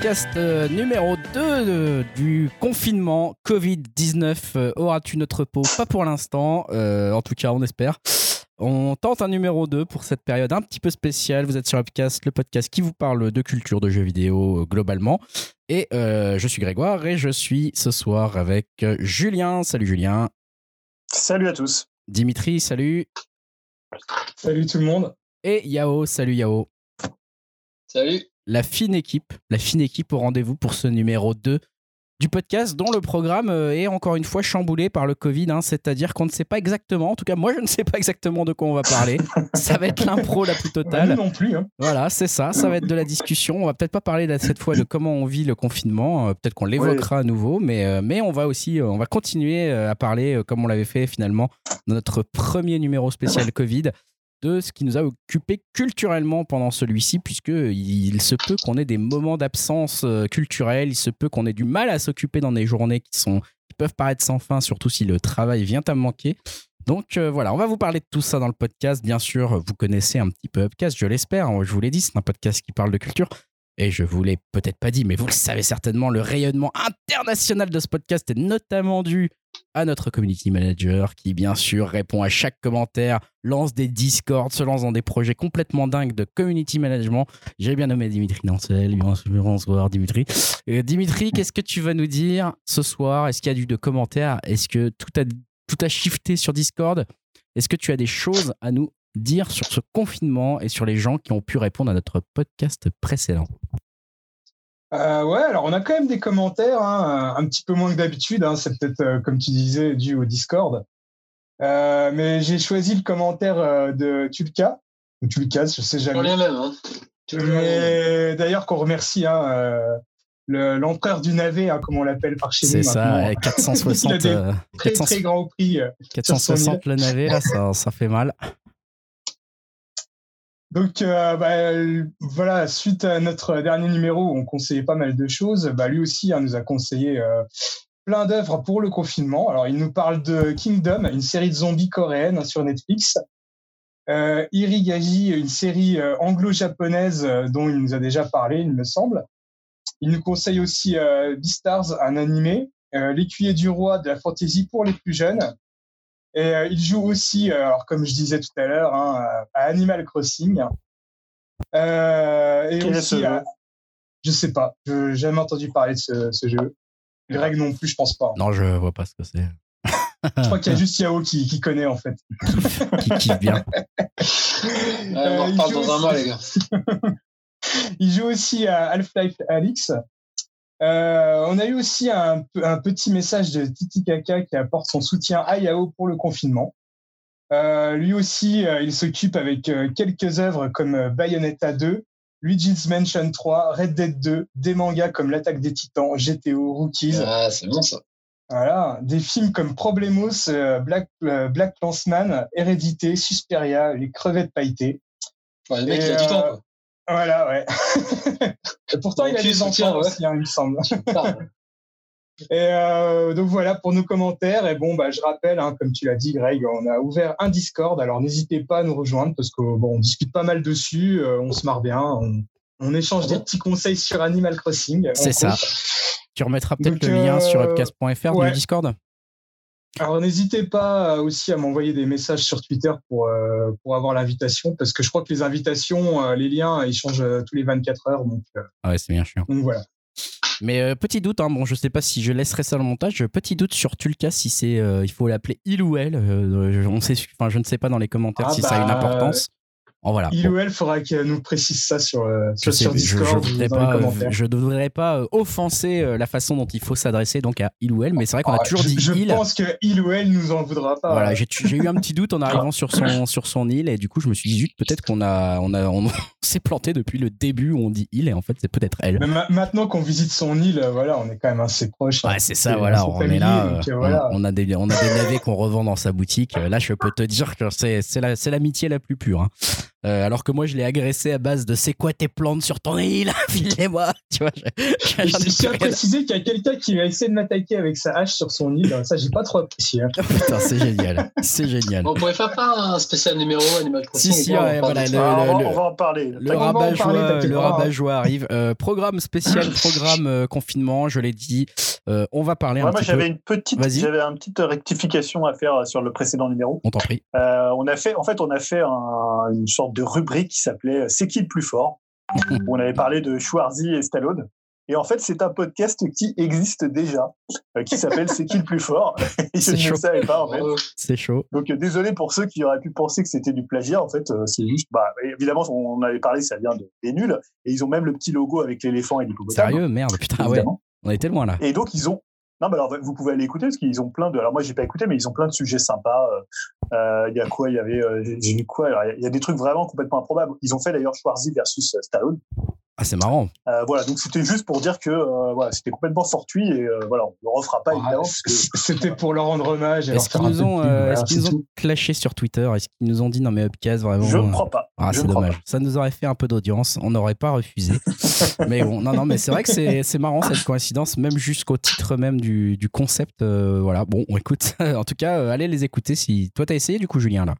podcast euh, numéro 2 du confinement Covid-19 euh, aura-tu notre peau? Pas pour l'instant, euh, en tout cas on espère. On tente un numéro 2 pour cette période un petit peu spéciale. Vous êtes sur Upcast, le podcast qui vous parle de culture, de jeux vidéo globalement. Et je suis Grégoire et je suis ce soir avec Julien. Salut Julien. Salut à tous. Dimitri, salut. Salut tout le monde. Et Yao, salut Yao. Salut. La fine équipe, la fine équipe au rendez-vous pour ce numéro 2 du podcast dont le programme euh, est encore une fois chamboulé par le Covid, hein. c'est-à-dire qu'on ne sait pas exactement, en tout cas moi je ne sais pas exactement de quoi on va parler. ça va être l'impro la plus totale. non plus. Hein. Voilà, c'est ça, ça va être de la discussion. On va peut-être pas parler cette fois de comment on vit le confinement, euh, peut-être qu'on l'évoquera à nouveau, mais, euh, mais on va aussi, on va continuer à parler comme on l'avait fait finalement dans notre premier numéro spécial Covid de ce qui nous a occupé culturellement pendant celui-ci, puisqu'il se peut qu'on ait des moments d'absence euh, culturelle, il se peut qu'on ait du mal à s'occuper dans des journées qui, sont, qui peuvent paraître sans fin, surtout si le travail vient à manquer. Donc euh, voilà, on va vous parler de tout ça dans le podcast. Bien sûr, vous connaissez un petit peu Upcast, je l'espère. Je vous l'ai dit, c'est un podcast qui parle de culture. Et je vous l'ai peut-être pas dit, mais vous le savez certainement, le rayonnement international de ce podcast est notamment dû à notre community manager qui, bien sûr, répond à chaque commentaire, lance des discords, se lance dans des projets complètement dingues de community management. J'ai bien nommé Dimitri Nancel. Bonsoir, Dimitri. Euh, Dimitri, qu'est-ce que tu vas nous dire ce soir? Est-ce qu'il y a eu de commentaires? Est-ce que tout a, tout a shifté sur Discord? Est-ce que tu as des choses à nous dire sur ce confinement et sur les gens qui ont pu répondre à notre podcast précédent? Euh, ouais, alors on a quand même des commentaires, hein, un petit peu moins que d'habitude. Hein, c'est peut-être, euh, comme tu disais, dû au Discord. Euh, mais j'ai choisi le commentaire euh, de Tulka, ou Tulka, je sais jamais. les mêmes. Hein. Mais d'ailleurs, qu'on remercie hein, l'empereur du navet, hein, comme on l'appelle par chez nous. C'est ça, 460. Il a très, très grand prix. 460 le navet, là, ça, ça fait mal. Donc euh, bah, voilà, suite à notre dernier numéro on conseillait pas mal de choses, bah, lui aussi hein, nous a conseillé euh, plein d'œuvres pour le confinement. Alors il nous parle de Kingdom, une série de zombies coréenne sur Netflix. Euh, une série euh, anglo-japonaise dont il nous a déjà parlé, il me semble. Il nous conseille aussi Beastars, un animé, L'écuyer du roi de la fantasy pour les plus jeunes, et euh, il joue aussi, euh, alors comme je disais tout à l'heure, hein, à Animal Crossing. Euh, et Quel aussi, est je sais pas, je n'ai jamais entendu parler de ce, jeu. Greg non plus, je pense pas. Non, je vois pas ce que c'est. je crois qu'il y a juste Yao qui, qui connaît en fait. qui kiffe bien. on reparle dans un mois, les gars. il joue aussi à Half-Life Alix. Euh, on a eu aussi un, un, petit message de Titi Kaka qui apporte son soutien à Yao pour le confinement. Euh, lui aussi, euh, il s'occupe avec quelques œuvres comme Bayonetta 2, Luigi's Mansion 3, Red Dead 2, des mangas comme L'attaque des titans, GTO, Rookies. Ah, c'est bon ça. Voilà, des films comme Problemos, Black, Black Lanceman, Hérédité, Susperia, Les crevettes pailletées. Ouais, le mec, il a du temps, quoi. Voilà, ouais. Et pourtant, il a des enfants aussi, hein, il me semble. Et euh, donc voilà pour nos commentaires. Et bon, bah, je rappelle, hein, comme tu l'as dit, Greg, on a ouvert un Discord. Alors n'hésitez pas à nous rejoindre parce qu'on bon, on discute pas mal dessus, euh, on se marre bien, on, on échange des petits conseils sur Animal Crossing. C'est ça. Tu remettras peut-être le lien sur euh, upcast.fr ouais. du Discord? Alors n'hésitez pas euh, aussi à m'envoyer des messages sur Twitter pour, euh, pour avoir l'invitation, parce que je crois que les invitations, euh, les liens, ils changent tous les 24 heures. Donc, ah ouais, c'est bien chiant. Donc voilà. Mais petit doute, hein, bon, je sais pas si je laisserai ça dans le montage. Petit doute sur Tulka si c'est, il faut l'appeler il ou elle. on sait, enfin, je ne sais pas dans les commentaires ah si ça a une bah, importance. Oh, voilà. Il ou elle faudra qu'elle nous précise ça sur, euh, sur, Discord. Je, ne devrais pas euh, offenser euh, la façon dont il faut s'adresser donc à il ou elle, mais c'est vrai qu'on a ah, toujours dit je il. Je pense que il ou elle nous en voudra pas. Voilà, j'ai eu un petit doute en arrivant sur son, sur son île et du coup je me suis dit peut-être qu'on a, on a, on s'est planté depuis le début où on dit il et en fait c'est peut-être elle. Mais maintenant qu'on visite son île, voilà, on est quand même assez proche. Ouais, c'est ça, voilà, on est là. On, a des, on a des navets qu'on revend dans sa boutique. Là, je peux te dire que c'est, c'est l'amitié la, plus pure. Hein. Euh, alors que moi, je l'ai agressé à base de c'est quoi tes plantes sur ton île? Filez-moi Tu vois, je, je tiens à préciser qu'il y a quelqu'un qui va essayer de m'attaquer avec sa hache sur son île. Ça, j'ai pas trop apprécié. Hein. Putain, c'est génial. C'est génial. On pourrait faire pas un spécial numéro Animal Crossing. Si, si, ouais, voilà. Le, on va en parler. Le rabat-joie le rabat arrive. Euh, programme spécial, programme euh, confinement, je l'ai dit. Euh, on va parler ouais, un moi, petit j'avais une petite, j'avais une petite rectification à faire sur le précédent numéro. On t'en prie. on a fait, en fait, on a fait un, une sorte de rubrique qui s'appelait C'est qui le plus fort? Où on avait parlé de Schwarzy et Stallone. Et en fait, c'est un podcast qui existe déjà, qui s'appelle C'est qui le plus fort? Je ne le savais pas, en fait. C'est chaud. Donc, désolé pour ceux qui auraient pu penser que c'était du plagiat. En fait, c'est juste, bah, évidemment, on avait parlé, ça vient de, des nuls. Et ils ont même le petit logo avec l'éléphant et l'hippopotame. Sérieux? Merde, putain, ouais. On était loin là. Et donc, ils ont, non, mais alors vous pouvez aller écouter parce qu'ils ont plein de. Alors moi, j'ai pas écouté, mais ils ont plein de sujets sympas. Il y a quoi Il y avait. j'ai vu quoi Il y a des trucs vraiment complètement improbables. Ils ont fait d'ailleurs Schwarzy versus Stallone. Ah, c'est marrant. Euh, voilà, donc c'était juste pour dire que euh, voilà, c'était complètement fortuit et euh, voilà, on ne le refera pas évidemment. C'était pour leur rendre hommage. Est-ce qu'ils nous ont, est qu nous ont clashé sur Twitter? Est-ce qu'ils nous ont dit non mais Upcast vraiment Je ne crois pas. Ah, c'est dommage. Ça nous aurait fait un peu d'audience, on n'aurait pas refusé. mais bon, non, non, mais c'est vrai que c'est marrant cette coïncidence, même jusqu'au titre même du, du concept. voilà, bon, on écoute. en tout cas, allez les écouter si. Toi, t'as essayé du coup, Julien, là?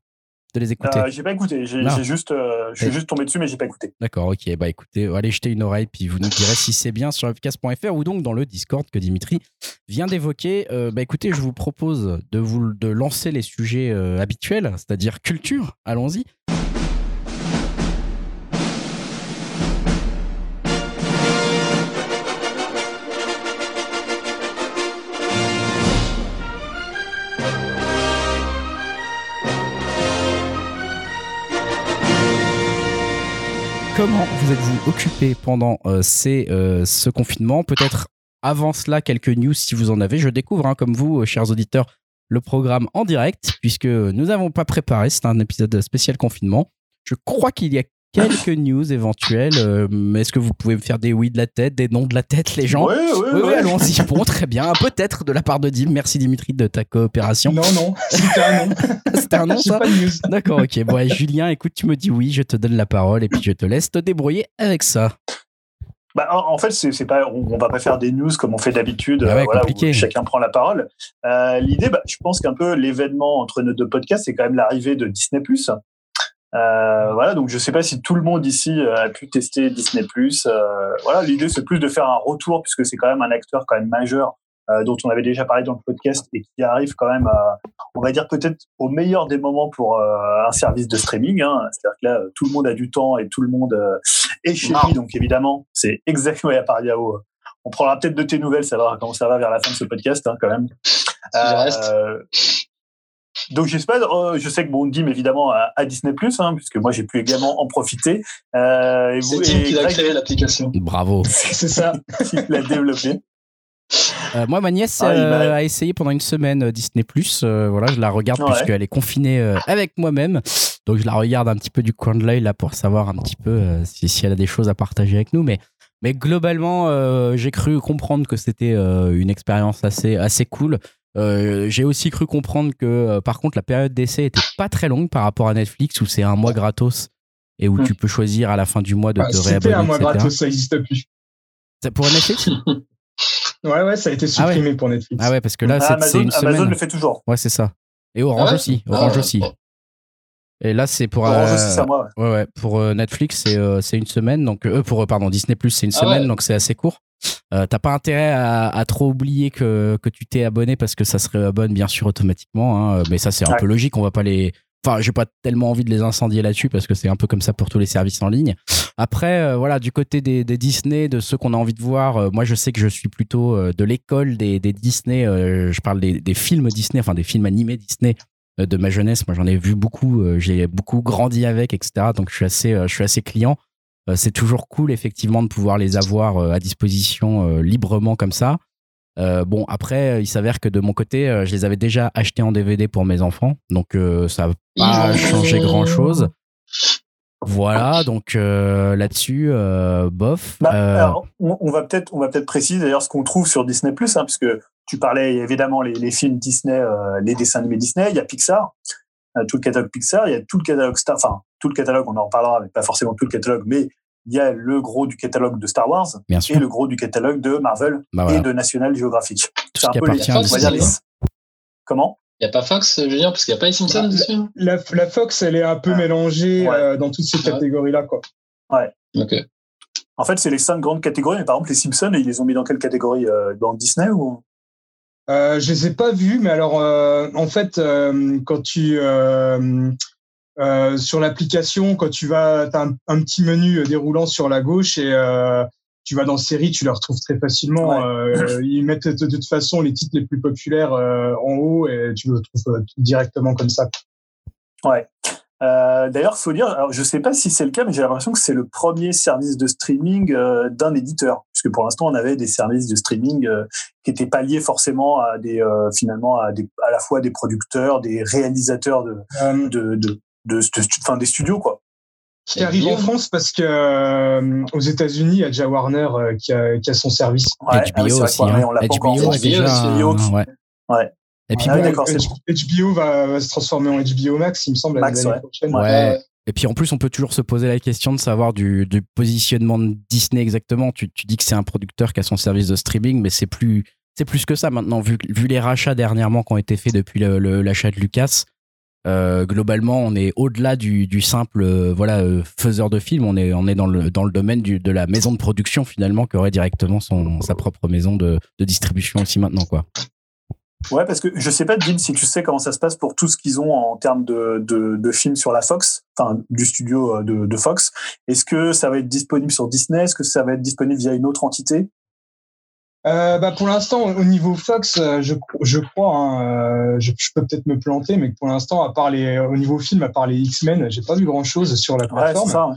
De les écouter euh, J'ai pas écouté, j'ai juste, euh, je suis juste tombé dessus, mais j'ai pas écouté. D'accord, ok, bah écoutez, allez jeter une oreille, puis vous nous direz si c'est bien sur fcas.fr ou donc dans le Discord que Dimitri vient d'évoquer. Euh, bah écoutez, je vous propose de vous de lancer les sujets habituels, c'est-à-dire culture. Allons-y. Comment vous êtes-vous occupé pendant euh, euh, ce confinement? Peut-être avant cela, quelques news si vous en avez. Je découvre, hein, comme vous, euh, chers auditeurs, le programme en direct, puisque nous n'avons pas préparé. C'est un épisode spécial confinement. Je crois qu'il y a quelques news éventuelles. Euh, est-ce que vous pouvez me faire des oui de la tête, des non de la tête, les gens Oui, oui, oui. allons-y. Bon, très bien. Peut-être de la part de Dim. Merci Dimitri de ta coopération. Non, non, c'était un non. c'était un non, ça D'accord, ok. Bon, Julien, écoute, tu me dis oui, je te donne la parole et puis je te laisse te débrouiller avec ça. Bah, en, fait, c'est pas, on, va pas faire des news comme on fait d'habitude, ah voilà, où chacun prend la parole. Euh, L'idée, bah, je pense qu'un peu l'événement entre nos deux podcasts, c'est quand même l'arrivée de Disney+. Euh, voilà, donc je sais pas si tout le monde ici euh, a pu tester Disney+. Euh, voilà, l'idée c'est plus de faire un retour puisque c'est quand même un acteur quand même majeur euh, dont on avait déjà parlé dans le podcast et qui arrive quand même, à, on va dire peut-être au meilleur des moments pour euh, un service de streaming. Hein. C'est-à-dire que là, tout le monde a du temps et tout le monde est chez lui, donc évidemment, c'est exactement à part Yao. On prendra peut-être de tes nouvelles, savoir comment ça va vers la fin de ce podcast hein, quand même. Donc j'espère, euh, je sais que bon, Dim évidemment à, Disney Plus, hein, puisque moi j'ai pu également en profiter. Euh, c'est Dim qui a créé l'application. Bravo. c'est ça. Il l'a développé. Euh, moi, ma nièce ah, euh, a essayé pendant une semaine Disney Plus. voilà, je la regarde puisqu'elle est confinée avec moi-même. Donc, je la regarde un petit peu du coin de l'œil là pour savoir un petit peu si, si, elle a des choses à partager avec nous. Mais, mais globalement, j'ai cru comprendre que c'était une expérience assez, assez cool. Euh, j'ai aussi cru comprendre que, euh, par contre, la période d'essai était pas très longue par rapport à Netflix où c'est un mois gratos et où tu peux choisir à la fin du mois de te réabonner. C'était un mois gratos, ça n'existe plus. Pour Netflix? Ouais, ouais, ça a été ah supprimé pour Netflix. Ah ouais, parce que là, c'est une semaine. Amazon le fait toujours. Ouais, c'est ça. Et Orange aussi. Orange ah aussi. Et là, c'est pour. Orange aussi, ça, moi. Ouais, ouais. Pour Netflix, c'est une semaine. Donc, euh, pour, pardon, Disney, c'est une ah semaine. Donc, c'est assez court. Euh, t'as pas intérêt à, trop oublier que, que tu t'es abonné parce que ça se réabonne bien sûr automatiquement. Hein. Mais ça, c'est un peu logique. On va pas les. Enfin, j'ai pas tellement envie de les incendier là-dessus parce que c'est un peu comme ça pour tous les services en ligne. Après, euh, voilà, du côté des, Disney, de ceux qu'on a envie de voir, euh, moi je sais que je suis plutôt de l'école des, Disney. je parle des, des, films Disney, enfin des films animés Disney de ma jeunesse. Moi j'en ai vu beaucoup, j'ai beaucoup grandi avec, etc. Donc je suis assez, je suis assez client. Euh, c'est toujours cool effectivement de pouvoir les avoir euh, à disposition euh, librement comme ça. bon, après, il s'avère que de mon côté, je les avais déjà achetés en DVD pour mes enfants, donc ça n'a pas changé grand-chose. Voilà, donc là-dessus, bof. Bah, on, va peut-être, on va peut-être préciser d'ailleurs ce qu'on trouve sur Disney Plus, hein, puisque tu parlais évidemment les, les films Disney, les dessins animés Disney, il y a Pixar. Tout le catalogue Pixar, il y a tout le catalogue Star, enfin tout le catalogue, on en reparlera, mais pas forcément tout le catalogue, mais il y a le gros du catalogue de Star Wars Bien et sûr. le gros du catalogue de Marvel Bah voilà. et de National Geographic. Tout C'est ce un peu les, appartient à on va dire les- Comment? Il n'y a pas Fox, Julien, parce qu'il n'y a pas les Simpsons Ah, dessus hein La, la Fox, elle est un peu Ah. mélangée Ouais. euh, dans toutes ces Ouais. catégories-là. quoi. Ok. En fait, c'est les cinq grandes catégories, mais par exemple, les Simpsons, ils les ont mis dans quelle catégorie euh, Dans Disney ou Euh, je les ai pas vus, mais alors euh, en fait, euh, quand tu euh, euh, sur l'application, quand tu vas, as un, un petit menu déroulant sur la gauche et euh, tu vas dans série, tu les retrouves très facilement. Ouais. Euh, ils mettent de, toute façon les titres les plus populaires euh, en haut et tu le trouves euh, directement comme ça. Ouais. Euh, D'ailleurs, faut dire, alors je sais pas si c'est le cas, mais j'ai l'impression que c'est le premier service de streaming euh, d'un éditeur, puisque pour l'instant on avait des services de streaming euh, qui étaient pas liés forcément à des euh, finalement à des à la fois des producteurs, des réalisateurs de Euh, de de, de, de- enfin, des studios quoi. qui arrive en France parce que euh, aux États-Unis, il y a déjà Warner euh, qui, a, qui a son service. Ouais, HBO ah oui, aussi. Warner, hein. on l'a pas encore HBO. Ouais. Et puis Ah bon, HBO va, va se transformer en HBO Max, il me semble, Max, l'année ouais. prochaine. Ouais. Et puis en plus, on peut toujours se poser la question de savoir du, du positionnement de Disney exactement. Tu, tu dis que c'est un producteur qui a son service de streaming, mais c'est plus, c'est plus que ça maintenant. Vu, vu les rachats dernièrement qui ont été faits depuis l'achat de Lucas, euh, globalement, on est au-delà du, du simple euh, voilà euh, faiseur de films. On est, on est dans le, dans le domaine du, de la maison de production finalement qui aurait directement son, sa propre maison de, de distribution aussi maintenant quoi. Ouais, parce que je sais pas, Jim, si tu sais comment ça se passe pour tout ce qu'ils ont en termes de, de, de films sur la Fox, enfin du studio euh, de, de Fox. Est-ce que ça va être disponible sur Disney? Est-ce que ça va être disponible via une autre entité? Euh, bah pour l'instant, au niveau Fox, euh, je, je crois, hein, euh, je, je peux peut-être me planter, mais pour l'instant, à part les, au niveau film, à part les X-Men, j'ai pas vu grand-chose sur la plateforme. ça. ouais.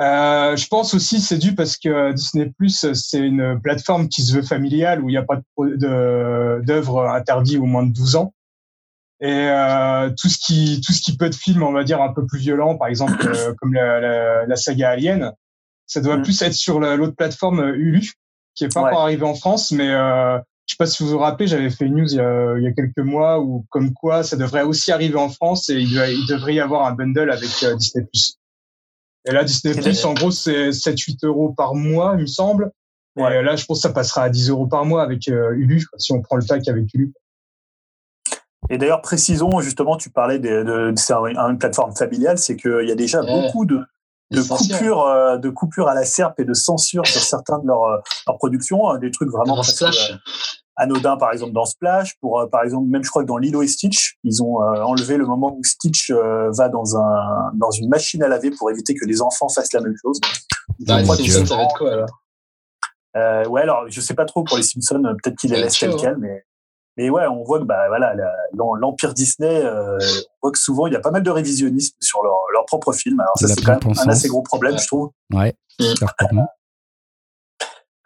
Euh, je pense aussi c'est dû parce que Disney Plus c'est une plateforme qui se veut familiale où il n'y a pas d'œuvres interdites au moins de 12 ans. Et euh, tout ce qui tout ce qui peut être film, on va dire un peu plus violent, par exemple euh, comme la, la, la saga Alien, ça doit Mm. plus être sur la- l'autre plateforme euh, Hulu, qui est pas Ouais. encore arrivé en France, mais euh, je sais pas si vous vous rappelez, j'avais fait une news il y, a, il y a quelques mois où comme quoi ça devrait aussi arriver en France et il, il devrait y avoir un bundle avec Disney Plus. Et là, Disney Plus, en gros, c'est 7-8 euros par mois, il me semble. Et là, je pense que ça passera à 10 euros par mois avec euh, Hulu, quoi, si on prend le pack avec Hulu. Et d'ailleurs, précisons justement, tu parlais de, de, c'est un- une plateforme familiale, c'est qu'il y a déjà Ouais. beaucoup de, coupures, euh, de coupures à la serpe et de censure sur certains de leurs, euh, leurs productions, euh, des trucs vraiment presque, euh, anodins, par exemple dans Splash, pour euh, par exemple même je crois que dans Lilo et Stitch, ils ont euh, enlevé le moment où Stitch euh, va dans un dans une machine à laver pour éviter que les enfants fassent la même chose. Dans les mon Simpsons, Dieu. ça va être quoi alors Euh, ouais, alors je sais pas trop pour les Simpsons, peut-être qu'ils les laissent tel quel, mais mais ouais, on voit que bah voilà, la- l'em- l'empire Disney, euh, on voit que souvent il y a pas mal de révisionnistes sur leur leur propre film. Alors ça c'est quand même un assez gros problème, Ouais. je trouve. Ouais, Mm.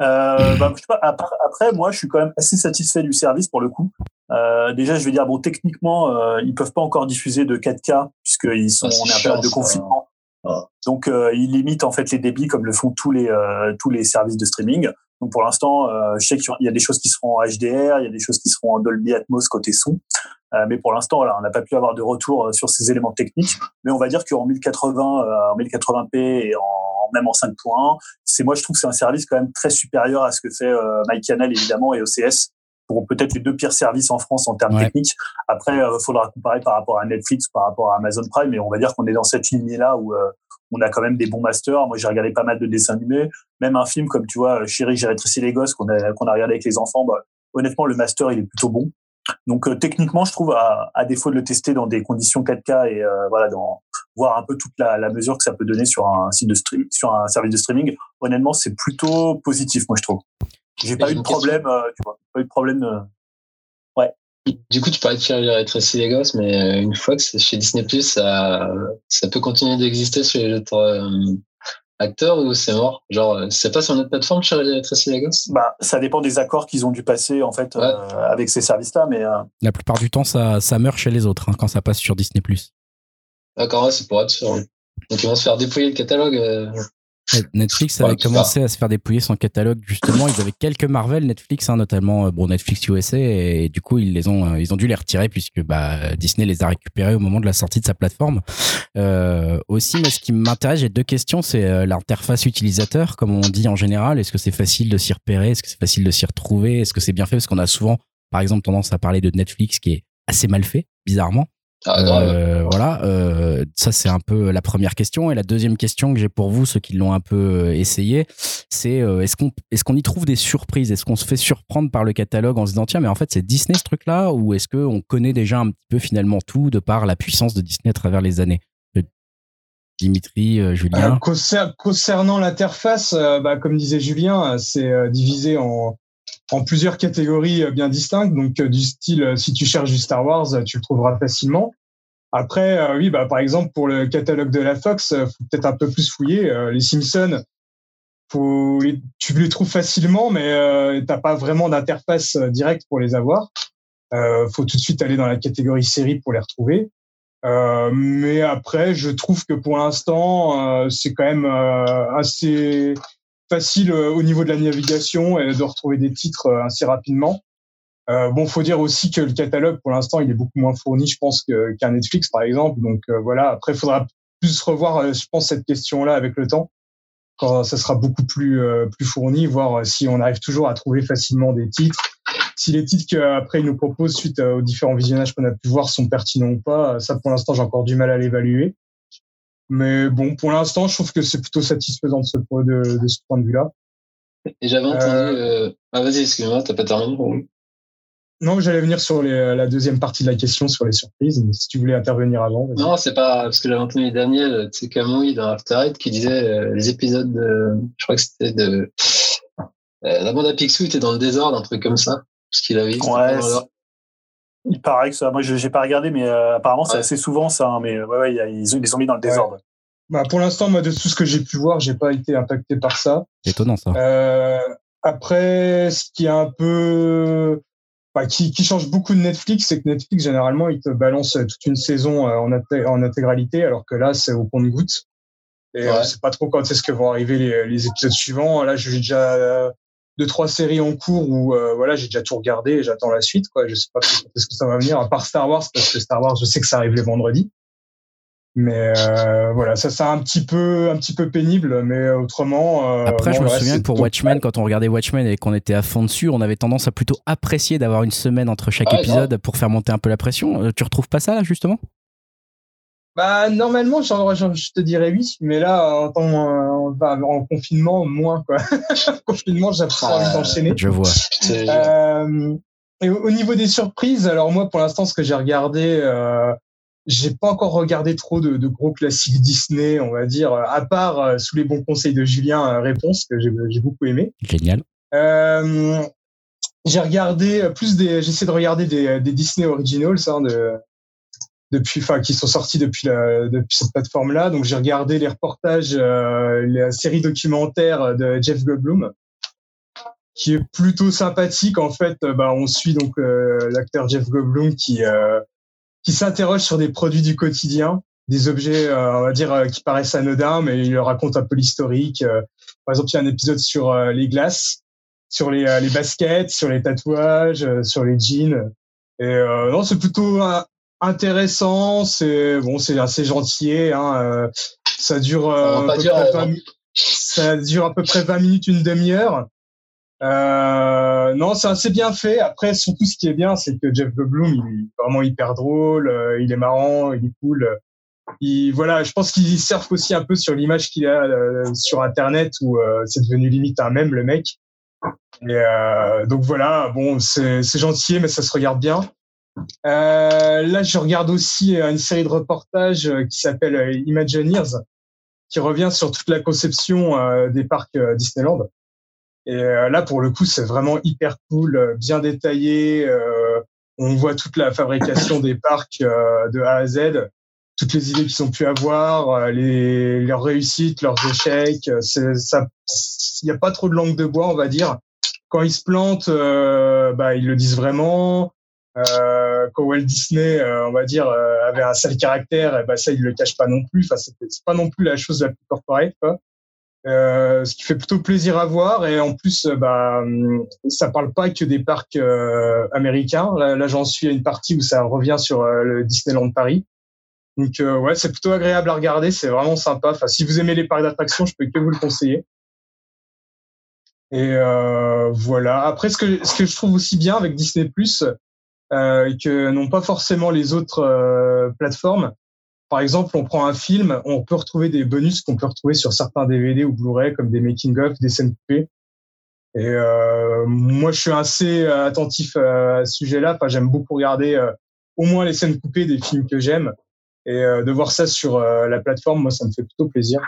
Euh, bah, je sais pas, après, moi, je suis quand même assez satisfait du service pour le coup. Euh, déjà, je vais dire, bon, techniquement, euh, ils peuvent pas encore diffuser de 4K puisqu'ils sont Ah, en chiant, période de confinement. Ah. Donc, euh, ils limitent en fait les débits comme le font tous les euh, tous les services de streaming. Donc, pour l'instant, euh, je sais qu'il y a des choses qui seront en HDR, il y a des choses qui seront en Dolby Atmos côté son. Euh, mais pour l'instant, voilà, on n'a pas pu avoir de retour euh, sur ces éléments techniques. Mais on va dire qu'en 1080, euh, en 1080p et en même en 5.1, c'est moi je trouve que c'est un service quand même très supérieur à ce que fait euh, MyCanal évidemment et OCS pour peut-être les deux pires services en France en termes Ouais. techniques. Après, il faudra comparer par rapport à Netflix, par rapport à Amazon Prime, mais on va dire qu'on est dans cette lignée-là où euh, on a quand même des bons masters. Moi, j'ai regardé pas mal de dessins animés, même un film comme tu vois, Chérie, j'ai rétréci les gosses qu'on a qu'on a regardé avec les enfants. Bah, honnêtement, le master il est plutôt bon. Donc euh, techniquement, je trouve à, à défaut de le tester dans des conditions 4K et euh, voilà, dans voir un peu toute la, la mesure que ça peut donner sur un site de stream, sur un service de streaming. Honnêtement, c'est plutôt positif, moi je trouve. J'ai pas j'ai eu de problème, euh, tu vois, pas eu de problème. Du coup, tu parlais de faire rétrécir les gosses, mais euh, une fois que c'est chez Disney ça, ça peut continuer d'exister sur les autres euh, acteurs ou c'est mort? Genre, euh, c'est pas sur notre plateforme chez rétrécir les gosses bah, ça dépend des accords qu'ils ont dû passer en fait euh, avec ces services-là, mais euh, La plupart du temps, ça, ça meurt chez les autres hein, quand ça passe sur Disney+. D'accord, ouais, c'est pour être sûr. Donc ils vont se faire dépouiller le catalogue. Euh. Netflix avait commencé à se faire dépouiller son catalogue justement. Ils avaient quelques Marvel Netflix, hein, notamment bon Netflix USA, et, du coup ils les ont ils ont dû les retirer puisque bah, Disney les a récupérés au moment de la sortie de sa plateforme. Euh, aussi, mais ce qui m'intéresse, j'ai deux questions. C'est l'interface utilisateur, comme on dit en général. Est-ce que c'est facile de s'y repérer? Est-ce que c'est facile de s'y retrouver? Est-ce que c'est bien fait? Parce qu'on a souvent, par exemple, tendance à parler de Netflix qui est assez mal fait, bizarrement. Ah, euh, voilà, euh, ça c'est un peu la première question. Et la deuxième question que j'ai pour vous, ceux qui l'ont un peu euh, essayé, c'est est-ce qu'on est-ce qu'on y trouve des surprises? Est-ce qu'on se fait surprendre par le catalogue en se disant tiens mais en fait c'est Disney ce truc-là ou est-ce qu'on connaît déjà un petit peu finalement tout de par la puissance de Disney à travers les années? Dimitri, Julien. concernant l'interface, bah, comme disait Julien, c'est divisé en en plusieurs catégories euh, bien distinctes. Donc, euh, du style, euh, si tu cherches du Star Wars, tu le trouveras facilement. Après, oui, bah, par exemple, pour le catalogue de la Fox, faut peut-être un peu plus fouiller. les Simpsons, faut, tu les trouves facilement, mais euh, t'as pas vraiment d'interface directe pour les avoir. Euh, faut tout de suite aller dans la catégorie série pour les retrouver. Euh, mais après, je trouve que pour l'instant, c'est quand même assez facile euh, au niveau de la navigation et de retrouver des titres euh, assez rapidement. Euh, bon, faut dire aussi que le catalogue, pour l'instant, il est beaucoup moins fourni, je pense, qu'un Netflix, par exemple. Donc euh, voilà. Après, il faudra plus revoir, je pense, cette question-là avec le temps, quand ça sera beaucoup plus plus fourni, voir si on arrive toujours à trouver facilement des titres, si les titres qu'après ils nous proposent suite aux différents visionnages qu'on a pu voir sont pertinents ou pas. Ça, pour l'instant, j'ai encore du mal à l'évaluer. Mais bon, pour l'instant, je trouve que c'est plutôt satisfaisant de ce, de, de ce point de vue-là. Et j'avais entendu. Euh... Ah, vas-y, excuse-moi, t'as pas terminé Non, j'allais venir sur les, la deuxième partie de la question sur les surprises. Mais si tu voulais intervenir avant. Non, c'est pas parce que j'avais entendu Daniel Tsekamui dans After Eight qui disait euh, les épisodes de. Je crois que c'était de. Euh, la bande à Picsou était dans le désordre, un truc comme ça. Ce qu'il avait. Ouais, il paraît que ça. Moi, je n'ai pas regardé, mais euh, apparemment, c'est assez souvent ça. Hein, mais ouais, ouais, ils, ils, les ont mis dans le désordre. Bah, pour l'instant, moi, de tout ce que j'ai pu voir, j'ai pas été impacté par ça. Étonnant ça. Euh, après, ce qui est un peu, bah, qui, qui, change beaucoup de Netflix, c'est que Netflix généralement, il te balance toute une saison euh, en, en intégralité, alors que là, c'est au compte-goutte. Et ouais. c'est pas trop quand est-ce que vont arriver les, les épisodes suivants. Là, j'ai déjà deux trois séries en cours où euh, voilà j'ai déjà tout regardé et j'attends la suite quoi. Je sais pas ce que ça va venir à part Star Wars parce que Star Wars je sais que ça arrive les vendredis mais euh, voilà ça c'est un petit peu un petit peu pénible mais autrement euh, après je me souviens que pour Watchmen quand on regardait Watchmen et qu'on était à fond dessus on avait tendance à plutôt apprécier d'avoir une semaine entre chaque ah, épisode non. pour faire monter un peu la pression. Tu retrouves pas ça là justement? Bah normalement, genre, genre, je te dirais oui, mais là, en, en, en confinement, moins quoi. confinement, j'ai pas envie d'enchaîner. Je vois. Euh, et au, niveau des surprises, alors moi, pour l'instant, ce que j'ai regardé, euh, j'ai pas encore regardé trop de, de, gros classiques Disney, on va dire, à part euh, sous les bons conseils de Julien, euh, Réponse que j'ai beaucoup aimé. Génial. Euh, j'ai regardé plus des, j'essaie de regarder des, des Disney Originals, hein, de depuis, enfin, qui sont sortis depuis, la, depuis cette plateforme-là. Donc, j'ai regardé les reportages, euh, la série documentaire de Jeff Goldblum, qui est plutôt sympathique. En fait, bah, on suit donc euh, l'acteur Jeff Goldblum qui euh, qui s'interroge sur des produits du quotidien, des objets, euh, on va dire, qui paraissent anodins, mais il raconte un peu l'historique. par exemple, il y a un épisode sur les glaces, sur les, les baskets, sur les tatouages, sur les jeans. Et non, c'est plutôt intéressant, c'est bon, c'est assez gentil. Hein, euh, ça dure euh, à peu dire, près 20, ça dure à peu près 20 minutes, une demi-heure. Euh, non, c'est assez bien fait. Après, surtout, ce qui est bien, c'est que Jeff Goldblum, il est vraiment hyper drôle, euh, il est marrant, il est cool. Il, voilà, je pense qu'il surfe aussi un peu sur l'image qu'il a euh, sur Internet où c'est devenu limite un même le mec. Et donc voilà, bon, c'est gentil, mais ça se regarde bien. Euh, là, je regarde aussi euh, une série de reportages euh, qui s'appelle Imagineers, qui revient sur toute la conception des parcs Disneyland. Et là, pour le coup, c'est vraiment hyper cool, bien détaillé. on voit toute la fabrication des parcs de A à Z, toutes les idées qu'ils ont pu avoir, leurs réussites, leurs échecs. Il n'y a pas trop de langue de bois, on va dire. Quand ils se plantent, bah, ils le disent vraiment. Quand Walt Disney, euh, on va dire, euh, avait un sale caractère, ben ça, il le cache pas non plus. Enfin, c'est pas non plus la chose la plus corporate. Euh, ce qui fait plutôt plaisir à voir et en plus bah ça parle pas que des parcs américains là, j'en suis à une partie où ça revient sur le Disneyland Paris donc ouais c'est plutôt agréable à regarder c'est vraiment sympa enfin si vous aimez les parcs d'attractions je peux que vous le conseiller et euh, voilà. Après, ce que, ce que je trouve aussi bien avec Disney Plus, euh, que n'ont pas forcément les autres euh, plateformes. Par exemple, on prend un film, on peut retrouver des bonus qu'on peut retrouver sur certains DVD ou Blu-ray, comme des making-of, des scènes coupées. Et euh, moi, je suis assez attentif à ce sujet-là. Enfin, j'aime beaucoup regarder euh, au moins les scènes coupées des films que j'aime. Et euh, de voir ça sur la plateforme, moi, ça me fait plutôt plaisir.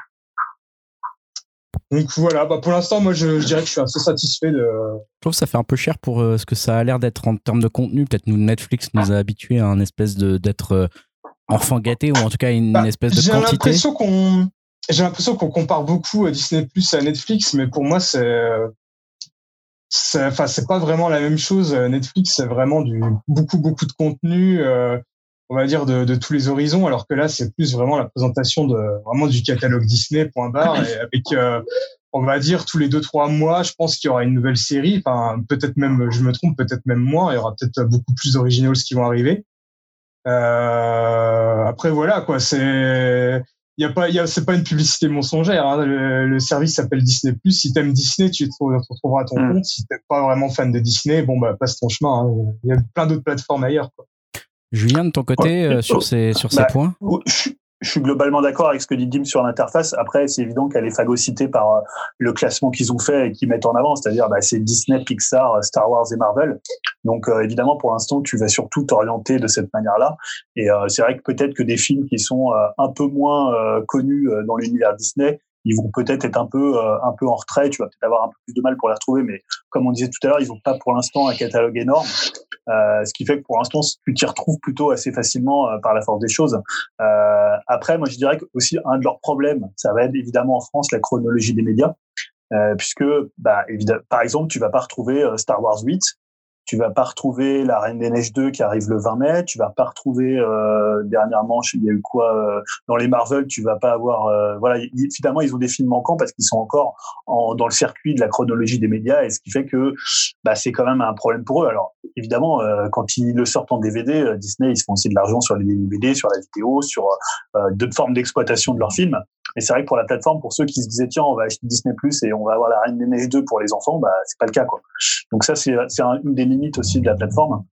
Donc voilà, bah pour l'instant, moi, je, dirais que je suis assez satisfait de. Je trouve que ça fait un peu cher pour euh, ce que ça a l'air d'être en termes de contenu. Peut-être nous, Netflix nous a habitués à un espèce de d'être euh, enfant gâté ou en tout cas une bah, espèce de quantité. J'ai l'impression qu'on j'ai l'impression qu'on compare beaucoup euh, Disney Plus à Netflix, mais pour moi, c'est enfin c'est pas vraiment la même chose. Netflix, c'est vraiment du beaucoup beaucoup de contenu. Euh, on va dire de, de, tous les horizons, alors que là c'est plus vraiment la présentation de vraiment du catalogue Disney point barre et avec euh, on va dire tous les deux trois mois, je pense qu'il y aura une nouvelle série. Enfin peut-être même, je me trompe, peut-être même moins. Il y aura peut-être beaucoup plus d'originals qui vont arriver. Euh, après voilà quoi, c'est il y a pas, y a, c'est pas une publicité mensongère. Hein. Le, service s'appelle Disney Plus. Si t'aimes Disney, tu te retrouveras à ton mm. compte. Si t'es pas vraiment fan de Disney, bon bah passe ton chemin. Hein. Il y a plein d'autres plateformes ailleurs. Quoi. Julien, de ton côté, euh, sur ces, sur ces bah, points je, suis globalement d'accord avec ce que dit Dim sur l'interface. Après, c'est évident qu'elle est phagocytée par euh, le classement qu'ils ont fait et qu'ils mettent en avant, c'est-à-dire bah, c'est Disney, Pixar, Star Wars et Marvel. Donc euh, évidemment, pour l'instant, tu vas surtout t'orienter de cette manière-là. Et c'est vrai que peut-être que des films qui sont un peu moins connus dans l'univers Disney, ils vont peut-être être un peu un peu en retrait. Tu vas peut-être avoir un peu plus de mal pour les retrouver, mais comme on disait tout à l'heure, ils n'ont pas pour l'instant un catalogue énorme. Euh, ce qui fait que pour l'instant, tu t'y retrouves plutôt assez facilement euh, par la force des choses. Euh, après, moi, je dirais que aussi un de leurs problèmes, ça va être évidemment en France la chronologie des médias, puisque, bah, par exemple, tu vas pas retrouver Star Wars 8 tu vas pas retrouver La Reine des Neiges 2 qui arrive le 20 mai. Tu vas pas retrouver euh, dernièrement, il y a eu quoi euh, dans les Marvel. Tu vas pas avoir, euh, voilà, finalement ils ont des films manquants parce qu'ils sont encore en, dans le circuit de la chronologie des médias et ce qui fait que bah, c'est quand même un problème pour eux. Alors évidemment, euh, quand ils le sortent en DVD, Disney ils se font aussi de l'argent sur les DVD, sur la vidéo, sur d'autres formes d'exploitation de leurs films. Mais c'est vrai que pour la plateforme, pour ceux qui se disaient tiens, on va acheter Disney Plus et on va avoir la Reine des Neiges 2 pour les enfants, bah c'est pas le cas quoi. Donc ça c'est une des limites aussi de la plateforme.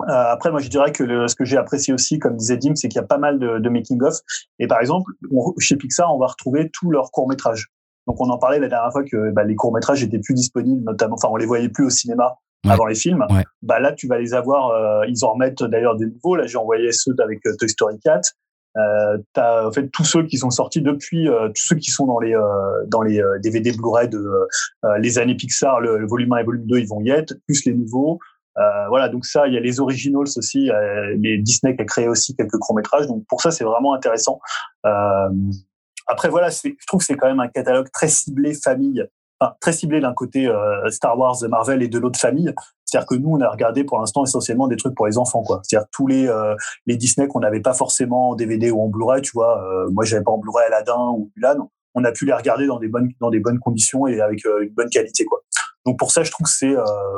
Euh, après, moi, je dirais que le, ce que j'ai apprécié aussi, comme disait Dim, c'est qu'il y a pas mal de, de making-of. Et par exemple, chez Pixar, on va retrouver tous leurs courts-métrages. Donc, on en parlait la dernière fois que bah, les courts-métrages étaient plus disponibles, notamment, enfin, on les voyait plus au cinéma avant les films. Bah là, tu vas les avoir. Euh, ils en remettent d'ailleurs des nouveaux. Là, j'ai envoyé ceux avec euh, Toy Story 4. Euh, t'as en fait tous ceux qui sont sortis depuis, euh, tous ceux qui sont dans les euh, dans les DVD euh, Blu-ray de les années Pixar, le, volume 1 et volume 2, ils vont y être, plus les nouveaux. voilà, donc ça, il y a les originals aussi. les Disney qui a créé aussi quelques courts métrages. Donc pour ça, c'est vraiment intéressant. après voilà, je trouve que c'est quand même un catalogue très ciblé famille très ciblé d'un côté euh, Star Wars, Marvel et de l'autre famille. C'est-à-dire que nous, on a regardé pour l'instant essentiellement des trucs pour les enfants, quoi. C'est-à-dire tous les euh, les Disney qu'on n'avait pas forcément en DVD ou en Blu-ray, tu vois. Euh, moi, j'avais pas en Blu-ray Aladdin ou Mulan. On a pu les regarder dans des bonnes dans des bonnes conditions et avec une bonne qualité, quoi. Donc pour ça, je trouve que c'est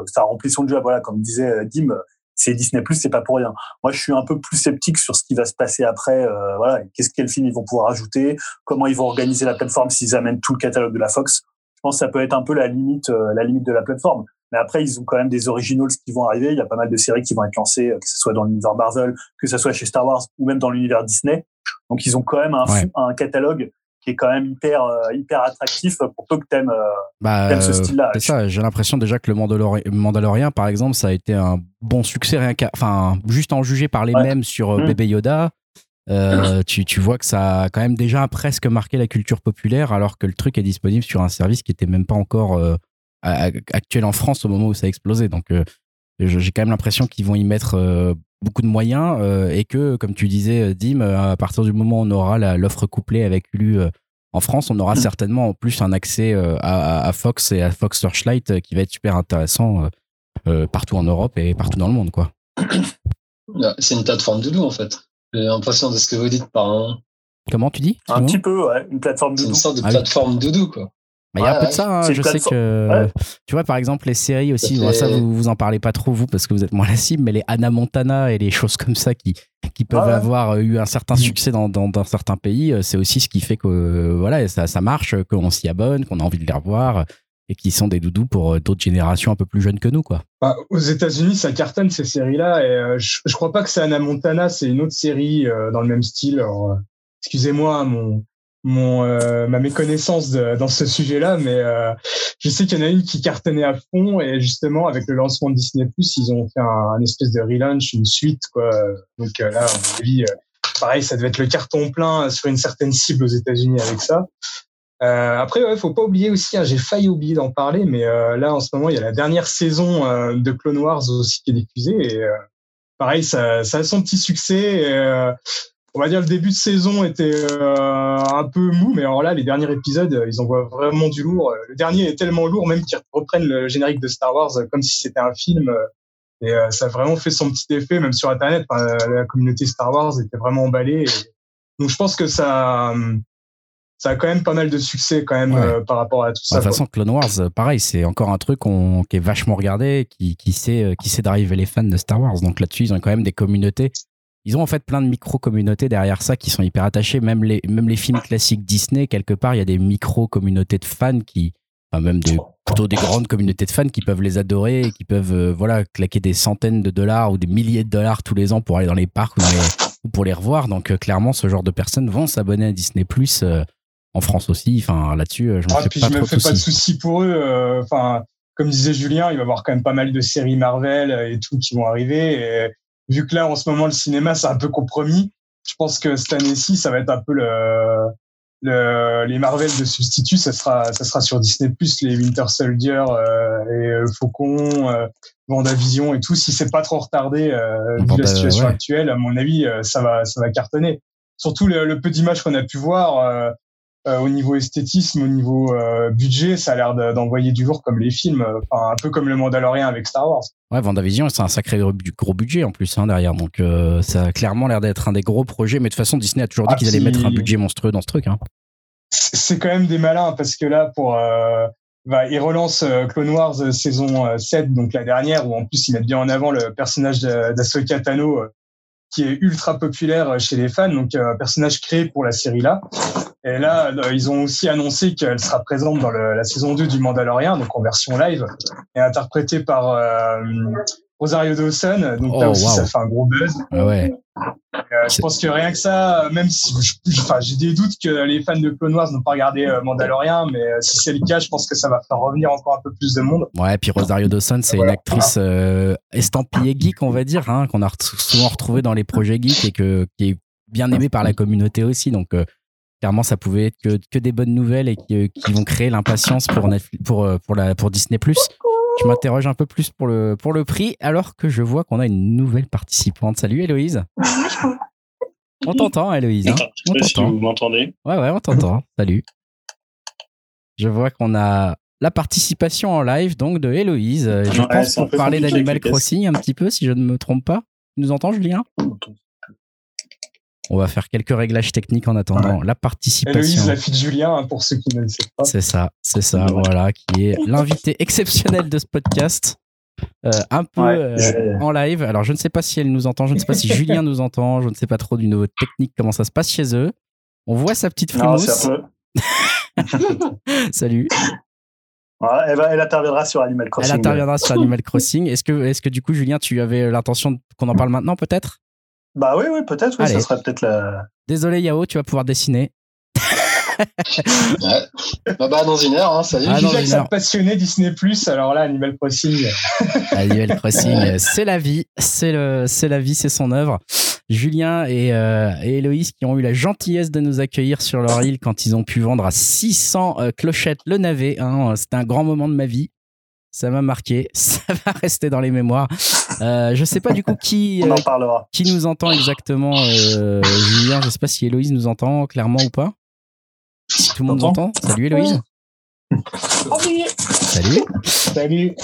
ça remplit son job. Voilà, comme disait Dim, c'est Disney Plus, c'est pas pour rien. Moi, je suis un peu plus sceptique sur ce qui va se passer après. voilà, qu'est-ce ils vont pouvoir ajouter, comment ils vont organiser la plateforme s'ils amènent tout le catalogue de la Fox pense que ça peut être un peu la limite, euh, la limite de la plateforme. Mais après, ils ont quand même des originals qui vont arriver. Il y a pas mal de séries qui vont être lancées, euh, que ce soit dans l'univers Marvel, que ce soit chez Star Wars ou même dans l'univers Disney. Donc, ils ont quand même un, un catalogue qui est quand même hyper euh, hyper attractif pour peu que t'aimes bah, ce style-là. C'est ça. J'ai l'impression déjà que le Mandalorien, par exemple, ça a été un bon succès rien enfin juste en juger par les mêmes sur mmh. Bébé Yoda. Euh, tu, tu, vois que ça a quand même déjà presque marqué la culture populaire, alors que le truc est disponible sur un service qui était même pas encore euh, actuel en France au moment où ça a explosé. Donc, euh, j'ai quand même l'impression qu'ils vont y mettre beaucoup de moyens et que, comme tu disais, Dim, à partir du moment où on aura l'offre couplée avec Hulu en France, on aura mm. certainement en plus un accès à, à, Fox et à Fox Searchlight qui va être super intéressant partout en Europe et partout dans le monde, quoi. C'est une plateforme de loup en fait. J'ai l'impression de ce que vous dites par un. Comment tu dis? Un petit peu, ouais. Une plateforme doudou. C'est une sorte de ah plateforme doudou, quoi. Il y a un peu de ça. Hein. Je sais que, tu vois, par exemple, les séries aussi, ça, vous, vous en parlez pas trop, vous, parce que vous êtes moins la cible, mais les Anna Montana et les choses comme ça qui, qui peuvent avoir eu un certain succès dans, dans, dans certains pays, euh, c'est aussi ce qui fait que, voilà, ça, ça marche, qu'on s'y abonne, qu'on a envie de les revoir et qui sont des doudous pour euh, d'autres générations un peu plus jeunes que nous, quoi. Bah, aux États-Unis, ça cartonne ces séries-là, et euh, je, je, crois pas que c'est Anna Montana, c'est une autre série dans le même style. excusez-moi, mon, mon euh, ma méconnaissance de, dans ce sujet-là, mais euh, je sais qu'il y en a une qui cartonnait à fond et justement avec le lancement de Disney Plus, ils ont fait un, espèce de relaunch, une suite quoi. Donc euh, là, à mon avis, pareil, ça devait être le carton plein sur une certaine cible aux États-Unis avec ça. Euh, après, ouais, faut pas oublier aussi, hein, j'ai failli oublier d'en parler, mais là en ce moment, il y a la dernière saison de Clone Wars aussi qui est diffusée et pareil, ça, ça a son petit succès. Et, on va dire le début de saison était euh, un peu mou, mais alors là, les derniers épisodes, euh, ils envoient vraiment du lourd. Euh, le dernier est tellement lourd, même qu'ils reprennent le générique de Star Wars comme si c'était un film. Et ça a vraiment fait son petit effet, même sur Internet. la communauté Star Wars était vraiment emballée. Donc je pense que ça, ça a quand même pas mal de succès quand même par rapport à tout ça. De toute façon, Clone Wars, pareil, c'est encore un truc qui est vachement regardé, qui, qui sait, qui sait driver les fans de Star Wars. Donc là-dessus, ils ont quand même des communautés ils ont en fait plein de micro-communautés derrière ça qui sont hyper attachés. Même les, même les films classiques Disney, quelque part, il y a des micro-communautés de fans qui, enfin même plutôt des grandes communautés de fans qui peuvent les adorer et qui peuvent euh, voilà claquer des centaines de dollars ou des milliers de dollars tous les ans pour aller dans les parcs ou, pour les revoir. Donc euh, clairement, ce genre de personnes vont s'abonner à Disney Plus euh, en France aussi. Enfin là-dessus, je me ah, fais pas je me fais pas de soucis pour eux. Enfin. comme disait Julien, il va y avoir quand même pas mal de séries Marvel et tout qui vont arriver. Et vu que là, en ce moment, le cinéma, c'est un peu compromis, je pense que cette année-ci, ça va être un peu le, le, les Marvel de substitut. Ça sera, ça sera sur Disney+, les Winter Soldier euh, et euh, Faucon, euh, Vendavision et tout. Si c'est pas trop retardé euh, vu la situation actuelle, à mon avis, euh, ça va, ça va cartonner. Surtout le, le peu d'images qu'on a pu voir, euh, au niveau esthétisme, au niveau euh, budget, ça a l'air d'envoyer du lourd comme les films, euh, enfin un peu comme le Mandalorian avec Star Wars. Ouais, Vendavision, c'est un sacré gros budget en plus hein, derrière, donc ça a clairement l'air d'être un des gros projets. Mais de toute façon, Disney a toujours dit ah, qu'ils allaient mettre un budget monstrueux dans ce truc. Hein. C'est quand même des malins parce que là, pour bah, ils relancent Clone Wars saison 7, donc la dernière, où en plus ils mettent bien en avant le personnage d'Asoka Tano, qui est ultra populaire chez les fans, donc un personnage créé pour la série là. Et là, euh, ils ont aussi annoncé qu'elle sera présente dans le, la saison 2 du Mandalorian, donc en version live, et interprétée par euh, Rosario Dawson. Donc là oh, aussi, ça fait un gros buzz. Ah ouais. Euh, je pense que rien que ça, même si j'ai des doutes que les fans de Clone Wars n'ont pas regardé euh, Mandalorian, mais euh, si c'est le cas, je pense que ça va faire revenir encore un peu plus de monde. Ouais, et puis Rosario Dawson, c'est une actrice estampillée geek, on va dire, hein, qu'on a souvent retrouvé dans les projets geeks et que, qui est bien aimée par la communauté aussi. Donc, clairement, ça pouvait être que, que des bonnes nouvelles et qui, qui vont créer l'impatience pour, pour, euh, pour, la, pour Disney. Je m'interroge un peu plus pour le, pour le prix, alors que je vois qu'on a une nouvelle participante. Salut Héloïse. On t'entend, Héloïse. Hein? On si vous m'entendez. Ouais, ouais, on t'entend. Salut. Je vois qu'on a la participation en live donc de Héloïse. Je pense pour parler d'Animal Crossing un petit peu, si je ne me trompe pas. Tu nous entends, Julien? On va faire quelques réglages techniques en attendant la participation. Héloïse, la fille de Julien, hein, pour ceux qui ne le savent pas. C'est ça, c'est ça, voilà, qui est l'invité exceptionnel de ce podcast. Euh, un peu euh, en live. Alors, je ne sais pas si elle nous entend, je ne sais pas si Julien nous entend, je ne sais pas trop du nouveau technique, comment ça se passe chez eux. On voit sa petite frimousse. Salut. elle, elle, interviendra sur Animal Crossing. Elle interviendra sur Animal Crossing. Est-ce que, est que du coup, Julien, tu avais l'intention qu'on en parle maintenant, peut-être? Bah oui, oui, peut-être, oui, ça serait peut-être la. Désolé, Yao, tu vas pouvoir dessiner. ouais. Bah, bah, dans une heure, hein, salut. Ah, que ça passionné Disney Plus, alors là, Animal Crossing. Animal Crossing, c'est la vie, c'est le, c'est la vie, c'est son œuvre. Julien et, euh, et Héloïse qui ont eu la gentillesse de nous accueillir sur leur île quand ils ont pu vendre à 600 euh, clochettes le navet. Hein. C'était un grand moment de ma vie ça m'a marqué, ça va rester dans les mémoires. Euh, je sais pas du coup qui On en euh, parlera. qui nous entend exactement. Euh, Julien, je sais pas si Héloïse nous entend clairement ou pas. Si tout le monde nous entend. Salut Héloïse. Salut. Salut.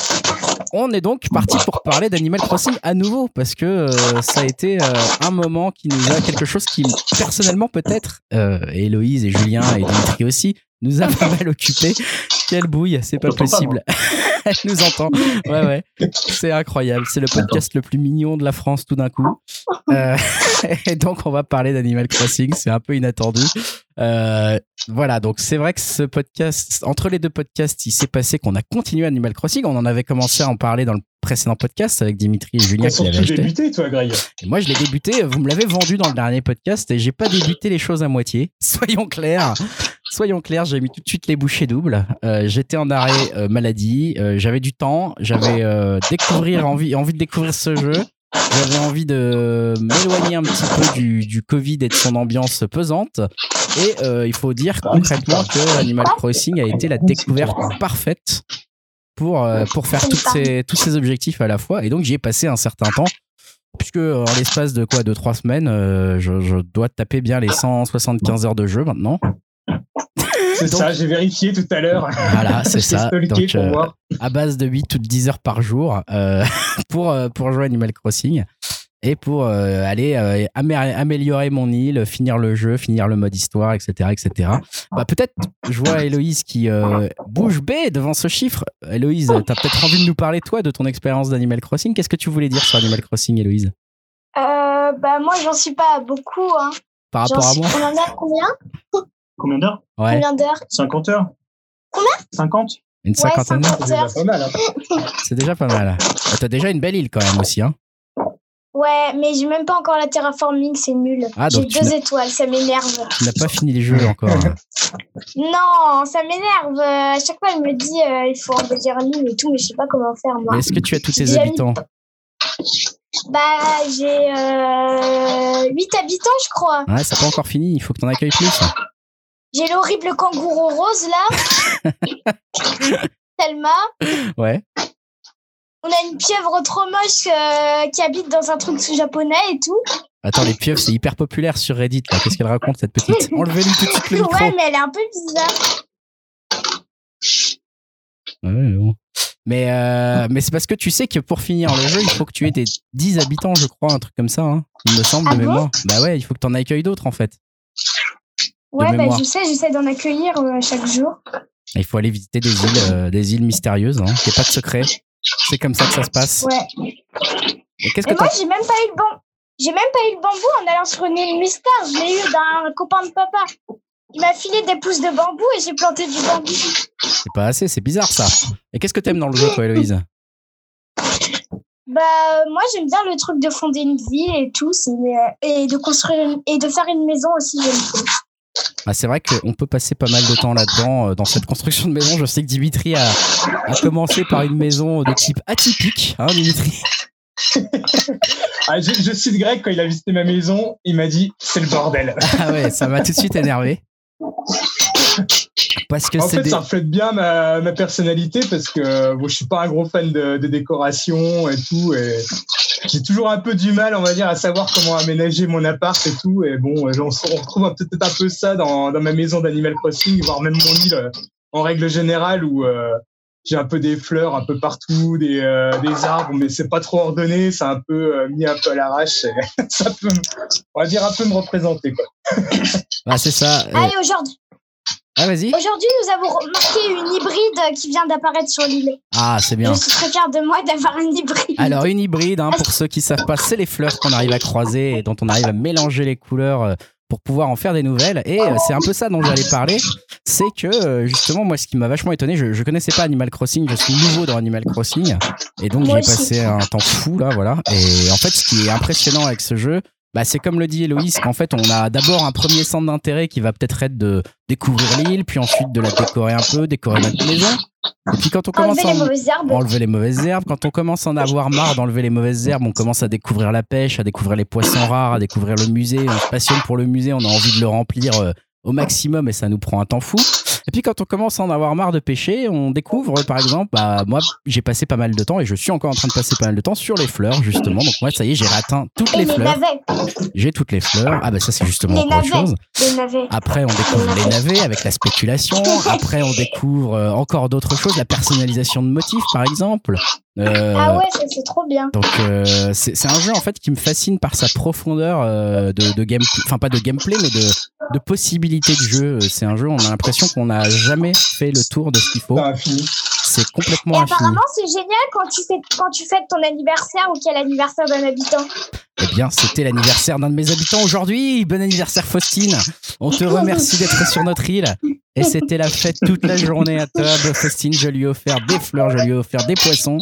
On est donc parti pour parler d'Animal Crossing à nouveau parce que euh, ça a été un moment qui nous a quelque chose qui personnellement peut-être Héloïse et Julien et Dimitri aussi nous a pas mal occupé. Quelle bouille, c'est pas possible. Elle nous entend. Ouais, ouais. C'est incroyable. C'est le podcast le plus mignon de la France tout d'un coup. Euh, et donc, on va parler d'Animal Crossing. C'est un peu inattendu. Euh, voilà, donc c'est vrai que ce podcast, entre les deux podcasts, il s'est passé qu'on a continué Animal Crossing. On en avait commencé à en parler dans le précédent podcast avec Dimitri et Julien qui l'avaient débuté, toi, Greg. Et moi, je l'ai débuté. Vous me l'avez vendu dans le dernier podcast et j'ai pas débuté les choses à moitié. Soyons clairs. Soyons clairs, j'ai mis tout de suite les bouchées doubles. Euh, J'étais en arrêt euh, maladie. Euh, j'avais du temps. J'avais découvrir envie, envie de découvrir ce jeu. J'avais envie de m'éloigner un petit peu du, du Covid et de son ambiance pesante. Et il faut dire concrètement que Animal Crossing a été la découverte parfaite pour, euh, pour faire toutes ces, tous ces objectifs à la fois. Et donc j'y ai passé un certain temps. Puisque en l'espace de quoi, de trois semaines, euh, je, je dois taper bien les 175 heures de jeu maintenant. C'est ça, j'ai vérifié tout à l'heure. Voilà, c'est ça. Donc, euh, à base de 8 ou de 10 heures par jour euh, pour, euh, pour jouer à Animal Crossing et pour euh, aller euh, amé- améliorer mon île, finir le jeu, finir le mode histoire, etc. etc. Bah, peut-être, je vois Héloïse qui euh, bouge B devant ce chiffre. Héloïse, t'as peut-être envie de nous parler, toi, de ton expérience d'Animal Crossing. Qu'est-ce que tu voulais dire sur Animal Crossing, Héloïse? Euh, bah moi j'en suis pas à beaucoup. Hein. Par rapport à moi? On en a combien? Combien d'heures? Ouais, Combien d'heures? 50 heures Combien? 50 une cinquantaine. cinquante. C'est déjà pas mal. hein. C'est déjà pas mal. T'as déjà une belle île quand même aussi, hein Ouais, mais j'ai même pas encore la terraforming, c'est nul. Ah, j'ai deux étoiles, ça m'énerve. Tu n'as pas fini le jeu encore. hein. Non, ça m'énerve. Euh, À chaque fois, elle me dit euh, il faut embellir l'île et tout, mais je sais pas comment faire moi. Est-ce que tu as tous tes habitants Bah, j'ai euh, 8 habitants, je crois. Ouais, ça n'a pas encore fini, il faut que t'en accueilles plus. J'ai l'horrible kangourou rose là. Thelma. Ouais. On a une pieuvre trop moche euh, qui habite dans un truc sous japonais et tout. Attends, les pieuvres, c'est hyper populaire sur Reddit. là. Qu'est-ce qu'elle raconte, cette petite Enlevez-lui tout de suite le micro. Ouais, mais elle est un peu bizarre. Ouais, mais bon. Mais, euh, mais c'est parce que tu sais que pour finir le jeu, il faut que tu aies des 10 habitants, je crois, un truc comme ça. hein. Il me semble Ah de bon mémoire. bah ouais, il faut que t'en accueilles d'autres, en fait. Ouais, bah, je sais, j'essaie d'en accueillir euh, chaque jour. Il faut aller visiter des îles, euh, des îles mystérieuses. Il n'y a pas de secret. C'est comme ça que ça se passe. Ouais. Et qu'est-ce Et que moi, j'ai même pas eu le bambou. J'ai même pas eu le bambou en allant sur une île mystère. Je l'ai eu d'un copain de papa. Il m'a filé des pousses de bambou et j'ai planté du bambou. C'est pas assez, c'est bizarre ça. Et qu'est-ce que t'aimes dans le jeu, toi, Héloïse? Bah, euh, moi, j'aime bien le truc de fonder une ville et tout. euh, Et de construire une- et de faire une maison aussi, j'aime bien. Ah, c'est vrai qu'on peut passer pas mal de temps là-dedans, euh, dans cette construction de maison. Je sais que Dimitri a, a commencé par une maison de type atypique, hein, Dimitri Ah, je, je cite Greg, quand il a visité ma maison, il m'a dit c'est le bordel. Ah ouais, ça m'a tout de suite énervé. Parce que En fait, des... ça reflète bien ma, ma personnalité parce que bon, je suis pas un gros fan de, de décoration et tout. Et j'ai toujours un peu du mal, on va dire, à savoir comment aménager mon appart et tout. Et bon, on, on retrouve peut-être un peu ça dans, dans ma maison d'Animal Crossing, voire même mon île euh, en règle générale où euh, j'ai un peu des fleurs un peu partout, des, euh, des arbres, mais c'est pas trop ordonné, c'est un peu euh, mis un peu à l'arrache. ça peut, me- on va dire, un peu me représenter. Quoi. Ah, c'est ça. Allez, aujourd'hui, Ah, vas-y. aujourd'hui, nous avons remarqué une hybride qui vient d'apparaître sur l'île. Ah, c'est bien. Je suis très fière de moi d'avoir une hybride. Alors, une hybride, hein, pour ceux qui savent pas, c'est les fleurs qu'on arrive à croiser et dont on arrive à mélanger les couleurs euh, pour pouvoir en faire des nouvelles. Et euh, c'est un peu ça dont j'allais parler. C'est que, euh, justement, moi, ce qui m'a vachement étonné, je, je connaissais pas Animal Crossing, je suis nouveau dans Animal Crossing. Et donc, j'ai passé un temps fou, là, voilà. Et en fait, ce qui est impressionnant avec ce jeu, bah, c'est comme le dit Héloïse, qu'en fait, on a d'abord un premier centre d'intérêt qui va peut-être être de découvrir l'île, puis ensuite de la décorer un peu, décorer notre maison. Et puis quand on commence Enlever à les en- mauvaises herbes. enlever les mauvaises herbes. Quand on commence à en avoir marre d'enlever les mauvaises herbes, on commence à découvrir la pêche, à découvrir les poissons rares, à découvrir le musée. On se passionne pour le musée, on a envie de le remplir euh, au maximum et ça nous prend un temps fou. Et puis quand on commence à en avoir marre de pêcher, on découvre par exemple, bah, moi j'ai passé pas mal de temps et je suis encore en train de passer pas mal de temps sur les fleurs justement. Donc moi ça y est, j'ai atteint toutes les les fleurs. J'ai toutes les fleurs. Ah bah ça c'est justement autre chose. Après, on découvre les navets avec la spéculation. Après, on découvre euh, encore d'autres choses, la personnalisation de motifs, par exemple. Euh, Ah ouais, c'est trop bien. Donc, euh, c'est un jeu en fait qui me fascine par sa profondeur de, de gameplay, enfin pas de gameplay, mais de de possibilités de jeu. C'est un jeu, on a l'impression qu'on n'a jamais fait le tour de ce qu'il faut. Infini. C'est Et complètement infini. apparemment, c'est génial quand tu, fais, quand tu fêtes ton anniversaire ou qu'il y a l'anniversaire d'un habitant. Eh bien, c'était l'anniversaire d'un de mes habitants aujourd'hui. Bon anniversaire, Faustine. On te remercie d'être sur notre île. Et c'était la fête toute la journée à table. Faustine, je lui ai offert des fleurs, je lui ai offert des poissons.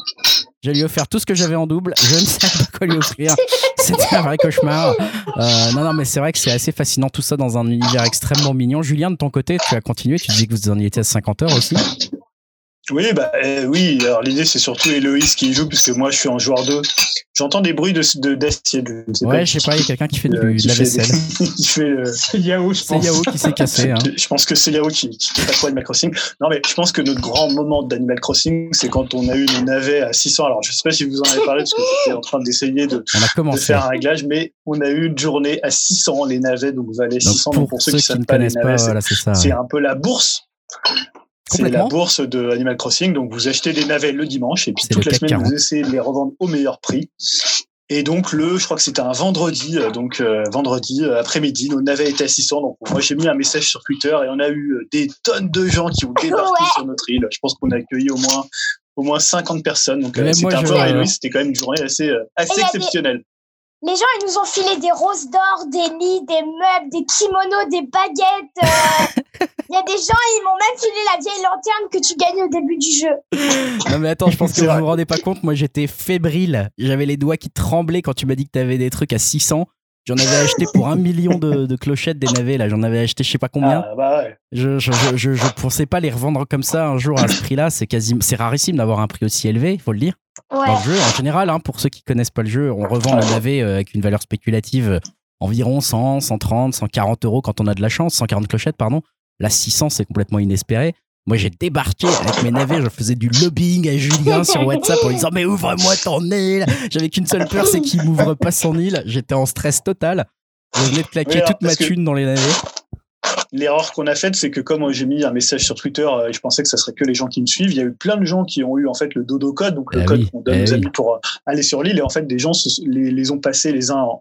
Je lui ai offert tout ce que j'avais en double. Je ne savais pas quoi lui offrir. C'était un vrai cauchemar. Euh, non, non, mais c'est vrai que c'est assez fascinant tout ça dans un univers extrêmement mignon. Julien, de ton côté, tu as continué. Tu disais que vous en y étiez à 50 heures aussi. Oui, bah, euh, oui. Alors l'idée c'est surtout Héloïse qui y joue puisque moi je suis en joueur 2. J'entends des bruits de de- d'assiette. je ne sais Ouais, pas je sais pas, il y a quelqu'un qui fait euh, qui de la fait vaisselle. des- fait le- C'est Yahoo, je C'est pense. Yao qui s'est cassé. Hein. Je pense que c'est Yao qui, qui fait pas Animal Crossing. Non, mais je pense que notre grand moment d'Animal Crossing, c'est quand on a eu nos navets à 600. Alors, je sais pas si vous en avez parlé parce que j'étais en train d'essayer de, faire un réglage, mais on a eu une journée à 600 les navets, donc valait Donc 600. pour, Donc, pour ceux, ceux qui ne pas, les connaissent pas, c'est- voilà, c'est ça. c'est un peu la bourse. C'est la bourse de Animal Crossing. Donc, vous achetez des navets le dimanche et puis toute la semaine, 40. vous essayez de les revendre au meilleur prix. Et donc, le, je crois que c'était un vendredi, euh, donc euh, vendredi euh, après-midi, nos navets étaient à 600. Donc, moi, j'ai mis un message sur Twitter et on a eu euh, des tonnes de gens qui ont débarqué Ouais. sur notre île. Je pense qu'on a accueilli au moins au moins 50 personnes. Donc, euh, c'était un peu, Héloïse, c'était quand même une journée assez, euh, assez Et exceptionnelle. Les gens, ils nous ont filé des roses d'or, des lits, des meubles, des kimonos, des baguettes. euh. Il y a des gens, ils m'ont même filé la vieille lanterne que tu gagnes au début du jeu. Non mais attends, je pense que vous vous rendez pas compte, moi j'étais fébrile. J'avais les doigts qui tremblaient quand tu m'as dit que t'avais des trucs à 600. J'en avais acheté pour un million de, de clochettes des navets là. J'en avais acheté je sais pas combien. Ah, bah ouais. Je, je, je, je, je pensais pas les revendre comme ça un jour à ce prix-là. C'est rarissime d'avoir un prix aussi élevé, il faut le dire. Ouais. Dans le jeu, en général, hein, pour ceux qui connaissent pas le jeu, on revend le navet euh, avec une valeur spéculative euh, environ 100, 130, 140 euros quand on a de la chance, 140 clochettes, pardon. Là, 600, c'est complètement inespéré. Moi, j'ai débarqué avec mes navets, je faisais du lobbying à Julien sur WhatsApp en lui disant Mais ouvre-moi ton île J'avais qu'une seule peur, c'est qu'il m'ouvre pas son île. J'étais en stress total. Je venais de claquer alors, toute ma que- thune dans les navets. L'erreur qu'on a faite, c'est que comme j'ai mis un message sur Twitter, euh, je pensais que ça serait que les gens qui me suivent. Il y a eu plein de gens qui ont eu en fait le dodo code, donc le Eh code oui, qu'on donne eh aux oui. amis pour euh, aller sur l'île. Et en fait, des gens se- les, les ont passés les uns. en-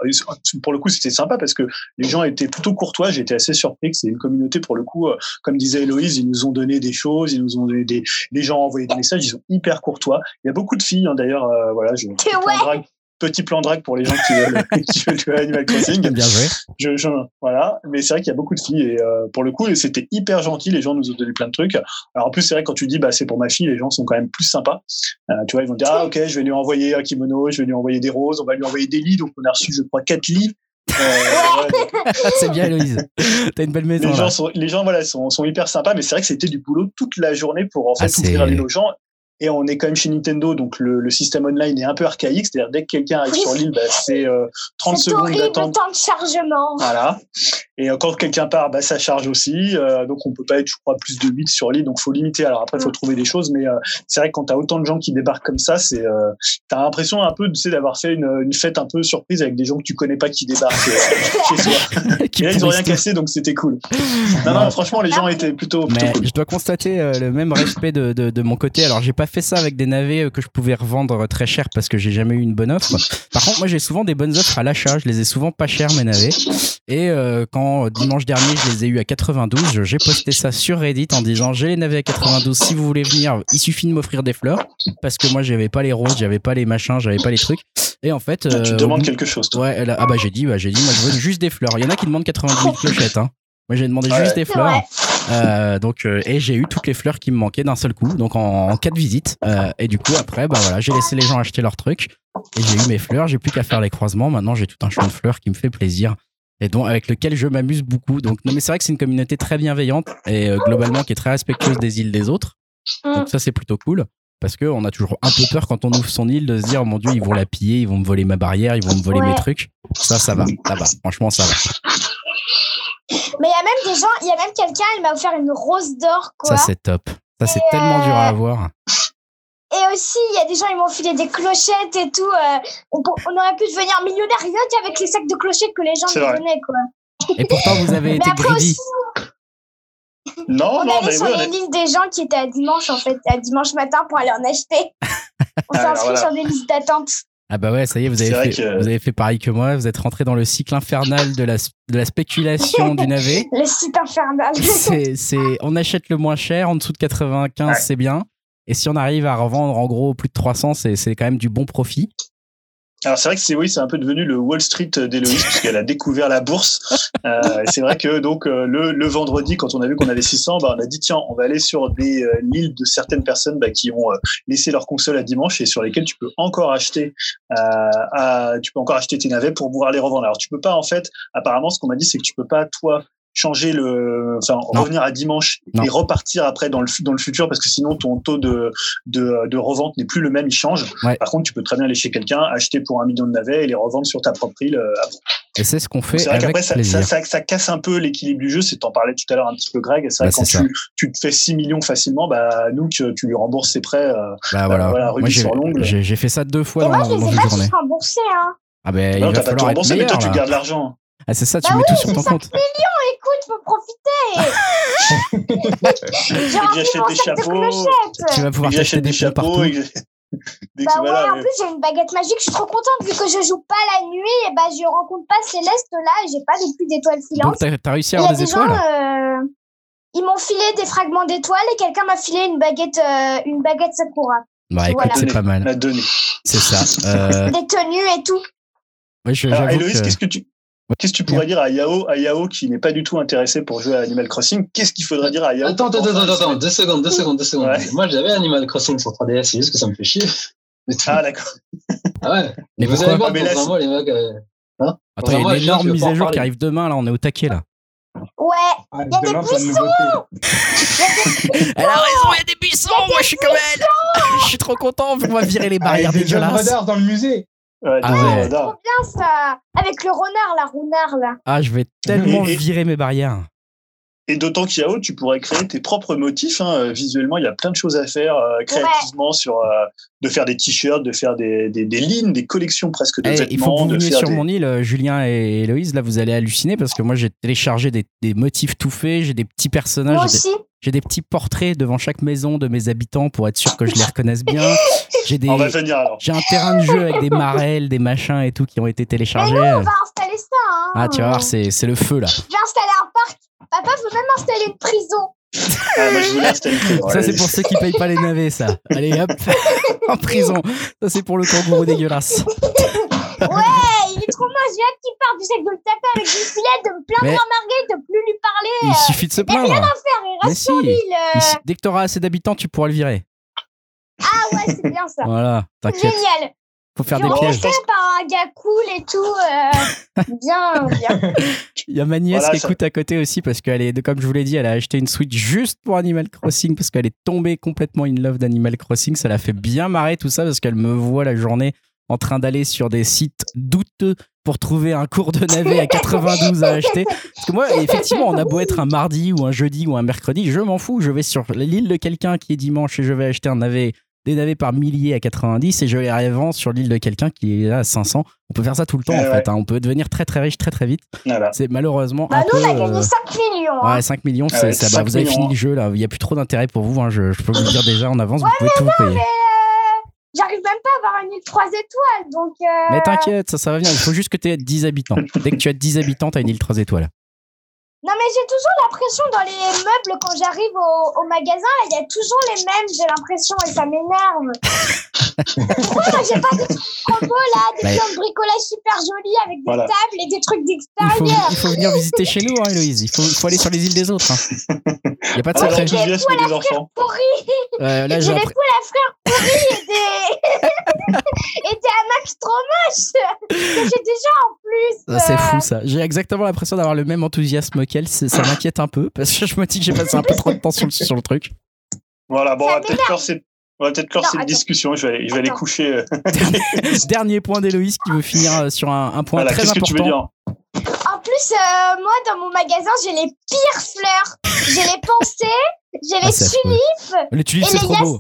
Pour le coup, c'était sympa parce que les gens étaient plutôt courtois. J'étais assez surpris que c'est une communauté pour le coup. euh, Comme disait Héloïse, ils nous ont donné des choses, ils nous ont donné des. Les gens ont envoyé des messages. Ils sont hyper courtois. Il y a beaucoup de filles hein, d'ailleurs. euh, voilà, je, Ouais. Petit plan drague pour les gens qui veulent, qui veulent jouer à Animal Crossing. Bien joué. je, je- voilà. Mais c'est vrai qu'il y a beaucoup de filles et euh, pour le coup c'était hyper gentil. Les gens nous ont donné plein de trucs. Alors en plus c'est vrai quand tu dis bah c'est pour ma fille les gens sont quand même plus sympas. Euh, tu vois ils vont dire ah ok je vais lui envoyer un kimono je vais lui envoyer des roses on va lui envoyer des lits. Donc on a reçu je crois quatre lits. Euh, ouais, donc, c'est bien, Héloïse. T'as une belle maison les là. gens sont les gens voilà sont, sont hyper sympas. Mais c'est vrai que c'était du boulot toute la journée pour en fait Ah, ouvrir aux gens et on est quand même chez Nintendo, donc le, le système online est un peu archaïque. C'est-à-dire dès que quelqu'un arrive Oui. sur l'île, bah, c'est euh, 30 C'est secondes d'attente le temps de chargement. Voilà. Et euh, quand quelqu'un part, bah, ça charge aussi. Euh, donc on peut pas être, je crois, plus de 8 sur l'île. Donc faut limiter. Alors après, faut trouver des choses. Mais euh, c'est vrai que quand t'as autant de gens qui débarquent comme ça, c'est euh, t'as l'impression un peu, tu sais, d'avoir fait une, une fête un peu surprise avec des gens que tu connais pas qui débarquent euh, chez soi. Qui Et là, ils ont rien cassé, donc c'était cool. Non, non, franchement, les gens étaient plutôt, plutôt Mais cool. je dois constater euh, le même respect de, de, de mon côté. Alors, j'ai pas fait ça avec des navets euh, que je pouvais revendre très cher parce que j'ai jamais eu une bonne offre. Par contre, moi, j'ai souvent des bonnes offres à l'achat. Je les ai souvent pas chers, mes navets. Et euh, quand euh, dimanche dernier, je les ai eu à 92, je- j'ai posté ça sur Reddit en disant j'ai les navets à 92. Si vous voulez venir, il suffit de m'offrir des fleurs parce que moi, j'avais pas les roses, j'avais pas les machins, j'avais pas les trucs. Et en fait, tu euh, te au demandes quelque chose, toi. Ouais, ah bah j'ai dit, bah, j'ai dit, moi je veux juste des fleurs. Il y en a qui demandent 90 000 clochettes. Hein. Moi j'ai demandé Ouais. juste des fleurs. Euh, donc euh, et j'ai eu toutes les fleurs qui me manquaient d'un seul coup, donc en, en quatre visites. Euh, et du coup après, bah voilà, j'ai laissé les gens acheter leurs trucs et j'ai eu mes fleurs. J'ai plus qu'à faire les croisements. Maintenant j'ai tout un champ de fleurs qui me fait plaisir et donc avec lequel je m'amuse beaucoup. Donc non mais c'est vrai que c'est une communauté très bienveillante et euh, globalement qui est très respectueuse des îles des autres. Donc ça c'est plutôt cool. Parce qu'on a toujours un peu peur quand on ouvre son île de se dire, oh mon dieu, ils vont la piller, ils vont me voler ma barrière, ils vont me voler Ouais. mes trucs. Ça, ça va, ça va. Franchement, ça va. Mais il y a même des gens, il y a même quelqu'un, il m'a offert une rose d'or, quoi. Ça, c'est top. Ça, c'est tellement euh, dur à avoir. Et aussi, il y a des gens, ils m'ont filé des clochettes et tout. euh, on, on aurait pu devenir millionnaire rien qu'avec les sacs de clochettes que les gens nous donnaient, quoi. Et pourtant, vous avez Mais été après greedy. aussi, Non, on non, allait mais sur oui, les est- listes des gens qui étaient à dimanche, en fait, à dimanche matin pour aller en acheter. On s'est Alors, inscrit voilà. sur des listes d'attente. Ah bah ouais, ça y est, vous avez, fait, que- vous avez fait pareil que moi. Vous êtes rentré dans le cycle infernal de la, de la spéculation du navet. Le site infernal. C'est, c'est, on achète le moins cher, en dessous de 95, Ouais. c'est bien. Et si on arrive à revendre en gros plus de 300, c'est, c'est quand même du bon profit. Alors c'est vrai que c'est oui, c'est un peu devenu le Wall Street d'Héloïse puisqu'elle a découvert la bourse. Euh, et c'est vrai que donc euh, le, le vendredi, quand on a vu qu'on avait 600, bah, on a dit tiens, on va aller sur des euh, l'île de certaines personnes bah, qui ont euh, laissé leur console à dimanche et sur lesquelles tu peux encore acheter, euh, à- tu peux encore acheter tes navets pour pouvoir les revendre. Alors tu peux pas en fait, apparemment ce qu'on m'a dit c'est que tu peux pas toi changer le, enfin Non. revenir à dimanche Non. et repartir après dans le dans le futur parce que sinon ton taux de de, de revente n'est plus le même, il change. Ouais. Par contre, tu peux très bien aller chez quelqu'un, acheter pour un million de navets et les revendre sur ta propre île. euh, après. Et c'est ce qu'on fait C'est vrai qu'après, ça, ça, ça, ça casse un peu l'équilibre du jeu. C'est t'en parlais tout à l'heure un petit peu, Greg. C'est vrai Bah, que quand tu, tu te fais 6 millions facilement, bah, nous, que tu lui rembourses ses prêts. euh, bah voilà. voilà, Moi, rubis j'ai, sur l'ongle. j'ai, j'ai fait ça deux fois Et moi, dans, je les ai pas journée. remboursés. Hein. Ah ben, non, il va t'as pas falloir remboursé, mais toi, tu gardes l'argent. Ah, c'est ça, tu Bah mets oui, tout sur j'ai ton 5 compte. millions, écoute, faut profiter. J'ai que j'achète des de chapeaux. clochettes. Tu vas pouvoir que j'achète des des partout. chapeaux. et que- Dès que Bah c'est- ouais, voilà, en plus j'ai une baguette magique, je suis trop contente vu que je joue pas la nuit et bah je rencontre pas Céleste là et j'ai pas des plus d'étoiles filantes. t'as, t'as réussi à Il y a avoir des des gens, étoiles euh, ils m'ont filé des fragments d'étoiles et quelqu'un m'a filé une baguette, euh, une baguette Sakura, Bah écoute, voilà. c'est pas mal. la donnée. C'est ça. Euh, des tenues et tout. ouais, je- Alors, Héloïse, que- qu'est-ce que tu. Qu'est-ce que tu pourrais dire à Yao, à Yao qui n'est pas du tout intéressé pour jouer à Animal Crossing? Qu'est-ce qu'il faudrait dire à Yao Attends, attends, attends, attends, deux secondes, deux secondes, deux secondes. Ouais. Moi, j'avais Animal Crossing sur 3DS, c'est juste que ça me fait chier. Ah d'accord. Ah ouais. Mais vous allez voir, mais là, dans un mois, les mecs. euh, Attends, il y a une énorme mise à jour qui arrive demain, là, on est au taquet, là. Ouais, Ah, y a des nouveautés. Elle a raison, il y a des buissons, moi je suis comme elle. Je suis trop content, on va virer les Ah, barrières il y a des dégueulasses. dans le musée. Ouais, Ah ouais. Radar. trop bien ça. Avec le renard là, renard là. Ah, je vais tellement Et- et- virer mes barrières. Et d'autant qu'Yao, tu pourrais créer tes propres motifs. hein. Visuellement, il y a plein de choses à faire euh, créativement sur euh, de faire des t-shirts, de faire des, des, des lignes, des collections presque de Eh, vêtements. il faut que vous veniez sur des- mon île, euh, Julien et Héloïse, là vous allez halluciner parce que moi j'ai téléchargé des, des motifs tout faits, j'ai des petits personnages, Moi j'ai des- aussi. j'ai des petits portraits devant chaque maison de mes habitants pour être sûr que je les reconnaisse bien. J'ai des, On va venir alors. j'ai un terrain de jeu avec des marelles, des machins et tout qui ont été téléchargés. Mais on va installer ça. Hein. Ah, tu vas voir, c'est c'est le feu là. Je vais installer un. Papa veut même installer une prison. Ah, moi, je voulais installer. Ça, c'est pour ceux qui payent pas les navets, ça. Allez, hop, en prison. Ça, c'est pour le kangourou dégueulasse. Ouais, il est trop moche. J'ai hâte qu'il parte. J'essaie de le taper avec une filette, de me plaindre Mais- Marguerite, de plus lui parler. Il suffit de se Il y a rien plaindre. à faire. Il Mais reste sur si. l'île. euh. Dès que tu auras assez d'habitants, tu pourras le virer. Ah ouais, c'est bien ça. Voilà, t'inquiète. Génial. Faut faire Je des pièges. par un gars cool et tout. euh, bien, bien. Il y a ma nièce Voilà, qui ça- écoute à côté aussi parce qu'elle est, comme je vous l'ai dit, elle a acheté une Switch juste pour Animal Crossing parce qu'elle est tombée complètement in love d'Animal Crossing. Ça l'a fait bien marrer tout ça parce qu'elle me voit la journée en train d'aller sur des sites douteux pour trouver un cours de navet à 92 à acheter. Parce que moi, effectivement, on a beau être un mardi ou un jeudi ou un mercredi, je m'en fous. Je vais sur l'île de quelqu'un qui est dimanche et je vais acheter un navet, des navets par milliers à 90 et je les revends sur l'île de quelqu'un qui est là à 500. On peut faire ça tout le temps Ouais, en ouais. fait. hein. On peut devenir très très riche très très vite. Voilà. C'est malheureusement Bah, un nous, peu. on a gagné euh, 5 millions. hein. Ouais, 5 millions, c'est ça. Bah, 5 vous avez fini le jeu là. Il n'y a plus trop d'intérêt pour vous. hein. Je, je peux vous le dire déjà en avance. Vous pouvez tout vous payer. Mais euh, j'arrive même pas à avoir une île 3 étoiles. Donc, euh, Mais t'inquiète, ça, ça va venir. Il faut juste que tu aies 10 habitants. Dès que tu as 10 habitants, tu as une île 3 étoiles. Non, mais j'ai toujours l'impression dans les meubles, quand j'arrive au, au magasin, il y a toujours les mêmes, j'ai l'impression, et ça m'énerve. Pourquoi j'ai pas des trucs promo, là, des Bah, plans de bricolage super jolis avec des Voilà. tables et des trucs d'extérieur. il faut venir visiter chez nous, hein, Héloïse. Il faut, aller sur les îles des autres. Il n'y a pas de secret. l'enthousiasme des enfants. Pourri, Euh, là, j'ai j'ai des appris- poules à frères pourris et des... et des hamacs trop moches que j'ai déjà en plus. Ah, C'est euh, fou ça. J'ai exactement l'impression d'avoir le même enthousiasme qu'elle. Ça m'inquiète un peu parce que je me dis que j'ai passé un peu trop de temps sur le, sur le truc. Voilà, bon, on va peut-être clore cette, on va peut-être clore Non, cette attends. discussion. Je vais aller, je vais aller coucher. euh, Dernier point d'Héloïse qui veut finir euh, sur un, un point Voilà, très qu'est-ce que tu veux important. dire En plus, euh, moi, dans mon magasin, j'ai les pires fleurs. J'ai les pensées, j'ai Ah, les tulipes Les tulipes, et c'est les trop.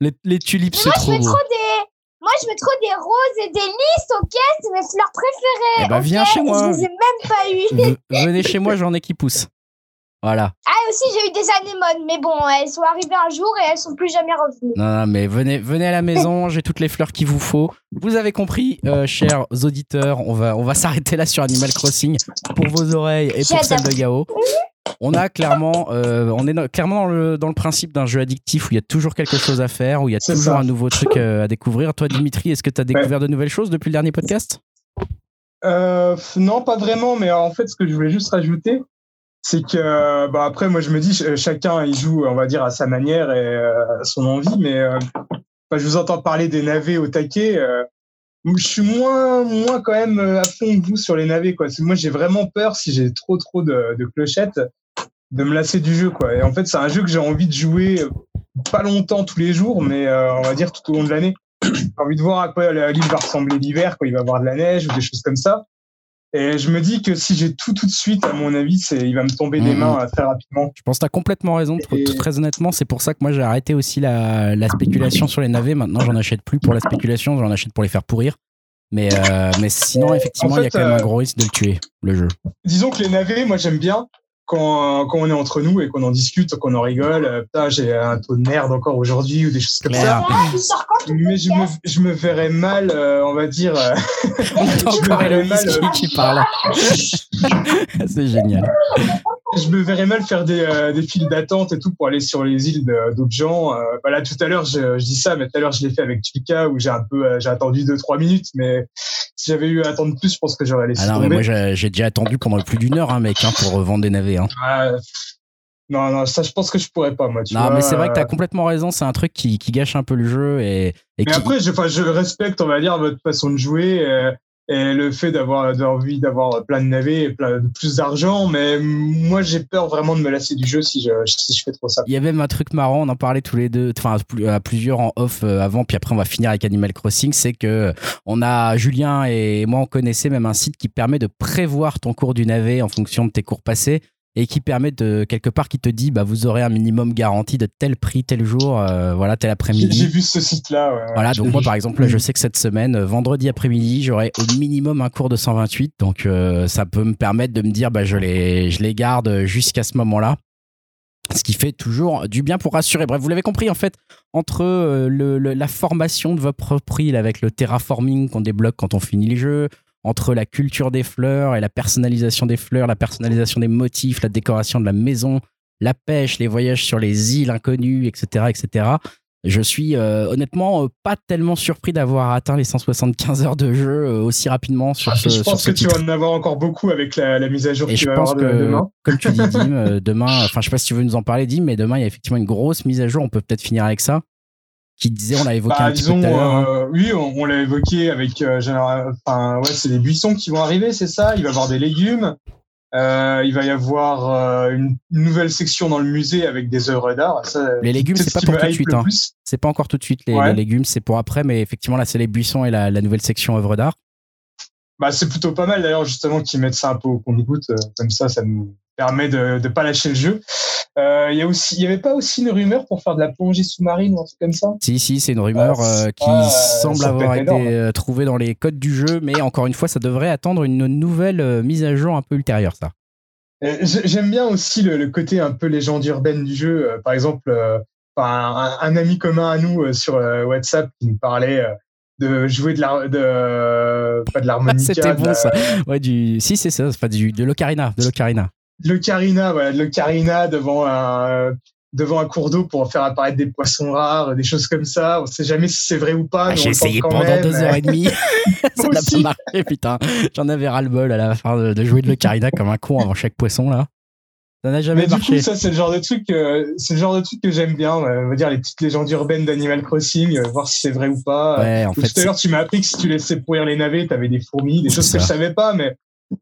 Les, les tulipes, Mais c'est moi, je trop veux beau. trop des... Moi, je veux trop des roses et des lys, ok C'est mes fleurs préférées. Eh ok viens chez moi. Je les ai même pas eues. Venez chez moi, j'en ai qui poussent. Voilà. Ah, aussi, j'ai eu des anémones, mais bon, elles sont arrivées un jour et elles sont plus jamais revenues. Non, non, mais venez, venez à la maison, j'ai toutes les fleurs qu'il vous faut. Vous avez compris, euh, chers auditeurs, on va, on va s'arrêter là sur Animal Crossing pour vos oreilles et pour celles de Yao. On a clairement, euh, on est dans- clairement dans le, dans le principe d'un jeu addictif où il y a toujours quelque chose à faire, où il y a toujours ça. un nouveau truc euh, à découvrir. Toi, Dimitri, est-ce que tu as découvert de nouvelles choses depuis le dernier podcast? Euh, non, pas vraiment, mais en fait, ce que je voulais juste rajouter, c'est que, bah, après, moi, je me dis, ch- chacun, il joue, on va dire, à sa manière et euh, à son envie, mais bah, je vous entends parler des navets au taquet. je suis moins, moins quand même à fond que vous sur les navets, quoi. Moi, j'ai vraiment peur, si j'ai trop, trop de, de clochettes, de me lasser du jeu, quoi. Et en fait, c'est un jeu que j'ai envie de jouer euh, pas longtemps tous les jours, mais euh, on va dire tout au long de l'année. J'ai envie de voir à quoi la- l'île va ressembler l'hiver, quand il va y avoir de la neige ou des choses comme ça. Et je me dis que si j'ai tout tout de suite, à mon avis, c'est, il va me tomber des Mhm. mains euh, très rapidement. Je pense que tu as complètement raison. Et- Très honnêtement, c'est pour ça que moi j'ai arrêté aussi la, la spéculation sur les navets. Maintenant, j'en achète plus pour la spéculation, j'en achète pour les faire pourrir. Mais, euh, mais sinon, effectivement, En il y a quand même un gros risque de le tuer, le jeu. Disons que les navets, moi j'aime bien quand, quand on est entre nous et qu'on en discute, qu'on en rigole. Euh, Putain, j'ai un taux de merde encore aujourd'hui ou des choses comme ça. Ah, Mais je me, je me verrais mal, euh, on va dire. euh, je me encore verrais mal, euh, qui parle. c'est génial. Je me verrais mal faire des, euh, des files d'attente et tout pour aller sur les îles d'autres gens. Euh, bah là, tout à l'heure, je, je dis ça, mais tout à l'heure, je l'ai fait avec Tulika où j'ai un peu, euh, j'ai attendu 2-3 minutes. Mais si j'avais eu à attendre plus, je pense que j'aurais laissé Ah non, mais moi j'ai déjà attendu pendant plus d'une heure, hein, mec, hein, pour vendre des navets. Hein. Ah, non, non, ça, je pense que je pourrais pas, moi. Tu Non, vois, mais c'est vrai que tu as euh, complètement raison. C'est un truc qui, qui gâche un peu le jeu. Et, et Mais qui, après, je, je respecte, on va dire, votre façon de jouer euh, et le fait d'avoir envie d'avoir plein de navets et plein plus d'argent. Mais moi, j'ai peur vraiment de me lasser du jeu si je, si je fais trop ça. Il y a même un truc marrant, on en parlait tous les deux, enfin à plusieurs en off euh, avant, puis après on va finir avec Animal Crossing, c'est que on a Julien et moi on connaissait même un site qui permet de prévoir ton cours du navet en fonction de tes cours passés et qui permet de quelque part qui te dit bah vous aurez un minimum garanti de tel prix tel jour, euh, voilà tel J'ai j'ai après-midi. vu ce site-là. ouais, ouais, Voilà, donc moi vu. par exemple, là, je sais que cette semaine, euh, vendredi après-midi, j'aurai au minimum un cours de 128, donc euh, ça peut me permettre de me dire, bah, je, les, je les garde jusqu'à ce moment-là. Ce qui fait toujours du bien pour rassurer. Bref, vous l'avez compris, en fait, entre le- le- la formation de votre île avec le terraforming qu'on débloque quand on finit le jeu, entre la culture des fleurs et la personnalisation des fleurs, la personnalisation des motifs, la décoration de la maison, la pêche, les voyages sur les îles inconnues, etc., etc. Je suis euh, honnêtement euh, pas tellement surpris d'avoir atteint les 175 heures de jeu euh, aussi rapidement sur ce, je sur pense ce que tu vas en avoir encore beaucoup avec la, la mise à jour Et qu'il je pense avoir que, de- demain. comme tu dis, Dim, demain, enfin, je sais pas si tu veux nous en parler, Dim, mais demain, il y a effectivement une grosse mise à jour. On peut peut-être finir avec ça. Qui disait, on l'a évoqué Bah, un petit peu tout à l'heure. hein. euh, oui, on, on l'a évoqué avec, euh, général- enfin, ouais, c'est des buissons qui vont arriver, c'est ça. Il va y avoir des légumes. Euh, il va y avoir une, nouvelle section dans le musée avec des œuvres d'art. Les légumes, c'est c'est ce pas pour tout de suite, hein. C'est pas encore tout de suite les, Ouais. les légumes, c'est pour après, mais effectivement, là, c'est les buissons et la, la nouvelle section œuvre d'art. Bah, c'est plutôt pas mal d'ailleurs justement qu'ils mettent ça un peu au compte-goutte comme ça, ça nous permet de ne pas lâcher le jeu. Euh, Il y a aussi, il y avait pas aussi une rumeur pour faire de la plongée sous-marine ou un truc comme ça? Si, si, c'est une rumeur Ah, euh, qui ah, semble avoir été énorme. euh, trouvée dans les codes du jeu, mais encore une fois, ça devrait attendre une nouvelle mise à jour un peu ultérieure, ça. J'aime bien aussi le, le côté un peu légende urbaine du jeu. Par exemple, euh, un, un ami commun à nous sur WhatsApp qui nous parlait de jouer de la, de, pas de l'harmonica, C'était bon, la- ça. Ouais, du... Si, c'est ça, enfin, du... de l'ocarina, de l'ocarina. De l'ocarina, voilà, de l'ocarina devant un, devant un cours d'eau pour faire apparaître des poissons rares, des choses comme ça. On sait jamais si c'est vrai ou pas. Ah, J'ai le essayé pendant même. deux heures et demie. ça n'a pas marché, putain. J'en avais ras-le-bol à la fin de, de jouer de l'ocarina comme un con avant chaque poisson, là. Ça n'a jamais Mais du coup, ça, c'est le genre de truc, euh, c'est le genre de truc que j'aime bien. on va dire les petites légendes urbaines d'Animal Crossing, euh, voir si c'est vrai ou pas. Ouais, en tout à l'heure, tu m'as appris que si tu laissais pourrir les navets, t'avais des fourmis, des choses que je savais pas, mais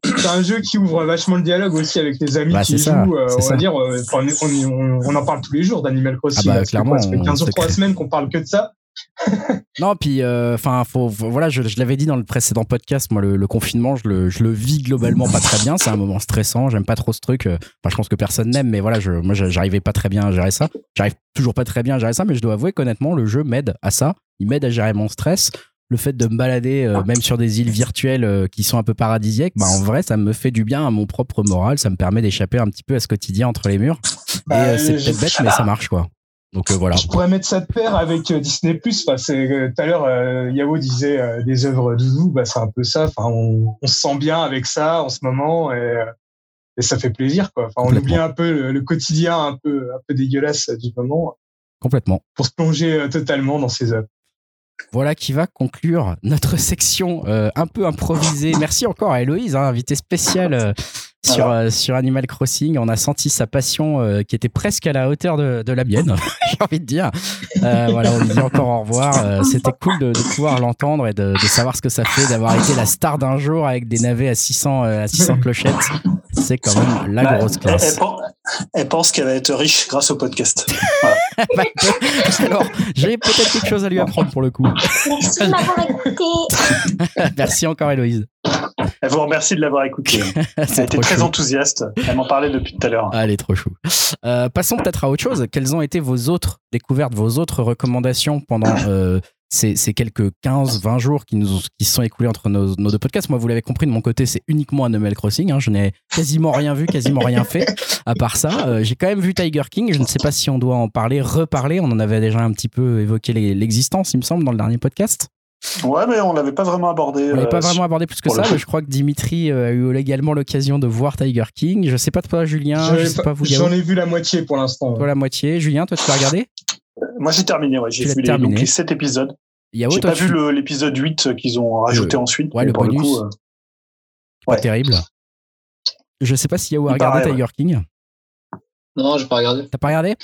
c'est un jeu qui ouvre vachement le dialogue aussi avec les amis Bah, qui jouent. euh, on ça. va dire, euh, enfin, on, on, on- on en parle tous les jours d'Animal Crossing. Ah bah, clairement, ça fait on 15 jours, se 3 crée. semaines qu'on parle que de ça. Non, puis, enfin, faut, faut- voilà, je, je l'avais dit dans le précédent podcast, moi, le, le confinement, je le, je le vis globalement pas très bien. C'est un moment stressant. J'aime pas trop ce truc. euh, Enfin, je pense que personne n'aime, mais voilà, je, moi, j'arrivais pas très bien à gérer ça. J'arrive toujours pas très bien à gérer ça, mais je dois avouer qu'honnêtement, le jeu m'aide à ça. Il m'aide à gérer mon stress. Le fait de me balader euh, même sur des îles virtuelles euh, qui sont un peu paradisiaques, bah, en vrai, ça me fait du bien à mon propre moral. Ça me permet d'échapper un petit peu à ce quotidien entre les murs. Et Bah, euh, c'est peut-être bête, mais ça marche, quoi. Donc voilà. Je pourrais mettre ça de pair avec Disney Plus. Enfin, tout à l'heure, Yao disait des œuvres doudou. Bah, c'est un peu ça. Enfin, on, on se sent bien avec ça en ce moment et, et ça fait plaisir. Quoi. Enfin, on oublie un peu le, le quotidien un peu un peu dégueulasse du moment Complètement. pour se plonger totalement dans ces œuvres. Voilà qui va conclure notre section euh, un peu improvisée. Merci encore à Héloïse, hein, invitée spéciale euh, sur, euh, sur Animal Crossing. On a senti sa passion euh, qui était presque à la hauteur de, de la mienne, j'ai envie de dire. Euh, voilà, on lui dit encore au revoir. Euh, C'était cool de, de pouvoir l'entendre et de, de savoir ce que ça fait d'avoir été la star d'un jour avec des navets à 600, euh, à 600 clochettes. C'est quand même la Bah, grosse classe. elle pen- elle pense qu'elle va être riche grâce au podcast. Bah, Alors, j'ai peut-être quelque chose à lui apprendre pour le coup. Merci de m'avoir écouté. Merci encore Héloïse. Elle vous remercie de l'avoir écouté. Elle était très chou. enthousiaste. Elle m'en parlait depuis tout à l'heure. Ah, elle est trop chou. Euh, passons peut-être à autre chose. Quelles ont été vos autres découvertes, vos autres recommandations pendant euh, ces, ces quelques 15-20 jours qui nous ont- qui se sont écoulés entre nos, nos deux podcasts? Moi, vous l'avez compris, de mon côté, c'est uniquement Animal Crossing. hein. Je n'ai quasiment rien vu, quasiment rien fait. À part ça, euh, j'ai quand même vu Tiger King. Je ne sais pas si on doit en parler, reparler. On en avait déjà un petit peu évoqué l'existence, il me semble, dans le dernier podcast. Ouais, mais on l'avait pas vraiment abordé. On n'avait euh, pas vraiment abordé plus que ça, mais je crois que Dimitri euh, a eu également l'occasion de voir Tiger King. Je sais pas toi, Julien. Je sais pas vous, J'en ai vu la moitié pour l'instant. Toi, la moitié. Julien, toi, tu l'as regardé? Moi, j'ai terminé. Ouais, j'ai vu les, terminé. donc, les 7 épisodes. J'ai pas tu- vu l'épisode 8 qu'ils ont rajouté ensuite. ouais, le bonus. coup, euh, pas Ouais. terrible. Je sais pas si Yao a Il regardé paraît, Tiger King. Non, j'ai pas regardé. T'as pas regardé?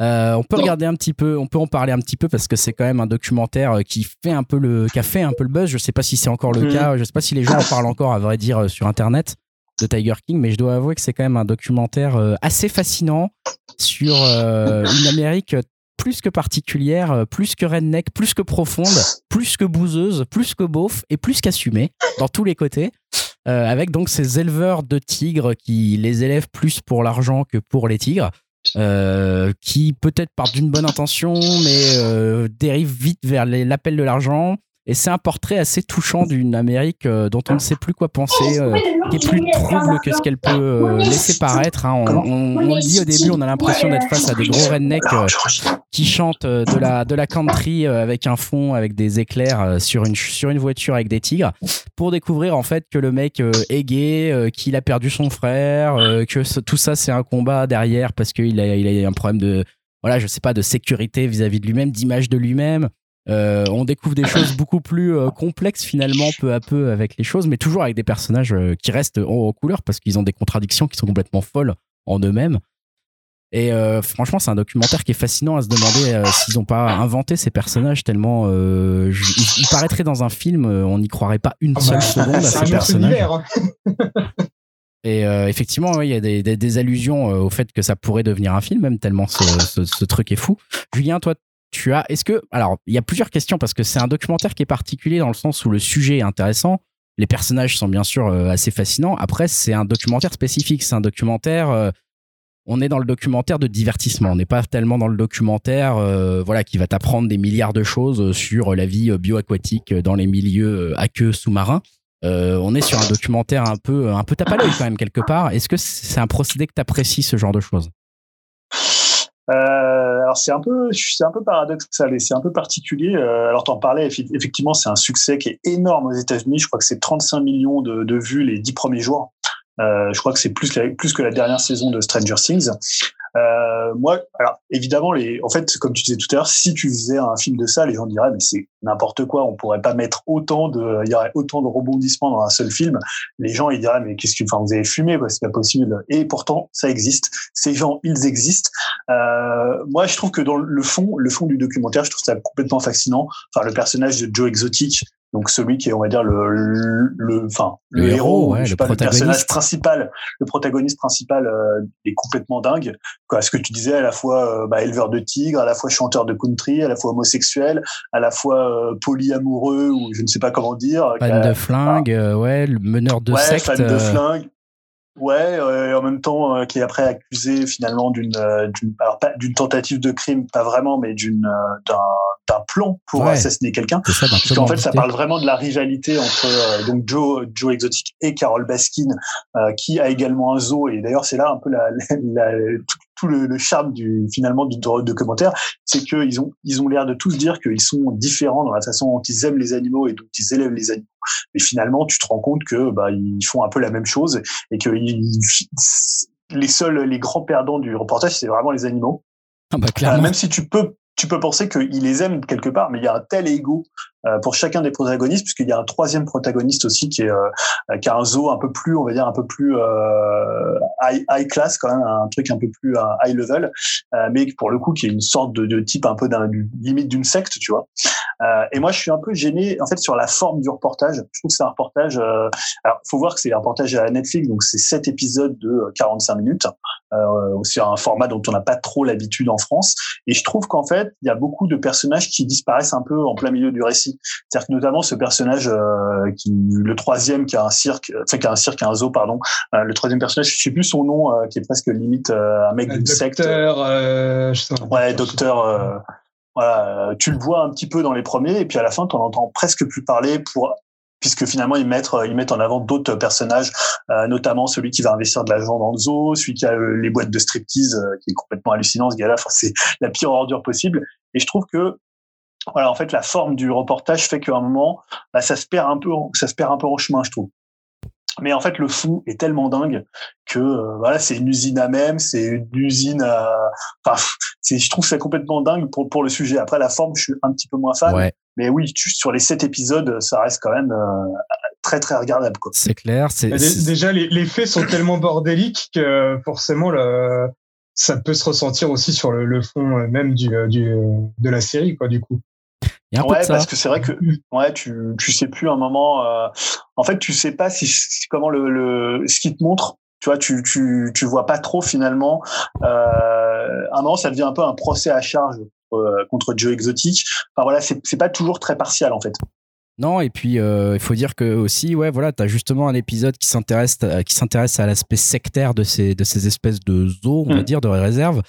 Euh, On peut Non. regarder un petit peu, on peut en parler un petit peu parce que c'est quand même un documentaire euh, qui fait un peu le, qui a fait un peu le buzz. Je sais pas si c'est encore le Mhm. cas. Je sais pas si les gens en parlent encore, à vrai dire, euh, sur Internet de Tiger King, mais je dois avouer que c'est quand même un documentaire assez fascinant sur euh, une Amérique plus que particulière, plus que redneck, plus que profonde, plus que bouseuse, plus que beauf et plus qu'assumée dans tous les côtés. Euh, avec donc ces éleveurs de tigres qui les élèvent plus pour l'argent que pour les tigres, euh, qui peut-être partent d'une bonne intention, mais euh, dérivent vite vers l'appel de l'argent. Et c'est un portrait assez touchant d'une Amérique euh, dont on ne sait plus quoi penser, euh, qui est plus trouble que ce qu'elle peut euh, laisser paraître. hein. On, on- on le dit au début, on a l'impression d'être face à des gros rednecks qui chantent de la, de la country avec un fond, avec des éclairs sur, une, sur une voiture avec des tigres, pour découvrir en fait que le mec est gay, qu'il a perdu son frère, que ce- tout ça c'est un combat derrière parce qu'il a, il a un problème de, voilà, je sais pas, de sécurité vis-à-vis de lui-même, d'image de lui-même. Euh, on découvre des choses beaucoup plus euh, complexes finalement peu à peu avec les choses, mais toujours avec des personnages euh, qui restent en, en couleur parce qu'ils ont des contradictions qui sont complètement folles en eux-mêmes. Et euh, franchement, c'est un documentaire qui est fascinant à se demander euh, s'ils n'ont pas inventé ces personnages tellement euh, ils, ils paraîtraient dans un film, on n'y croirait pas une Ah seule bah, seconde à ces personnages. hein. Et euh, effectivement, ouais, il y a des, des- des allusions euh, au fait que ça pourrait devenir un film, même tellement ce, ce- ce truc est fou. Julien, toi, tu as. Est-ce que. Alors, il y a plusieurs questions parce que c'est un documentaire qui est particulier dans le sens où le sujet est intéressant. Les personnages sont bien sûr euh, assez fascinants. Après, c'est un documentaire spécifique. C'est un documentaire. euh, on est dans le documentaire de divertissement. On n'est pas tellement dans le documentaire euh, voilà, qui va t'apprendre des milliards de choses sur la vie bioaquatique dans les milieux aqueux sous-marins. On est sur un documentaire un peu, un peu tape quand même quelque part. Est-ce que c'est un procédé que tu apprécies ce genre de choses? Euh, alors c'est un peu, c'est un peu paradoxal et c'est un peu particulier. Euh, alors t'en parlais, effectivement, c'est un succès qui est énorme aux États-Unis. Je crois que c'est 35 millions de, vues les dix premiers jours. Euh, je crois que c'est plus, plus que la dernière saison de Stranger Things. Euh, moi, alors évidemment, les, en fait, comme tu disais tout à l'heure, si tu faisais un film de ça, les gens diraient mais c'est n'importe quoi. On pourrait pas mettre autant de, il y aurait autant de rebondissements dans un seul film. Les gens ils diraient mais qu'est-ce que, enfin vous avez fumé, quoi, c'est pas possible. Et pourtant, ça existe. Ces gens, ils existent. Euh, moi, je trouve que dans le fond, le fond du documentaire, je trouve ça complètement fascinant. Enfin, le personnage de Joe Exotic, donc celui qui est, on va dire, le, le, enfin, Le le, héros, ouais, je sais le pas, le personnage principal, le protagoniste principal euh, est complètement dingue. Quoi, ce que tu disais, à la fois euh, bah, éleveur de tigres, à la fois chanteur de country, à la fois homosexuel, à la fois euh, polyamoureux ou je ne sais pas comment dire. Fan qu'à- de flingue, euh, ouais, le meneur de ouais, secte. fan de euh, flingue. Ouais, euh, en même temps, euh, qui est après accusé finalement d'une euh, d'une alors pas d'une tentative de crime, pas vraiment, mais d'une euh, d'un d'un plan pour Ouais. assassiner quelqu'un. Parce qu'en fait, ça parle vraiment de la rivalité entre euh, donc Joe Joe Exotic et Carole Baskin, qui a également un zoo. Et d'ailleurs, c'est là un peu la, la- la- tout, le, le charme du finalement du commentaire, c'est qu'ils ont ils ont l'air de tous dire qu'ils sont différents dans la façon dont ils aiment les animaux et dont ils élèvent les animaux. Mais finalement, tu te rends compte que bah ils font un peu la même chose et que ils- les seuls les grands perdants du reportage, c'est vraiment les animaux. Ah bah, Euh, clairement. même si tu peux, tu peux penser qu'ils les aiment quelque part, mais il y a un tel ego pour chacun des protagonistes, puisqu'il y a un troisième protagoniste aussi qui est euh, qui a un zoo un peu plus, on va dire un peu plus euh, high, high class quand même, un truc un peu plus euh, high level, euh, mais pour le coup qui est une sorte de, de type un peu d'un du- limite d'une secte, tu vois. Euh, et moi, je suis un peu gêné en fait sur la forme du reportage. Je trouve que c'est un reportage. Euh, alors, faut voir que c'est un reportage à Netflix, donc c'est sept épisodes de 45 minutes. Euh, c'est un format dont on n'a pas trop l'habitude en France. Et je trouve qu'en fait, il y a beaucoup de personnages qui disparaissent un peu en plein milieu du récit. C'est-à-dire que notamment ce personnage, euh, qui, le troisième qui a un cirque, enfin qui a un cirque, un zoo, pardon. Euh, le troisième personnage, je sais plus son nom, euh, qui est presque limite euh, un mec d'une secte. docteur, euh, je sais pas. Ouais, docteur. euh, voilà, euh, tu le vois un petit peu dans les premiers, et puis à la fin, tu en entends presque plus parler pour puisque finalement ils mettent ils mettent en avant d'autres personnages, euh, notamment celui qui va investir de l'argent dans le zoo, celui qui a euh, les boîtes de striptease, euh, qui est complètement hallucinant ce gars-là. Enfin, c'est la pire ordure possible. Et je trouve que voilà, en fait, la forme du reportage fait qu'à un moment, bah, ça se perd un peu, en- ça se perd un peu en chemin, je trouve. Mais en fait, le fond est tellement dingue que euh, voilà, c'est une usine à même, c'est une usine à. Enfin, c'est, je trouve ça complètement dingue pour pour le sujet. Après, la forme, je suis un petit peu moins fan. Ouais, Mais oui, tu- sur les sept épisodes, ça reste quand même euh, très très regardable, quoi. c'est clair. C'est c'est- Déjà, les, les faits sont tellement bordéliques que forcément, le, ça peut se ressentir aussi sur le, le fond euh, même du, euh, du, de la série, quoi, du coup. Il y a un peu Ouais, de ça. parce que c'est vrai que ouais, tu tu sais plus un moment. euh, en fait, tu sais pas si, si- comment le, le ce qui te montre. Tu vois, tu tu tu vois pas trop finalement. Euh, à un moment, ça devient un peu un procès à charge euh, contre Joe Exotic. Enfin voilà, c'est c'est pas toujours très partial en fait. Non, et puis euh, il faut dire que aussi, ouais, voilà, t'as justement un épisode qui s'intéresse, euh, qui s'intéresse à l'aspect sectaire de ces, de ces espèces de zoos, on va Mm. dire, de réserves.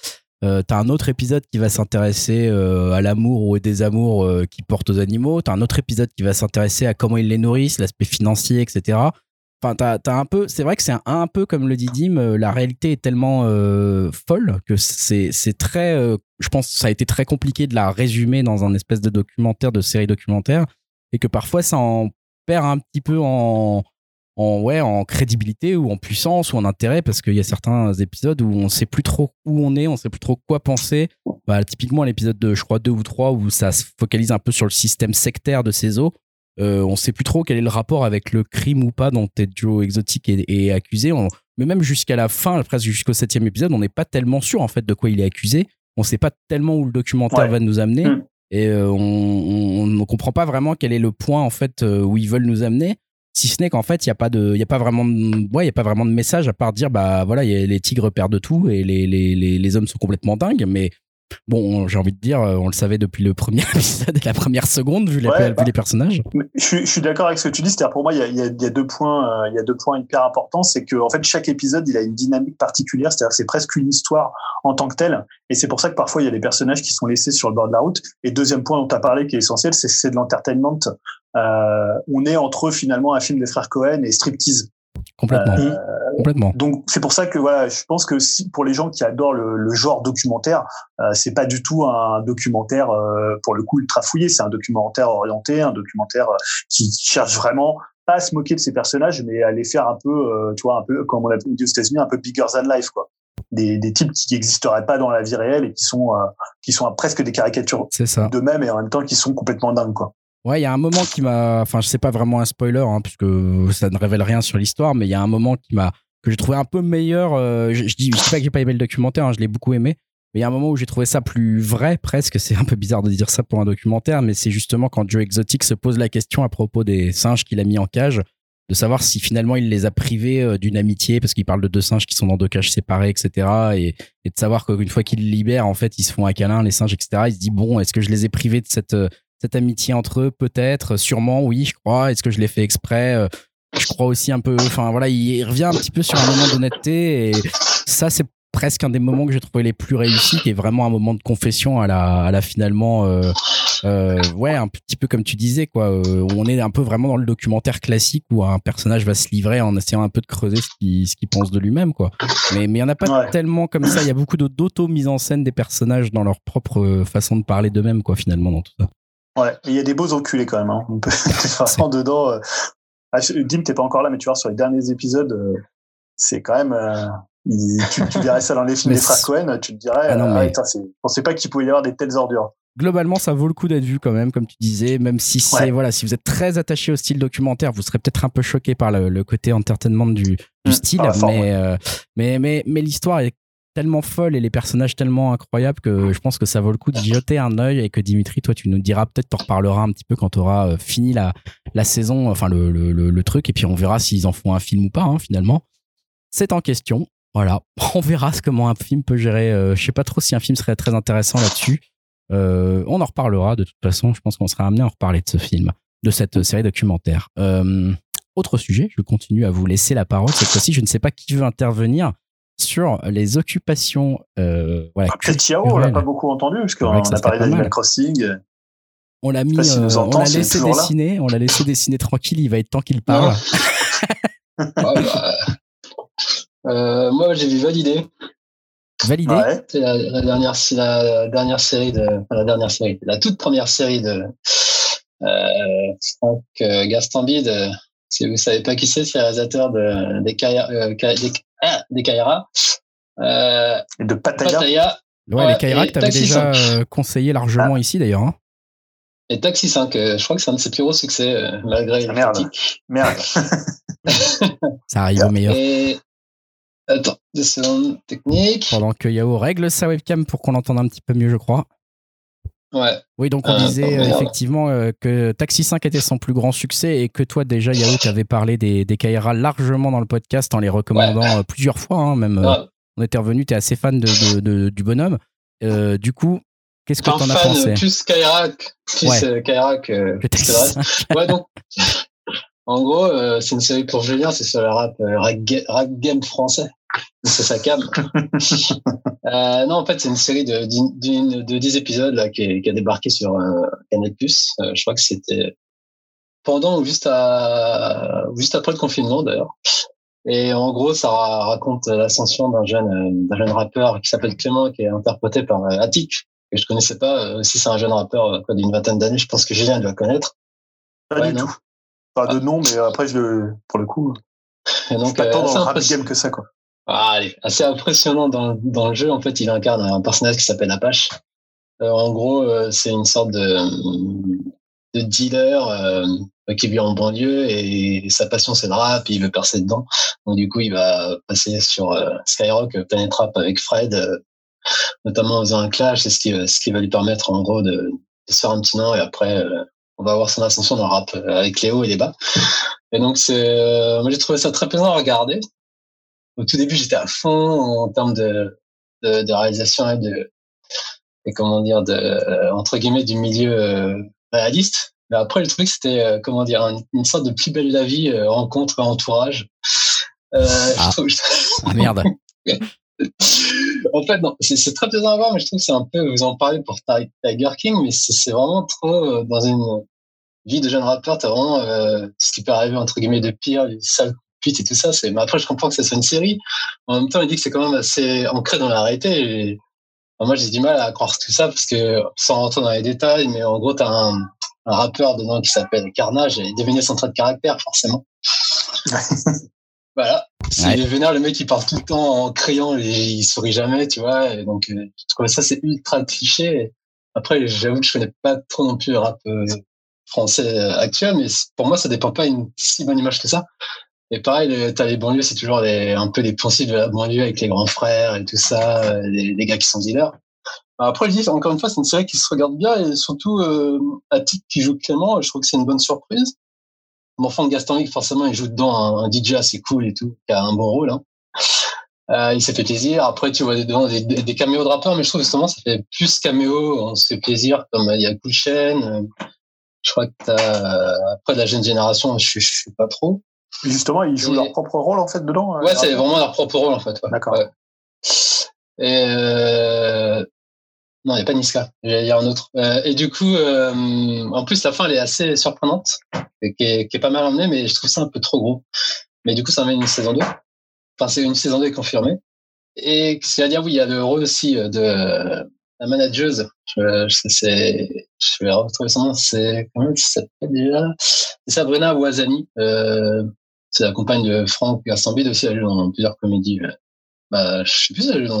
Euh, t'as un autre épisode qui va s'intéresser euh, à l'amour ou au désamour euh, qu'ils portent aux animaux. T'as un autre épisode qui va s'intéresser à comment ils les nourrissent, l'aspect financier, etc. Enfin, t'as, un peu, c'est vrai que c'est un, un peu comme le dit Dim, euh, la réalité est tellement folle que c'est, c'est très, je pense, que ça a été très compliqué de la résumer dans un espèce de documentaire, de série documentaire et que parfois ça en perd un petit peu en, en, ouais, en crédibilité ou en puissance ou en intérêt parce qu'il y a certains épisodes où on sait plus trop où on est, on sait plus trop quoi penser. Bah, typiquement l'épisode de, je crois, 2 ou 3 où ça se focalise un peu sur le système sectaire de ces eaux. Euh, on sait plus trop quel est le rapport avec le crime ou pas dont Ted Joe Exotic est, est accusé. On- mais même jusqu'à la fin, presque jusqu'au septième épisode, on n'est pas tellement sûr en fait de quoi il est accusé. On sait pas tellement où le documentaire Ouais. va nous amener Mm. et euh, on ne comprend pas vraiment quel est le point en fait euh, où ils veulent nous amener. Si ce n'est qu'en fait, il n'y a pas de, il y a pas vraiment, de, ouais, il y a pas vraiment de message à part dire bah voilà, il y a- les tigres perdent tout et les, les, les, les hommes sont complètement dingues. Mais bon, j'ai envie de dire, euh, on le savait depuis le premier épisode et la première seconde vu les, Ouais, vu bah. les personnages. Je suis, je suis d'accord avec ce que tu dis. C'est-à-dire pour moi, il y a, il y a- il y a deux points, euh, il y a deux points hyper importants. C'est que en fait, chaque épisode, il a une dynamique particulière. C'est-à-dire c'est presque une histoire en tant que telle. Et c'est pour ça que parfois il y a des personnages qui sont laissés sur le bord de la route. Et deuxième point dont tu as parlé, qui est essentiel, c'est c'est de l'entertainment. Euh, on est entre finalement un film des frères Cohen et striptease. Complètement, Euh, complètement. donc c'est pour ça que voilà, je pense que si, pour les gens qui adorent le, le genre documentaire, euh, c'est pas du tout un documentaire euh, pour le coup ultra fouillé. C'est un documentaire orienté, un documentaire euh, qui, cherche vraiment pas à se moquer de ces personnages, mais à les faire un peu, euh, tu vois, un peu comme on l'a dit aux États-Unis, un peu bigger than life, quoi. Des, des types qui n'existeraient pas dans la vie réelle et qui sont euh, qui sont presque des caricatures C'est ça. d'eux-mêmes et en même temps qui sont complètement dingues, quoi. Ouais, il y a un moment qui m'a. Enfin, je sais pas vraiment un spoiler, hein, puisque ça ne révèle rien sur l'histoire, mais il y a un moment qui m'a que j'ai trouvé un peu meilleur. euh, je, dis, je dis pas que j'ai pas aimé le documentaire, hein, je l'ai beaucoup aimé. Mais il y a un moment où j'ai trouvé ça plus vrai, presque. C'est un peu bizarre de dire ça pour un documentaire, mais c'est justement quand Joe Exotic se pose la question à propos des singes qu'il a mis en cage, de savoir si finalement il les a privés euh, d'une amitié, parce qu'il parle de deux singes qui sont dans deux cages séparées, etc. Et, de savoir qu'une fois qu'il les libère, en fait, ils se font un câlin, les singes, etc. Il se dit, bon, est-ce que je les ai privés de cette. Cette amitié entre eux, peut-être, sûrement, oui, je crois. Est-ce que je l'ai fait exprès Euh, je crois aussi un peu. Enfin voilà, il revient un petit peu sur un moment d'honnêteté et ça c'est presque un des moments que j'ai trouvé les plus réussis, qui est vraiment un moment de confession à la, à la finalement, euh, euh, ouais, un petit peu comme tu disais, quoi. Euh, on est un peu vraiment dans le documentaire classique où un personnage va se livrer en essayant un peu de creuser ce qu'il ce pense de lui-même, quoi. Mais mais il y en a pas Ouais. tellement comme ça. Il y a beaucoup d'auto mise en scène des personnages dans leur propre façon de parler d'eux-mêmes, quoi, finalement, dans tout ça. Ouais, il y a des beaux enculés quand même. Hein. On peut vraiment dedans. euh. Ah, Dim, t'es pas encore là, mais tu vois, sur les derniers épisodes, euh, c'est quand même. euh, il- tu, tu verrais ça dans les films des frères Cohen, tu te dirais. Ah non, euh, mais- putain, c'est- je pensais pas qu'il pouvait y avoir des telles ordures. globalement, ça vaut le coup d'être vu quand même, comme tu disais, même si c'est Ouais. voilà, si vous êtes très attaché au style documentaire, vous serez peut-être un peu choqué par le, le côté entertainment du, du Mm, style, forme, mais, ouais. euh, mais mais mais l'histoire est tellement folle et les personnages tellement incroyables que je pense que ça vaut le coup d'y jeter un œil et que Dimitri, toi, tu nous diras peut-être, t'en reparleras un petit peu quand tu auras fini la, saison, enfin le, truc, et puis on verra s'ils en font un film ou pas, hein, finalement. C'est en question. Voilà, on verra comment un film peut gérer. euh, je sais pas trop si un film serait très intéressant là-dessus. Euh, on en reparlera de toute façon. Je pense qu'on sera amené à en reparler de ce film, de cette euh, série documentaire. Euh, autre sujet, je continue à vous laisser la parole. Cette fois-ci, je ne sais pas qui veut intervenir sur les occupations. Euh, voilà, Ah, on l'a pas beaucoup entendu, parce qu'on a parlé d'Animal mal. Crossing. On l'a mis, euh, entend, on l'a laissé là. dessiner, on l'a laissé dessiner tranquille. Il va être temps qu'il parle. Ouais, bah, euh, moi, j'ai vu Validé. Validé. Ouais. C'est la, la dernière, c'est la dernière série de, enfin, la dernière série, la toute première série de euh, Franck euh, Gastambide. Si vous savez pas qui c'est, c'est le réalisateur de des euh, Ka- des, ah, des Kaira. Euh, Et de Pattaya. Pattaya Ouais, Ouais, les Kaira que t'avais Taxi déjà euh, conseillé largement ici d'ailleurs. hein. et Taxi 5. euh, je crois que c'est un de ses plus gros succès, malgré Ah, les merde. critiques. Merde. Ça arrive au meilleur. Et attends, deux secondes techniques. Pendant que Yao règle sa webcam pour qu'on l'entende un petit peu mieux, je crois. Ouais. Oui, donc on Ah, disait euh, effectivement euh, que Taxi 5 était son plus grand succès et que toi déjà Yao t'avais parlé des, des Kaira largement dans le podcast en les recommandant euh, plusieurs fois, hein, même euh, on était revenu, t'es assez fan de, de- de- du bonhomme. Euh, du coup, qu'est-ce que un t'en as pensé? plus Skyrock, plus euh, Kaira que, que Taxi le reste. 5 Ouais, donc, en gros, euh, c'est une série pour Julien, c'est sur le rap, euh, rap, ga- rap game français. C'est sa cam. euh, non, en fait, c'est une série de, d'une- d'une- de 10 épisodes là, qui, est- qui a débarqué sur euh, Canal+. Euh, je crois que c'était pendant ou juste, à, juste après le confinement, d'ailleurs. Et en gros, ça ra- raconte l'ascension d'un jeune, euh, d'un jeune rappeur qui s'appelle Clément, qui est interprété par euh, Attic, que je connaissais pas. Euh, si c'est un jeune rappeur quoi, d'une vingtaine d'années, je pense que Julien doit connaître. Pas Ouais, du non. tout. Pas de nom, mais après, je le, pour le coup, Et donc, pas euh, tant dans assez le rap impression- game que ça, quoi. Ah, allez, assez impressionnant dans, dans le jeu. En fait, il incarne un personnage qui s'appelle Apache. Euh, en gros, euh, c'est une sorte de, de dealer euh, qui vit en banlieue et sa passion c'est le rap. Et il veut percer dedans. Donc du coup, il va passer sur Skyrock, Planet Rap avec Fred, notamment en faisant un clash. C'est ce qui, ce qui va lui permettre en gros de, de se faire un petit nom et après. On va voir son ascension dans le rap euh, avec les hauts et les bas. Et donc, c'est, euh, moi, j'ai trouvé ça très plaisant à regarder au tout début, j'étais à fond en termes de, de, de réalisation et de, et comment dire, de, euh, entre guillemets, du milieu réaliste. Mais après, le truc, c'était, comment dire, une, une sorte de plus belle la vie, rencontre, entourage. Euh, Ah. je trouve, Ah merde. en fait, non, c'est très plaisant à voir, mais je trouve que c'est un peu, vous en parlez pour Ti- Tiger King, mais c'est vraiment trop dans une vie de jeune rappeur, t'as vraiment euh, ce qui peut arriver entre guillemets de pire, les sales putes et tout ça. C'est, mais après, je comprends que ça soit une série. En même temps, il dit que c'est quand même assez ancré dans la réalité. Et, enfin, moi, j'ai du mal à croire tout ça parce que, sans rentrer dans les détails, mais en gros, t'as un, un rappeur dedans qui s'appelle Carnage et devinez son trait de caractère, forcément. Voilà. S'il Ouais. vénère, le mec, il parle tout le temps en criant et il sourit jamais, tu vois. Et donc, euh, je trouve ça, c'est ultra cliché. Après, j'avoue que je connais pas trop non plus le rap euh, français euh, actuel, mais pour moi, ça dépend pas une si bonne image que ça. Et pareil, t'as les banlieues, c'est toujours un peu les poncifs de la banlieue avec les grands frères et tout ça, euh, les, les gars qui sont dealers. Après, je dis, encore une fois, c'est une série qui se regarde bien et surtout, euh, Attic qui joue Clément, je trouve que c'est une bonne surprise. Mon enfant de Gaston forcément, il joue dedans un, DJ assez cool et tout, qui a un bon rôle. Hein. Euh, il s'est fait plaisir. Après, tu vois dedans des, des, caméos de rappeurs, mais je trouve justement, ça fait plus caméo, on se fait plaisir, comme euh, il y a Cool. Je crois que t'as, euh, après la jeune génération, je, je suis pas trop. Justement, ils jouent Et- leur propre rôle en fait dedans. euh, Ouais, c'est vraiment leur propre rôle en fait. ouais. D'accord. Ouais. Et euh... non, il n'y a pas Niska. J'allais dire un autre. Euh, et du coup, euh, en plus, la fin, elle est assez surprenante, et qui est, qui est pas mal emmenée, mais je trouve ça un peu trop gros. Mais du coup, ça amène une saison 2. Enfin, c'est une saison 2 confirmée. Et c'est à dire, oui, il y a le rôle aussi de la manageuse. Je, je, vais retrouver son nom. C'est comment elle s'appelle déjà? C'est Sabrina Ouazani. Euh, c'est la compagne de Franck Gastambide aussi. Elle joue dans plusieurs comédies. euh, Bah, je sais plus, elle joue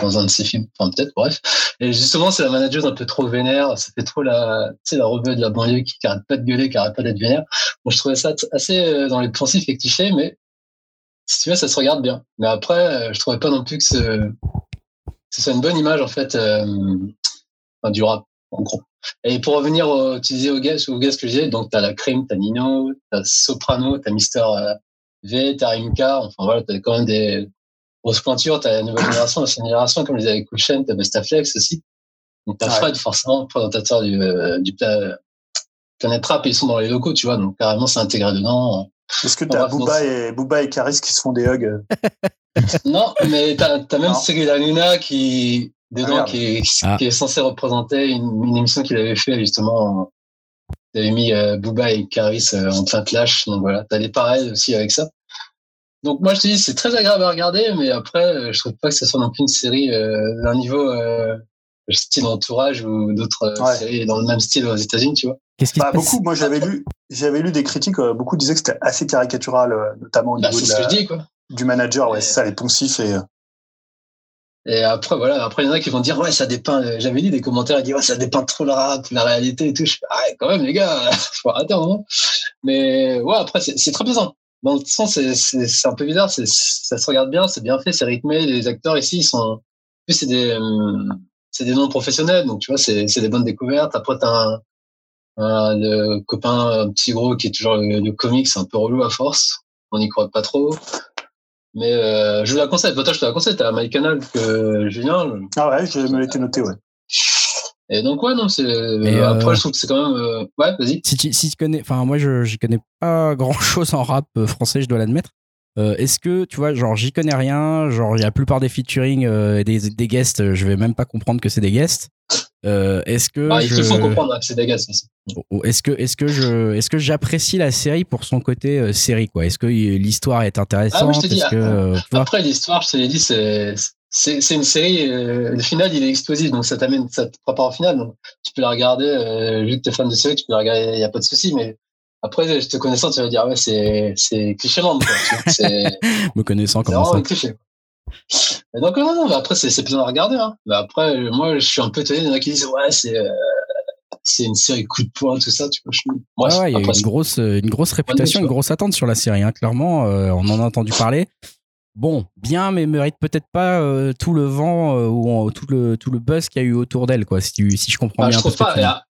dans, un de ses films. Enfin, peut-être, bref. Et justement, c'est la manageuse un peu trop vénère. Ça fait trop la, tu sais, la de la banlieue qui qui arrête pas de gueuler, qui arrête pas d'être vénère. Bon, je trouvais ça assez euh, dans les pensifs et clichés, mais si tu veux, ça se regarde bien. Mais après, euh, je trouvais pas non plus que ce, ce soit une bonne image, en fait, euh, du rap, en gros. Et pour revenir au, tu disais au guest, au guest que je disais, donc t'as la Crime, t'as Nino, t'as Soprano, t'as Mister euh, V, t'as Rimka, enfin voilà, t'as quand même des grosses pointures, t'as la nouvelle génération, l'ancienne génération, comme je disais avec Chain, t'as Bestaflex aussi. Donc t'as. Fred, forcément, présentateur du, euh, du pla- Planète Rap, et ils sont dans les locaux, tu vois, donc carrément c'est intégré dedans. Est-ce que t'as Booba et Booba et Caris qui se font des hugs Non, mais t'as as même Non. Cyril Hanouna qui, dedans, merde. qui, est, Ah. qui est censé représenter une, une émission qu'il avait fait, justement. Il avait mis euh, Booba et Caris euh, en plein clash. Donc voilà, t'as des parallèles aussi avec ça. Donc moi, je te dis, c'est très agréable à regarder, mais après, euh, je trouve pas que ce soit non plus une série euh, d'un niveau euh, style Entourage ou d'autres euh, Ouais. séries dans le même style aux États-Unis, tu vois. Qu'est-ce qui Bah, se passe? beaucoup. Moi, j'avais lu, j'avais lu des critiques. euh, beaucoup disaient que c'était assez caricatural, euh, notamment au Bah, niveau c'est de ce que la- je dis, quoi. du manager. Ouais, Et- c'est ça, les poncifs et. Et après, voilà, après, il y en a qui vont dire, ouais, ça dépeint, j'avais lu des commentaires, ils disent, ouais, ça dépeint trop le rap, la réalité et tout. Je fais, ah, ouais, quand même, les gars, faut arrêter un moment. Mais, ouais, après, c'est c'est très plaisant. Dans le sens, c'est- c'est c'est un peu bizarre, c'est ça se regarde bien, c'est bien fait, c'est rythmé, les acteurs ici, ils sont, en plus, c'est des, euh, c'est des noms professionnels, donc tu vois, c'est c'est des bonnes découvertes. Après, t'as un, un le copain, un petit gros qui est toujours le, le comique, c'est un peu relou à force. On n'y croit pas trop. Mais euh, je vous la conseille. Toi, je te la conseille. T'as MyCanal que Julien. Ah ouais, je me l'étais noté, ouais. Et donc ouais, non, c'est. Mais, Après, euh, je trouve que c'est quand même. euh, Ouais, vas-y. si tu, si tu connais, enfin moi je j'y connais pas grand chose en rap euh, français, je dois l'admettre. Euh, Est-ce que tu vois, genre j'y connais rien, genre la plupart des featuring euh, et des, des guests, euh, je vais même pas comprendre que c'est des guests. Euh, est-ce que Ah, ils je- font comprendre hein, que c'est des gars, ça. c'est- Ou Est-ce que, est-ce que je, est-ce que j'apprécie la série pour son côté série quoi? Est-ce que l'histoire est intéressante Ah oui, je te dis, que, vois? Après, l'histoire, je te l'ai dit, c'est. C'est une série, le final il est explosif, donc ça t'amène, ça te prépare au final. Donc tu peux la regarder, vu que t'es fan de série, tu peux la regarder, il y a pas de souci. Mais après, je te connaissant, tu vas dire ouais, c'est c'est clichéland, quoi. tu vois, C'est me connaissant vraiment ça cliché. Et donc, non, non, mais après, c'est c'est plaisant à regarder. Hein. Mais après, euh, moi, je suis un peu étonné. Il y en a qui disent, ouais, c'est euh, c'est une série coup de poing, tout ça. Tu vois, je... Moi, ouais, il y a eu après, une grosse, euh, une grosse réputation, une grosse attente sur la série. Hein, clairement, euh, on en a entendu parler. Bon, bien, mais mérite peut-être pas euh, tout le vent euh, ou tout le tout le buzz qu'il y a eu autour d'elle, quoi. Si, je comprends Ah, bien. je trouve pas.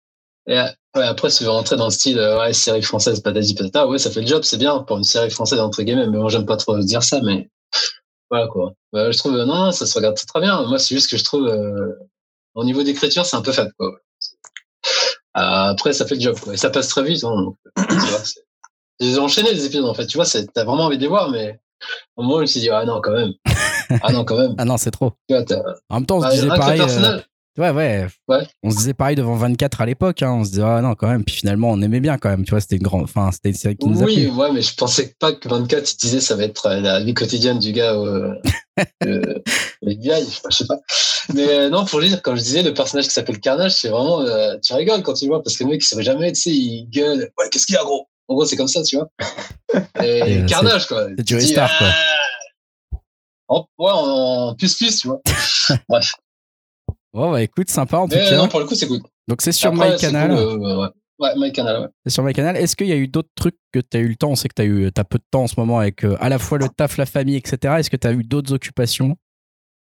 Et, et ouais, après, veux rentrer dans le style, euh, ouais, série française, patati patata, ouais, ça fait le job, c'est bien pour une série française, entre guillemets. Mais moi, j'aime pas trop dire ça, mais voilà, quoi. Je trouve, euh, non, non, ça se regarde très, bien. Moi, c'est juste que je trouve, euh, au niveau d'écriture, c'est un peu faible, quoi. Euh, Après, ça fait le job, quoi. Et ça passe très vite, hein, donc, tu vois, c'est- J'ai enchaîné les épisodes, en fait. Tu vois, c'est- t'as vraiment envie de les voir, mais au moment, je me suis dit, ah non, quand même. Ah non, quand même. Ah non, c'est trop. Tu vois, En même temps, on se bah, disait pareil. euh. Ouais, ouais, Ouais. On se disait pareil devant 24 à l'époque. Hein, on se disait ah non quand même. Puis finalement, on aimait bien quand même. Tu vois, c'était une grande. Enfin, c'était une série qui nous a Oui, plu. ouais, mais je pensais pas que 24, il disait ça va être euh, la vie quotidienne du gars euh, euh, le gars, je sais pas. Mais euh, non, pour dire, quand je disais le personnage qui s'appelle Carnage, c'est vraiment, euh, tu rigoles quand tu le vois parce que le mec, il sait jamais, tu sais, il gueule, ouais, qu'est-ce qu'il y a, gros? En gros, c'est comme ça, tu vois. Et, Et, Carnage, quoi. c'est du quoi. ah En, ouais, en plus plus, tu vois. Bref. Bon bah écoute, sympa en tout Mais cas. non, pour le coup, c'est cool. Donc c'est sur MyCanal. cool, euh, ouais. Ouais, MyCanal, ouais. C'est sur MyCanal. Est-ce qu'il y a eu d'autres trucs que tu as eu le temps? On sait que tu as eu as peu de temps en ce moment avec euh, à la fois le taf, la famille, etc. Est-ce que tu as eu d'autres occupations?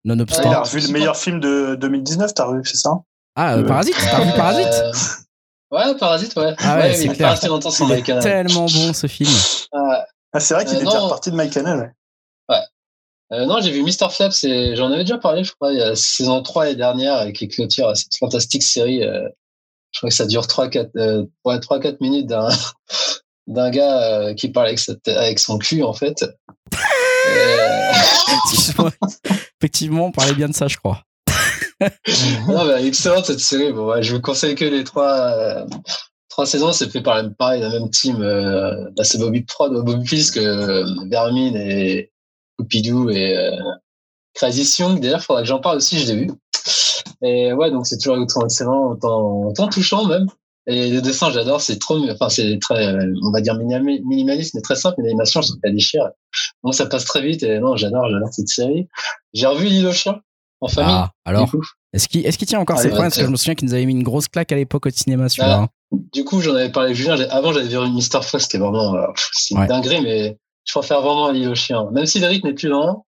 Il a Nonobstant. Revu je le meilleur film de 2019, t'as revu, c'est ça? Ah, euh, euh, Parasite T'as revu Parasite? Ouais, Parasite, ouais. Ah ouais, ouais, c'est il est clair. pas resté longtemps sur Il est MyCanal. tellement bon ce film. Ah, Ah, c'est vrai qu'il Euh, est déjà non. reparti de MyCanal. Ouais. Euh, non, j'ai vu Mr. Flaps et j'en avais déjà parlé, je crois, il y a saison 3 et dernière, euh, qui clôture euh, cette fantastique série. euh, je crois que ça dure 3-4 euh, ouais, 3-4 minutes d'un d'un gars qui parle avec, avec son cul, en fait. Effectivement, on parlait bien de ça, je crois. non, mais excellente cette série. Bon, je vous conseille que les trois, trois saisons. C'est fait par pareil, la même team. Euh, là, c'est Bobby Prod, Bobby Fisk, euh, Vermin et Poupidou et euh, Crazy Young. D'ailleurs, il faudra que j'en parle aussi, je l'ai vu. Et ouais, donc c'est toujours excellent, autant, autant touchant même. Et le dessin, j'adore, c'est trop, enfin, c'est très, on va dire minimaliste, mais très simple. L'animation, je trouve qu'elle déchire. Bon, ça passe très vite et non, j'adore, j'adore cette série. J'ai revu L'île au chien en famille. Ah, alors, est-ce qu'il tient encore ses points Parce que je me souviens qu'il nous avait mis une grosse claque à l'époque au cinéma, celui-là. Hein. Du coup, j'en avais parlé avec Julien. Avant, j'avais vu Mister Fox, qui est vraiment, euh, c'est une dinguerie, mais je préfère vraiment L'île au chien. Même si le rythme n'est plus lent,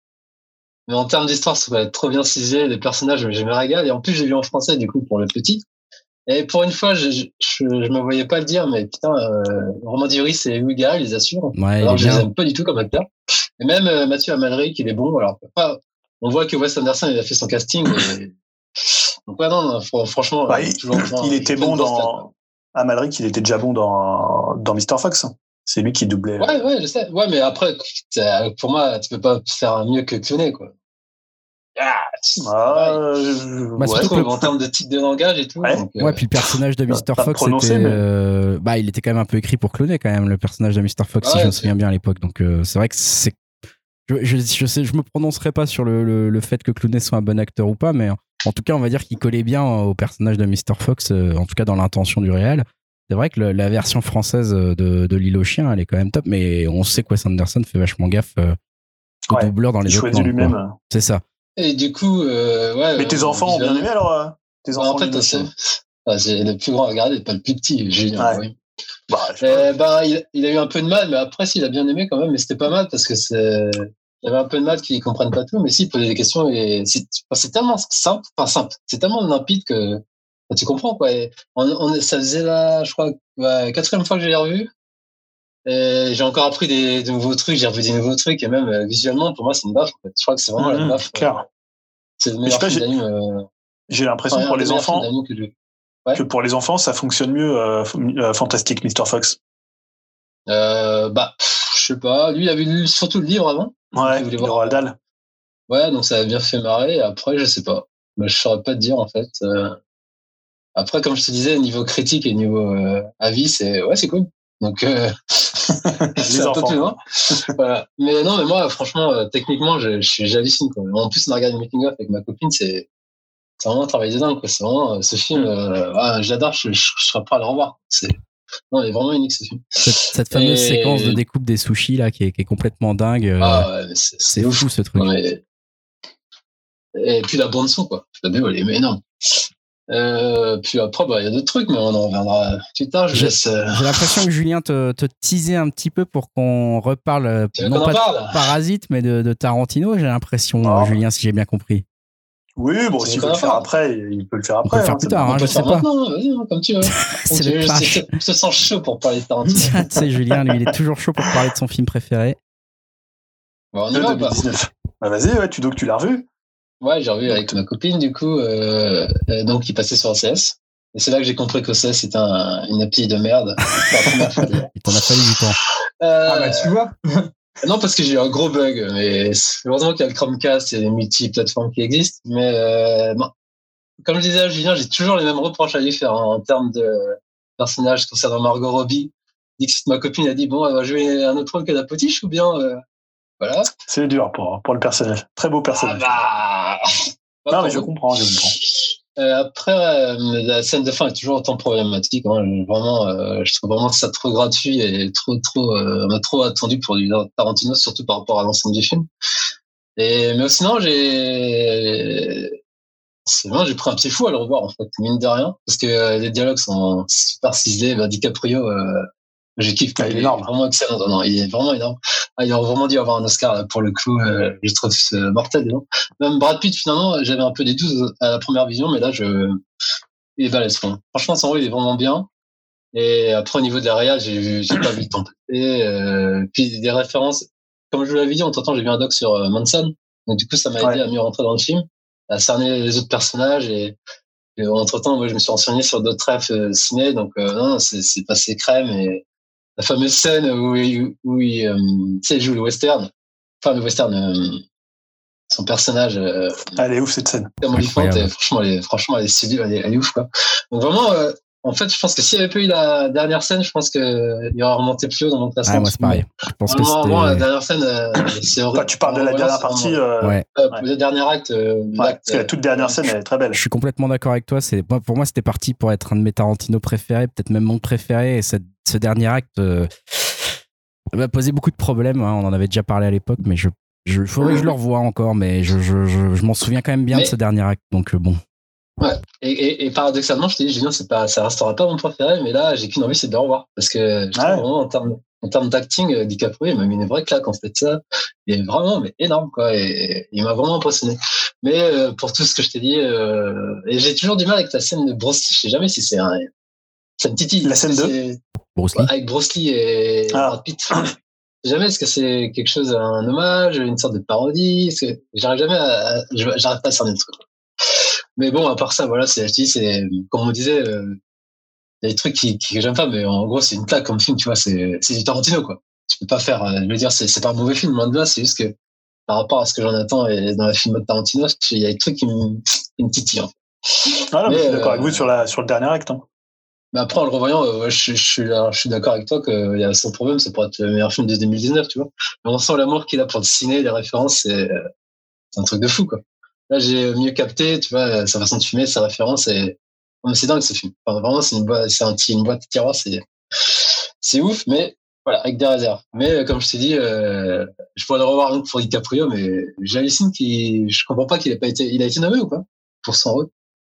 mais en termes d'histoire, ça va être trop bien cisé. Les personnages, je me régale. Et en plus, j'ai vu en français, du coup, pour le petit. Et pour une fois, je, je, me voyais pas le dire, mais putain, euh, Romain Duris et Louis Garrel, ils assurent. alors, je les aime pas du tout comme acteur. Et même euh, Mathieu Amalric, il est bon. Alors, on voit que Wes Anderson, il a fait son casting. Donc, ouais, non, franchement, bah, il, était bon dans, Amalric, il était déjà bon dans, dans Mr. Fox. C'est lui qui doublait. Ouais, ouais, je sais. Ouais, mais après, pour moi, tu peux pas faire mieux que Clooney, quoi. Ah, ah bah, en termes de type de langage et tout. Ouais, euh, puis le personnage de Mr. Fox, euh, bah, il était quand même un peu écrit pour cloner quand même le personnage de Mr. Fox, si je me souviens bien à l'époque. Donc euh, c'est vrai que c'est. Je, je, sais, je me prononcerai pas sur le, le, fait que Clooney soit un bon acteur ou pas, mais en tout cas, on va dire qu'il collait bien au personnage de Mr. Fox, en tout cas dans l'intention du réel. C'est vrai que la version française de, de L'île aux chiens, elle est quand même top, mais on sait que Wes Anderson fait vachement gaffe au doubleur dans les autres lui-même. C'est ça. Et du coup, euh, ouais. Mais tes enfants ont bien aimé alors euh, tes enfants En fait, c'est le plus grand à regarder, pas le plus petit, Julien. Oui. Bah, bah il, il, a eu un peu de mal, mais après, s'il a bien aimé quand même, mais c'était pas mal parce que c'est. Il y avait un peu de mal qu'ils comprennent pas tout, mais s'ils posaient des questions et c'est tellement simple, pas simple, c'est tellement limpide que bah, tu comprends quoi. on, on, ça faisait là, je crois, ouais, quatrième fois que je l'ai revu. J'ai encore appris des, nouveaux trucs, j'ai revu des nouveaux trucs et même euh, visuellement, pour moi, c'est une baffe. En fait. Je crois que c'est vraiment la mmh, baffe. Clair. Euh, c'est le meilleur film euh, J'ai l'impression pour les enfants que, que, pour les enfants, ça fonctionne mieux. Euh, Fantastique Mr. Fox. bah, je sais pas. Lui, il avait lu surtout le livre avant. Ouais. Le Roald Dahl. Ouais, donc ça a bien fait marrer. Après, je sais pas. Bah, je saurais pas te dire en fait. Après, comme je te disais, niveau critique et niveau avis, c'est ouais, c'est cool. Donc, euh, c'est un peu plus loin. voilà. Mais non, mais moi, franchement, euh, techniquement, j'hallucine. En plus, on a regardé le making of avec ma copine, c'est vraiment un travail de dingue. C'est vraiment euh, ce film. Euh, ah, J'adore. Je, je, serais prêt à le revoir. C'est non, il est vraiment unique ce film. Cette, cette fameuse séquence de découpe des sushis là, qui est, qui est complètement dingue. Ah, ouais, c'est fou ce truc. Et puis la bande son, quoi. La BO, elle est énorme. Euh, puis après, bah, il y a d'autres trucs, mais on en reviendra plus tard. J'ai euh, l'impression que Julien te, te teasait un petit peu pour qu'on reparle, euh, non pas de Parasite, mais de, Tarantino, j'ai l'impression, ah. Julien, si j'ai bien compris. Oui, bon, s'il veut le faire après, il peut le faire après. On peut le faire hein, plus tard, hein, je sais pas. Hein, comme tu veux. C'est le Je se sens chaud pour parler de Tarantino. tu sais, Julien, lui, il est toujours chaud pour parler de son film préféré. Bon, on y va, bah, vas-y, ouais, tu, donc tu l'as revu Ouais, j'ai revu avec ma copine, du coup, euh, euh donc qui passait sur OCS. Et c'est là que j'ai compris qu'OCS c'était un, une appli de merde. Il t'en a fallu du temps. Euh, ah bah tu vois Non, parce que j'ai eu un gros bug. Mais heureusement qu'il y a le Chromecast et les multi-plateformes qui existent. Mais euh, bon, comme je disais à Julien, j'ai toujours les mêmes reproches à lui faire hein, en termes de personnages concernant Margot Robbie. Dixit, ma copine, a dit Bon, elle va jouer un autre rôle que la potiche ou bien euh, voilà. C'est dur pour, pour le personnage. Très beau personnage. Ah bah... non, mais je comprends, je comprends. Euh, après, euh, la scène de fin est toujours autant problématique. Hein. Vraiment, euh, je trouve vraiment que ça trop gratuit et trop, trop, trop attendu pour du Tarantino, surtout par rapport à l'ensemble du film. Et mais sinon, j'ai, c'est vrai, j'ai pris un petit fou à le revoir en fait, mine de rien, parce que les dialogues sont super ciselés. Bah, DiCaprio, j'ai kiffé. Il est énorme. Vraiment excellent. Non, non, il est vraiment énorme. Ah, il aurait vraiment dû avoir un Oscar là, pour le coup. Euh, je trouve mortel. Non Même Brad Pitt, finalement, j'avais un peu des doutes à la première vision, mais là, je... il est balèze. Franchement, son rôle, il est vraiment bien. Et après, au niveau de la réal, j'ai pas vu le temps Et euh, puis des références. Comme je vous l'avais dit, en temps, j'ai vu un doc sur euh, Manson. Donc du coup, ça m'a aidé à mieux rentrer dans le film, à cerner les autres personnages et, entre temps, moi, je me suis renseigné sur d'autres rêves euh, ciné. Donc euh, non, c'est passé crème et la fameuse scène où, il- où il, euh, tu sais, il joue le western. Enfin, le western, euh, son personnage, euh, Elle est ouf cette scène. Franchement, elle est, franchement, elle est, sublime, elle est, elle est ouf, quoi. Donc vraiment, euh, en fait, je pense que s'il n'y avait pas eu la dernière scène, je pense qu'il y aurait remonté plus haut dans mon classement. Ah, moi, c'est pareil. Je pense que Vraiment, la dernière scène, euh, c'est horrible. Quand tu parles de la dernière partie, euh, Ouais. euh, ouais. Le dernier acte, euh, ouais, parce que la toute dernière scène, elle est très belle. Je suis complètement d'accord avec toi. C'est pour moi, c'était parti pour être un de mes Tarantino préférés, peut-être même mon préféré. Et cette- ce dernier acte euh, m'a posé beaucoup de problèmes. hein. On en avait déjà parlé à l'époque, mais je, je faudrait que je le revoie encore. Mais je, je, je, je m'en souviens quand même bien Mais- de ce dernier acte. Donc euh, bon. Et, et, et paradoxalement, je te dis, Julien, c'est pas, ça restera pas mon préféré, mais là, j'ai qu'une envie, c'est de le revoir. Parce que je Ouais. vraiment, en termes, en termes d'acting, euh, DiCaprio, il m'a mis une vraie claque, en fait, ça. Il est vraiment, mais énorme, quoi. Et, il m'a vraiment impressionné. Mais, euh, pour tout ce que je t'ai dit, euh, et j'ai toujours du mal avec la scène de Bruce Lee. Je sais jamais si c'est un, ça me titille. La scène de Bruce Lee. Avec Bruce Lee et Ah. Brad Pitt. Je sais jamais est-ce que c'est quelque chose, un hommage, une sorte de parodie? Est-ce que j'arrive jamais à, à- j'arrive pas à cerner le truc. Mais bon, à part ça, voilà, c'est, c'est, comme on disait, euh, il y a des trucs qui, qui que j'aime pas, mais en gros, c'est une claque comme film, tu vois, c'est, c'est du Tarantino, quoi. Tu peux pas faire, euh, je veux dire, c'est, c'est pas un mauvais film, loin de là, c'est juste que, par rapport à ce que j'en attends et dans la film de Tarantino, il y a des trucs qui me, qui me titillent. Ah, non, mais je suis d'accord euh, avec vous sur, la, sur le dernier acte. hein. Mais après, en le revoyant, euh, je, je, suis, je suis d'accord avec toi qu'il y a son problème, c'est pour être le meilleur film de 2019, tu vois. Mais on sent l'amour qu'il a pour le ciné, les références, c'est, euh, c'est un truc de fou, quoi. Là, j'ai mieux capté, tu vois, sa façon de filmer, sa référence, et c'est dingue ce film. Enfin, vraiment, c'est une boîte, c'est un petit, une boîte de tiroir, c'est, c'est ouf, mais voilà, avec des réserves. Mais euh, comme je t'ai dit, euh, je pourrais le revoir donc pour DiCaprio, mais j'hallucine qu'il, je comprends pas qu'il ait pas été, il a été nommé ou pas pour son rôle?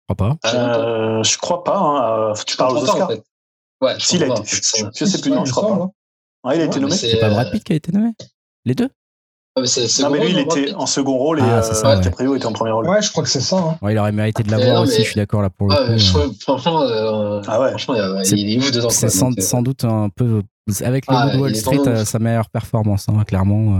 Je crois pas. Euh, je crois pas. Hein, euh, tu Je parles aux Oscars en fait. Ouais, je Si, il a comprends été. pas, en fait, Je, c'est- je sais plus, non, je crois pas. Ouais, il a été Ouais, nommé. C'est pas Brad Pitt qui a été nommé? Les deux? Mais c'est Non, mais lui, il était Pitt. en second rôle et Ah, euh, c'est ça, ouais. DiCaprio était en premier rôle. Ouais, je crois que c'est ça. hein. Ouais, Il aurait mérité de l'avoir aussi, mais- je suis d'accord là pour le Ah, coup. je euh. trouve, franchement, euh, Ah ouais. franchement, il, est ouf dedans. C'est sans, euh, sans doute un peu. Avec le Ah, Good Wall Street, sa meilleure performance, hein, clairement.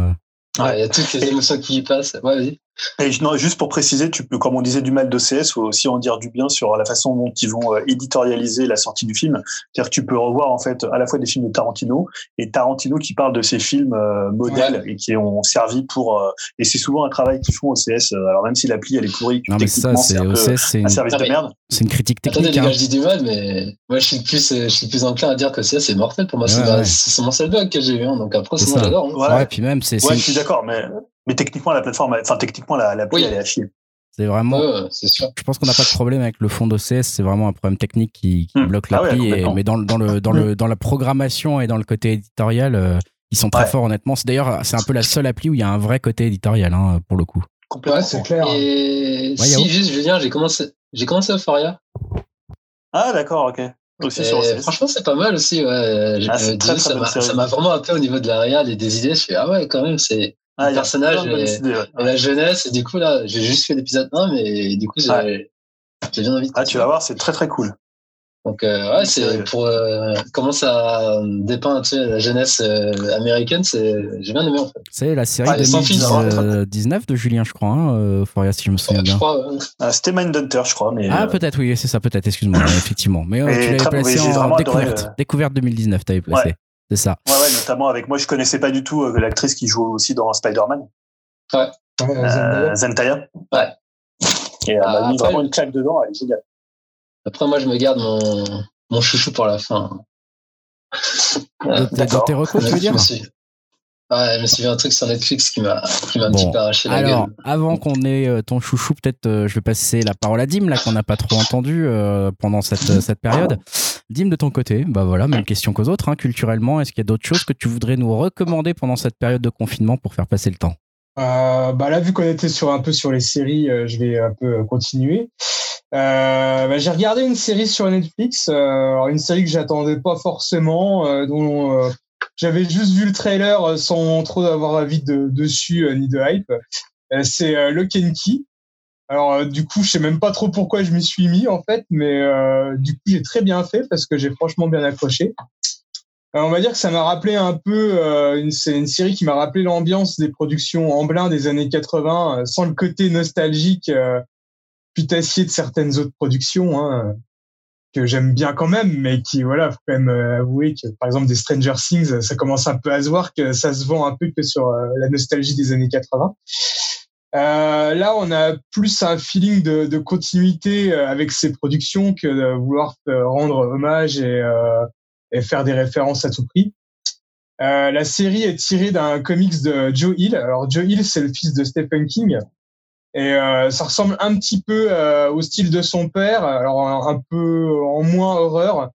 euh. ouais, il y a toutes les émotions qui y passent. Ouais, vas-y. Et non, juste pour préciser, tu peux, comme on disait du mal d'OCS, faut aussi en dire du bien sur la façon dont ils vont euh, éditorialiser la sortie du film. C'est-à-dire que tu peux revoir en fait à la fois des films de Tarantino et Tarantino qui parle de ces films euh, modèles et qui ont servi pour. euh, et c'est souvent un travail qu'ils font OCS. euh, alors même si l'appli elle est pourrie, Non, mais ça, c'est un OCS, service de merde. c'est une critique Attendez, technique. les gars, hein. je dis du mal, mais moi, je suis le plus, euh, je suis le plus enclin à dire que ça, c'est mortel pour moi. Ouais, c'est ouais. mon seul bug que j'ai eu. hein. Donc après, C'est ça. j'adore. hein. Ouais. Ouais, puis même, c'est Ouais, je suis d'accord, mais mais techniquement la plateforme, enfin techniquement la l'appli Oui. elle est à chier. c'est vraiment. Je pense qu'on n'a pas de problème avec le fond d'OCS, c'est vraiment un problème technique qui, qui Hmm. bloque Ah ouais, l'appli. mais dans, le- dans, le, dans, le, dans la programmation et dans le côté éditorial, euh, ils sont très Ouais. forts, honnêtement. C'est d'ailleurs, c'est un peu la seule appli où il y a un vrai côté éditorial, hein, pour le coup. Complètement. Ouais, c'est clair. Et Ouais, si, juste, Julien, j'ai commencé, j'ai commencé Euphoria. Ah d'accord, ok. Aussi sur Et OCS. franchement, c'est pas mal aussi. Ouais. Ah, Euh, très, très ça m'a vraiment appelé au niveau de la réal et des idées. Je fais, ah ouais, quand même, c'est Ah, a personnage et- idées, ouais. et la jeunesse. Et du coup, là, j'ai juste fait l'épisode 1, mais du coup, j'ai Ouais. j'ai bien envie de Ah, tu vas voir, c'est très très cool. Donc euh, ouais, c'est pour euh, comment ça dépeint tu sais, la jeunesse euh, américaine, c'est j'ai bien aimé en fait. C'est la série Ah, et sans fils, hein. 2019 de Julien, je crois, hein, si je me souviens bien. Ah, C'était Mindhunter, je crois, mais Ah, euh, peut-être, oui, c'est ça, peut-être, excuse-moi, effectivement. Mais euh, tu l'avais placé en découverte. euh, Découverte 2019, t'avais placé. C'est ça. ouais, ouais, notamment avec moi, je connaissais pas du tout euh, l'actrice qui joue aussi dans Spider-Man, Ouais, euh, Zendaya. Ouais. Et elle Ah, m'a mis après- vraiment une claque dedans, elle est géniale. Après moi je me garde mon mon chouchou pour la fin. Ouais, Dans tes- dans d'accord. tes recours, tu veux dire Ouais, je me suis vu un truc sur Netflix qui m'a qui m'a un Bon, petit peu arraché la Alors, gueule. avant qu'on ait euh, ton chouchou, peut-être euh, je vais passer la parole à Dim, là, qu'on n'a pas trop entendu euh, pendant cette, euh, cette période. Dim, de ton côté, bah voilà, même question qu'aux autres. hein, culturellement, est-ce qu'il y a d'autres choses que tu voudrais nous recommander pendant cette période de confinement pour faire passer le temps? Euh, bah là, vu qu'on était sur un peu sur les séries, euh, je vais un peu euh, continuer. Euh, bah, j'ai regardé une série sur Netflix, alors une série que j'attendais pas forcément, dont j'avais juste vu le trailer sans trop avoir avis de, dessus ni de hype. C'est Lock and Key. Alors euh, du coup, je sais même pas trop pourquoi je m'y suis mis en fait, mais euh, du coup j'ai très bien fait parce que j'ai franchement bien accroché. Euh, on va dire que ça m'a rappelé un peu, euh, une, c'est une série qui m'a rappelé l'ambiance des productions Amblin des années 80, euh, sans le côté nostalgique putassier de certaines autres productions. Hein. que j'aime bien quand même, mais qui, voilà, faut quand même avouer que, par exemple, des Stranger Things, ça commence un peu à se voir que ça se vend un peu que sur la nostalgie des années 80. Euh, là, on a plus un feeling de, de continuité avec ces productions que de vouloir rendre hommage et, et faire des références à tout prix. Euh, la série est tirée d'un comics de Joe Hill. Alors Joe Hill, c'est le fils de Stephen King. Et euh, ça ressemble un petit peu euh, au style de son père, alors un, peu en moins horreur.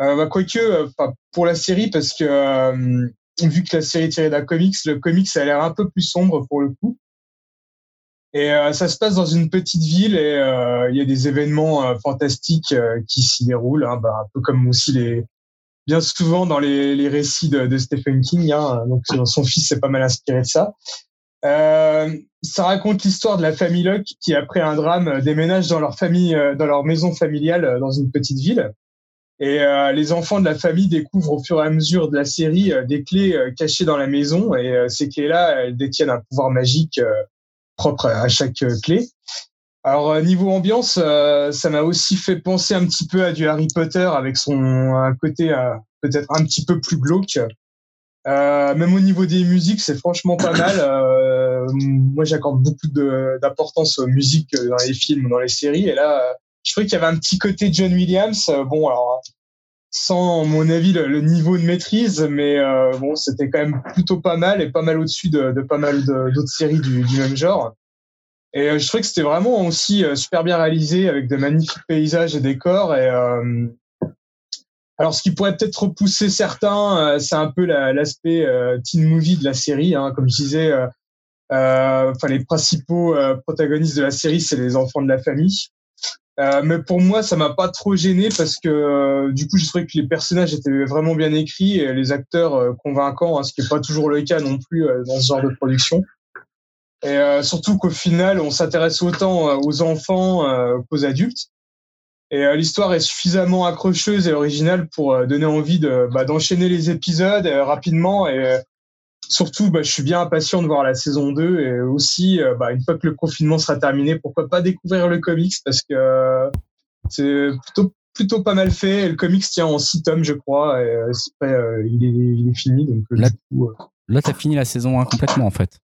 Euh, bah, quoique, pour la série, parce que vu que la série est tirée d'un comics, le comics a l'air un peu plus sombre pour le coup. Et ça se passe dans une petite ville et il y a des événements fantastiques qui s'y déroulent, hein, bah, un peu comme aussi les, bien souvent dans les, les récits de, de, Stephen King. Hein, donc son fils s'est pas mal inspiré de ça. Euh, ça raconte l'histoire de la famille Locke qui, après un drame, déménage dans leur famille, euh, dans leur maison familiale euh, dans une petite ville. Et euh, les enfants de la famille découvrent au fur et à mesure de la série des clés cachées dans la maison. Et ces clés-là, elles détiennent un pouvoir magique propre à chaque clé. Alors niveau ambiance, ça m'a aussi fait penser un petit peu à du Harry Potter avec son un côté peut-être un petit peu plus glauque. Euh, même au niveau des musiques, c'est franchement pas mal. Euh, moi, j'accorde beaucoup d'importance aux musiques dans les films, dans les séries. Et là, je trouvais qu'il y avait un petit côté John Williams. Bon, alors sans mon avis le, niveau de maîtrise, mais euh, bon, c'était quand même plutôt pas mal et pas mal au-dessus de, de, pas mal d'autres séries du, du, même genre. Et euh, je trouvais que c'était vraiment aussi euh, super bien réalisé avec de magnifiques paysages et décors. Et euh, alors, ce qui pourrait peut-être repousser certains, c'est un peu l'aspect teen movie de la série. Hein. Comme je disais, enfin les principaux protagonistes de la série, c'est les enfants de la famille. Euh, mais pour moi, ça m'a pas trop gêné parce que du coup, je trouvais que les personnages étaient vraiment bien écrits et les acteurs convaincants, hein, ce qui est pas toujours le cas non plus dans ce genre de production. Et euh, surtout qu'au final, on s'intéresse autant euh, aux enfants euh, qu'aux adultes. Et l'histoire est suffisamment accrocheuse et originale pour donner envie de bah, d'enchaîner les épisodes rapidement. Et surtout, bah, je suis bien impatient de voir la saison 2. Et aussi, bah, une fois que le confinement sera terminé, pourquoi pas découvrir le comics parce que c'est plutôt plutôt pas mal fait. Le comics tient en six tomes, je crois. Et après, il, est, il est fini. Donc, là, là, t'as fini la saison 1 complètement, en fait.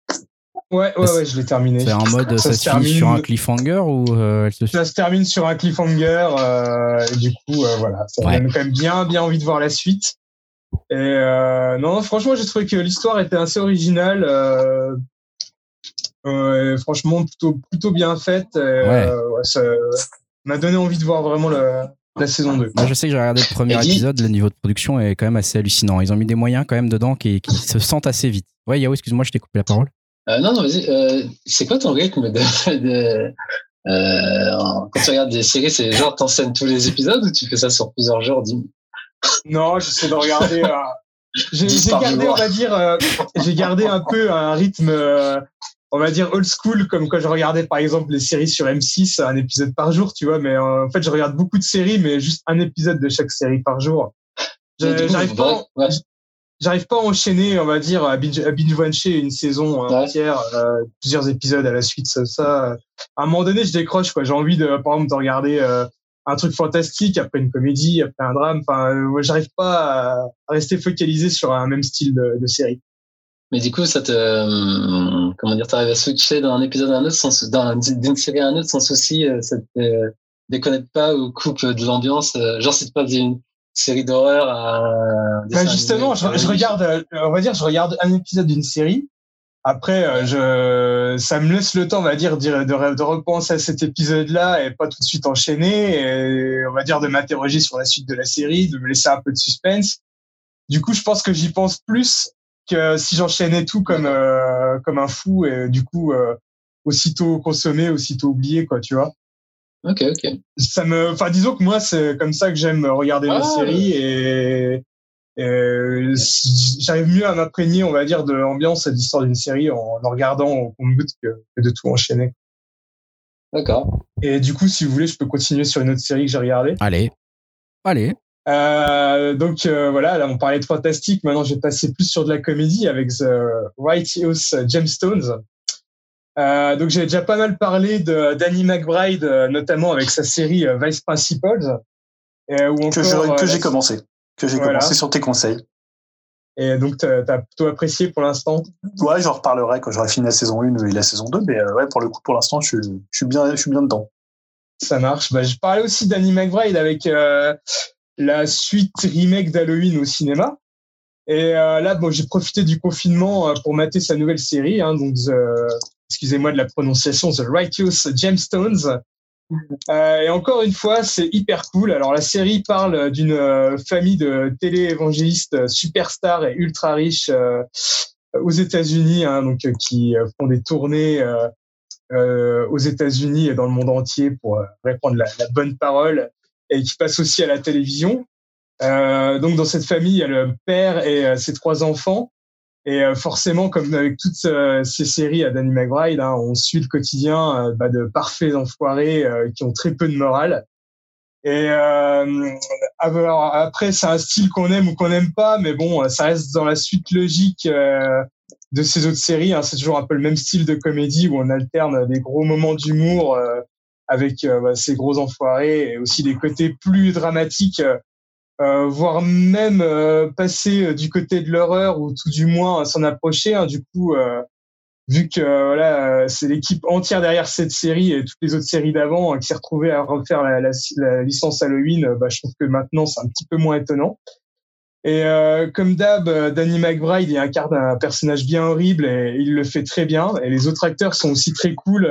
Ouais, ouais, ouais, je l'ai terminé. C'est en mode, ça, se, termine sur un cliffhanger ou euh, Ça se termine sur un cliffhanger. Euh, et du coup, euh, voilà, ça donne quand même bien, bien envie de voir la suite. Et euh, non, franchement, j'ai trouvé que l'histoire était assez originale. Euh, franchement, plutôt, plutôt bien faite. ouais. ça m'a donné envie de voir vraiment le, la saison 2. Moi, je sais que j'ai regardé le premier épisode, le niveau de production est quand même assez hallucinant. Ils ont mis des moyens quand même dedans qui, qui se sentent assez vite. Ouais, Yao, excuse-moi, je t'ai coupé la parole. Euh, non, non, vas-y. Euh, c'est quoi ton rythme de, de euh, quand tu regardes des séries, c'est genre t'enseignes tous les épisodes ou tu fais ça sur plusieurs jours Non, j'essaie de regarder. Euh, j'ai gardé, on va dire, euh, j'ai gardé un peu un rythme, euh, on va dire old school, comme quand je regardais par exemple les séries sur M6, un épisode par jour, tu vois. Mais en fait, je regarde beaucoup de séries, mais juste un épisode de chaque série par jour. J'arrive pas, j'arrive pas à enchaîner, on va dire, à binge, watcher une saison entière, euh, plusieurs épisodes à la suite. Ça, ça, à un moment donné, je décroche. quoi. J'ai envie de, par exemple, de regarder euh, un truc fantastique après une comédie, après un drame. Enfin, euh, j'arrive pas à, rester focalisé sur un même style de, de série. Mais du coup, ça te, euh, comment dire, t'arrives à switcher d'un épisode à un autre, sans, d'une série à un autre sans souci. Ça te déconnecte pas ou coupe de l'ambiance. genre, si tu passes d'une série d'horreur à bah justement je, je, regarde euh, on va dire je regarde un épisode d'une série après euh, je ça me laisse le temps on va dire de, de, de repenser à cet épisode là et pas tout de suite enchaîner et on va dire de m'interroger sur la suite de la série de me laisser un peu de suspense du coup je pense que j'y pense plus que si j'enchaînais tout comme euh, comme un fou et du coup aussitôt consommé aussitôt oublié quoi tu vois Ok, ok. Ça me, enfin, disons que moi, c'est comme ça que j'aime regarder ah. séries et, et j'arrive mieux à m'imprégner, on va dire, de l'ambiance et de l'histoire d'une série en, en regardant au compte que, que de tout enchaîner. D'accord. Et du coup, si vous voulez, je peux continuer sur une autre série que j'ai regardée. Allez. Allez. Euh, donc euh, voilà, là on parlait de fantastique. Maintenant, je vais passer plus sur de la comédie avec The Righteous Gemstones. Euh, donc j'ai déjà pas mal parlé de Danny McBride, euh, notamment avec sa série euh, Vice Principals. que j'ai commencé, que j'ai commencé sur tes conseils. Et donc, tu as, plutôt apprécié pour l'instant? Ouais, j'en reparlerai quand j'aurai fini la saison 1 et la saison 2. Mais ouais, pour le coup, pour l'instant, je, je, suis bien, je suis bien dedans. Ça marche. Bah, je parlais aussi d'Annie McBride avec la suite remake d'Halloween au cinéma. Et euh, là, bon, j'ai profité du confinement euh, pour mater sa nouvelle série, hein, donc excusez-moi de la prononciation, The Righteous Gemstones. Euh, et encore une fois, c'est hyper cool. Alors la série parle d'une euh, famille de télé-évangélistes superstars et ultra riches aux États-Unis, hein, donc qui font des tournées aux États-Unis et dans le monde entier pour répandre la, bonne parole et qui passent aussi à la télévision. Euh, donc dans cette famille, il y a le père et euh, ses trois enfants. Et euh, forcément, comme avec toutes ces séries à Danny McBride, hein, on suit le quotidien bah, de parfaits enfoirés qui ont très peu de morale. Et alors après, c'est un style qu'on aime ou qu'on n'aime pas, mais bon, ça reste dans la suite logique de ces autres séries. Hein. C'est toujours un peu le même style de comédie où on alterne des gros moments d'humour avec bah, ces gros enfoirés et aussi des côtés plus dramatiques euh, voire même euh, passer euh, du côté de l'horreur ou tout du moins s'en approcher. Hein, du coup, vu que voilà, c'est l'équipe entière derrière cette série et toutes les autres séries d'avant qui s'est retrouvée à refaire la, la, licence Halloween, bah, je trouve que maintenant c'est un petit peu moins étonnant. Et comme d'hab, Danny McBride il incarne un personnage bien horrible et il le fait très bien. Et les autres acteurs sont aussi très cool.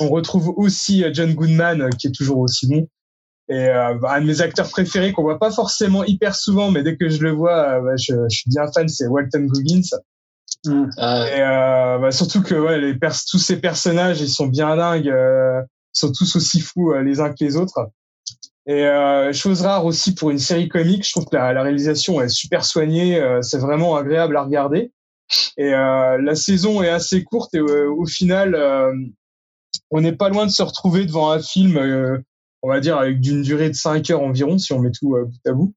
on retrouve aussi John Goodman qui est toujours aussi bon. Et euh, bah, un de mes acteurs préférés qu'on voit pas forcément hyper souvent, mais dès que je le vois, euh, bah, je, je, suis bien fan, c'est Walton Goggins. Mm. Ah et euh, bah, surtout que ouais, les tous ces personnages, ils sont bien dingues, euh, ils sont tous aussi fous euh, les uns que les autres. Et chose rare aussi pour une série comique, je trouve que la, la réalisation est super soignée, c'est vraiment agréable à regarder. Et la saison est assez courte et au final, on n'est pas loin de se retrouver devant un film on va dire avec d'une durée de 5 heures environ si on met tout euh, bout à bout.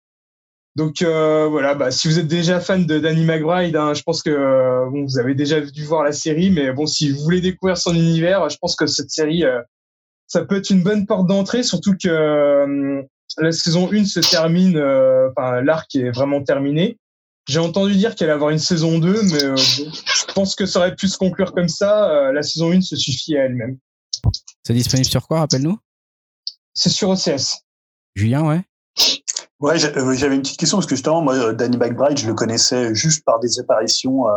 Donc euh, voilà, bah, si vous êtes déjà fan de Danny McBride, hein, je pense que euh, vous avez déjà dû voir la série, mais bon, si vous voulez découvrir son univers, je pense que cette série, ça peut être une bonne porte d'entrée, surtout que la saison 1 se termine, enfin l'arc est vraiment terminé. J'ai entendu dire qu'elle allait avoir une saison 2, mais je pense que ça aurait pu se conclure comme ça. la saison 1 se suffit à elle-même. C'est disponible sur quoi, rappelle-nous? C'est sur OCS. Julien, ouais. Ouais, euh, j'avais une petite question parce que justement, moi, euh, Danny McBride, je le connaissais juste par des apparitions euh,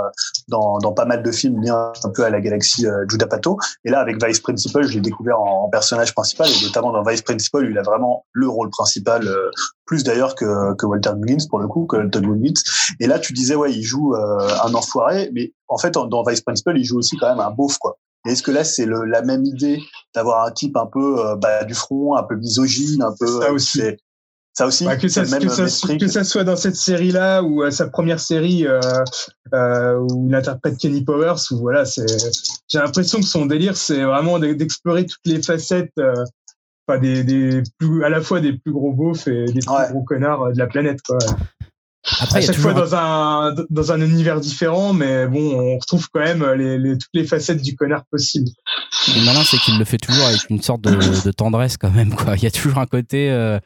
dans, dans pas mal de films liés un peu à la galaxie Judah Pato. Et là, avec Vice Principal, je l'ai découvert en, personnage principal et notamment dans Vice Principal, il a vraiment le rôle principal, plus d'ailleurs que, que Walter Mullins pour le coup, que Todd Woodwitz. Et là, tu disais, ouais, il joue un enfoiré, mais en fait, dans Vice Principal, il joue aussi quand même un beauf, quoi. Est-ce que là, c'est la même idée d'avoir un type un peu euh, bah, du front, un peu misogyne, un peu. Ça euh, aussi. Ça aussi. Bah, que, ça, que, ça, que, ça, soit dans cette série-là ou sa première série euh, euh, où il interprète Kenny Powers, où voilà, c'est. J'ai l'impression que son délire, c'est vraiment d'explorer toutes les facettes. Euh, Enfin, des, des plus, à la fois des plus gros beaufs et des plus gros connards de la planète. Quoi. Après, à chaque fois dans un dans un univers différent, mais bon, on retrouve quand même les, les toutes les facettes du connard possible. Le malin, c'est qu'il le fait toujours avec une sorte de, de, tendresse quand même. Quoi. Il y a toujours un côté euh,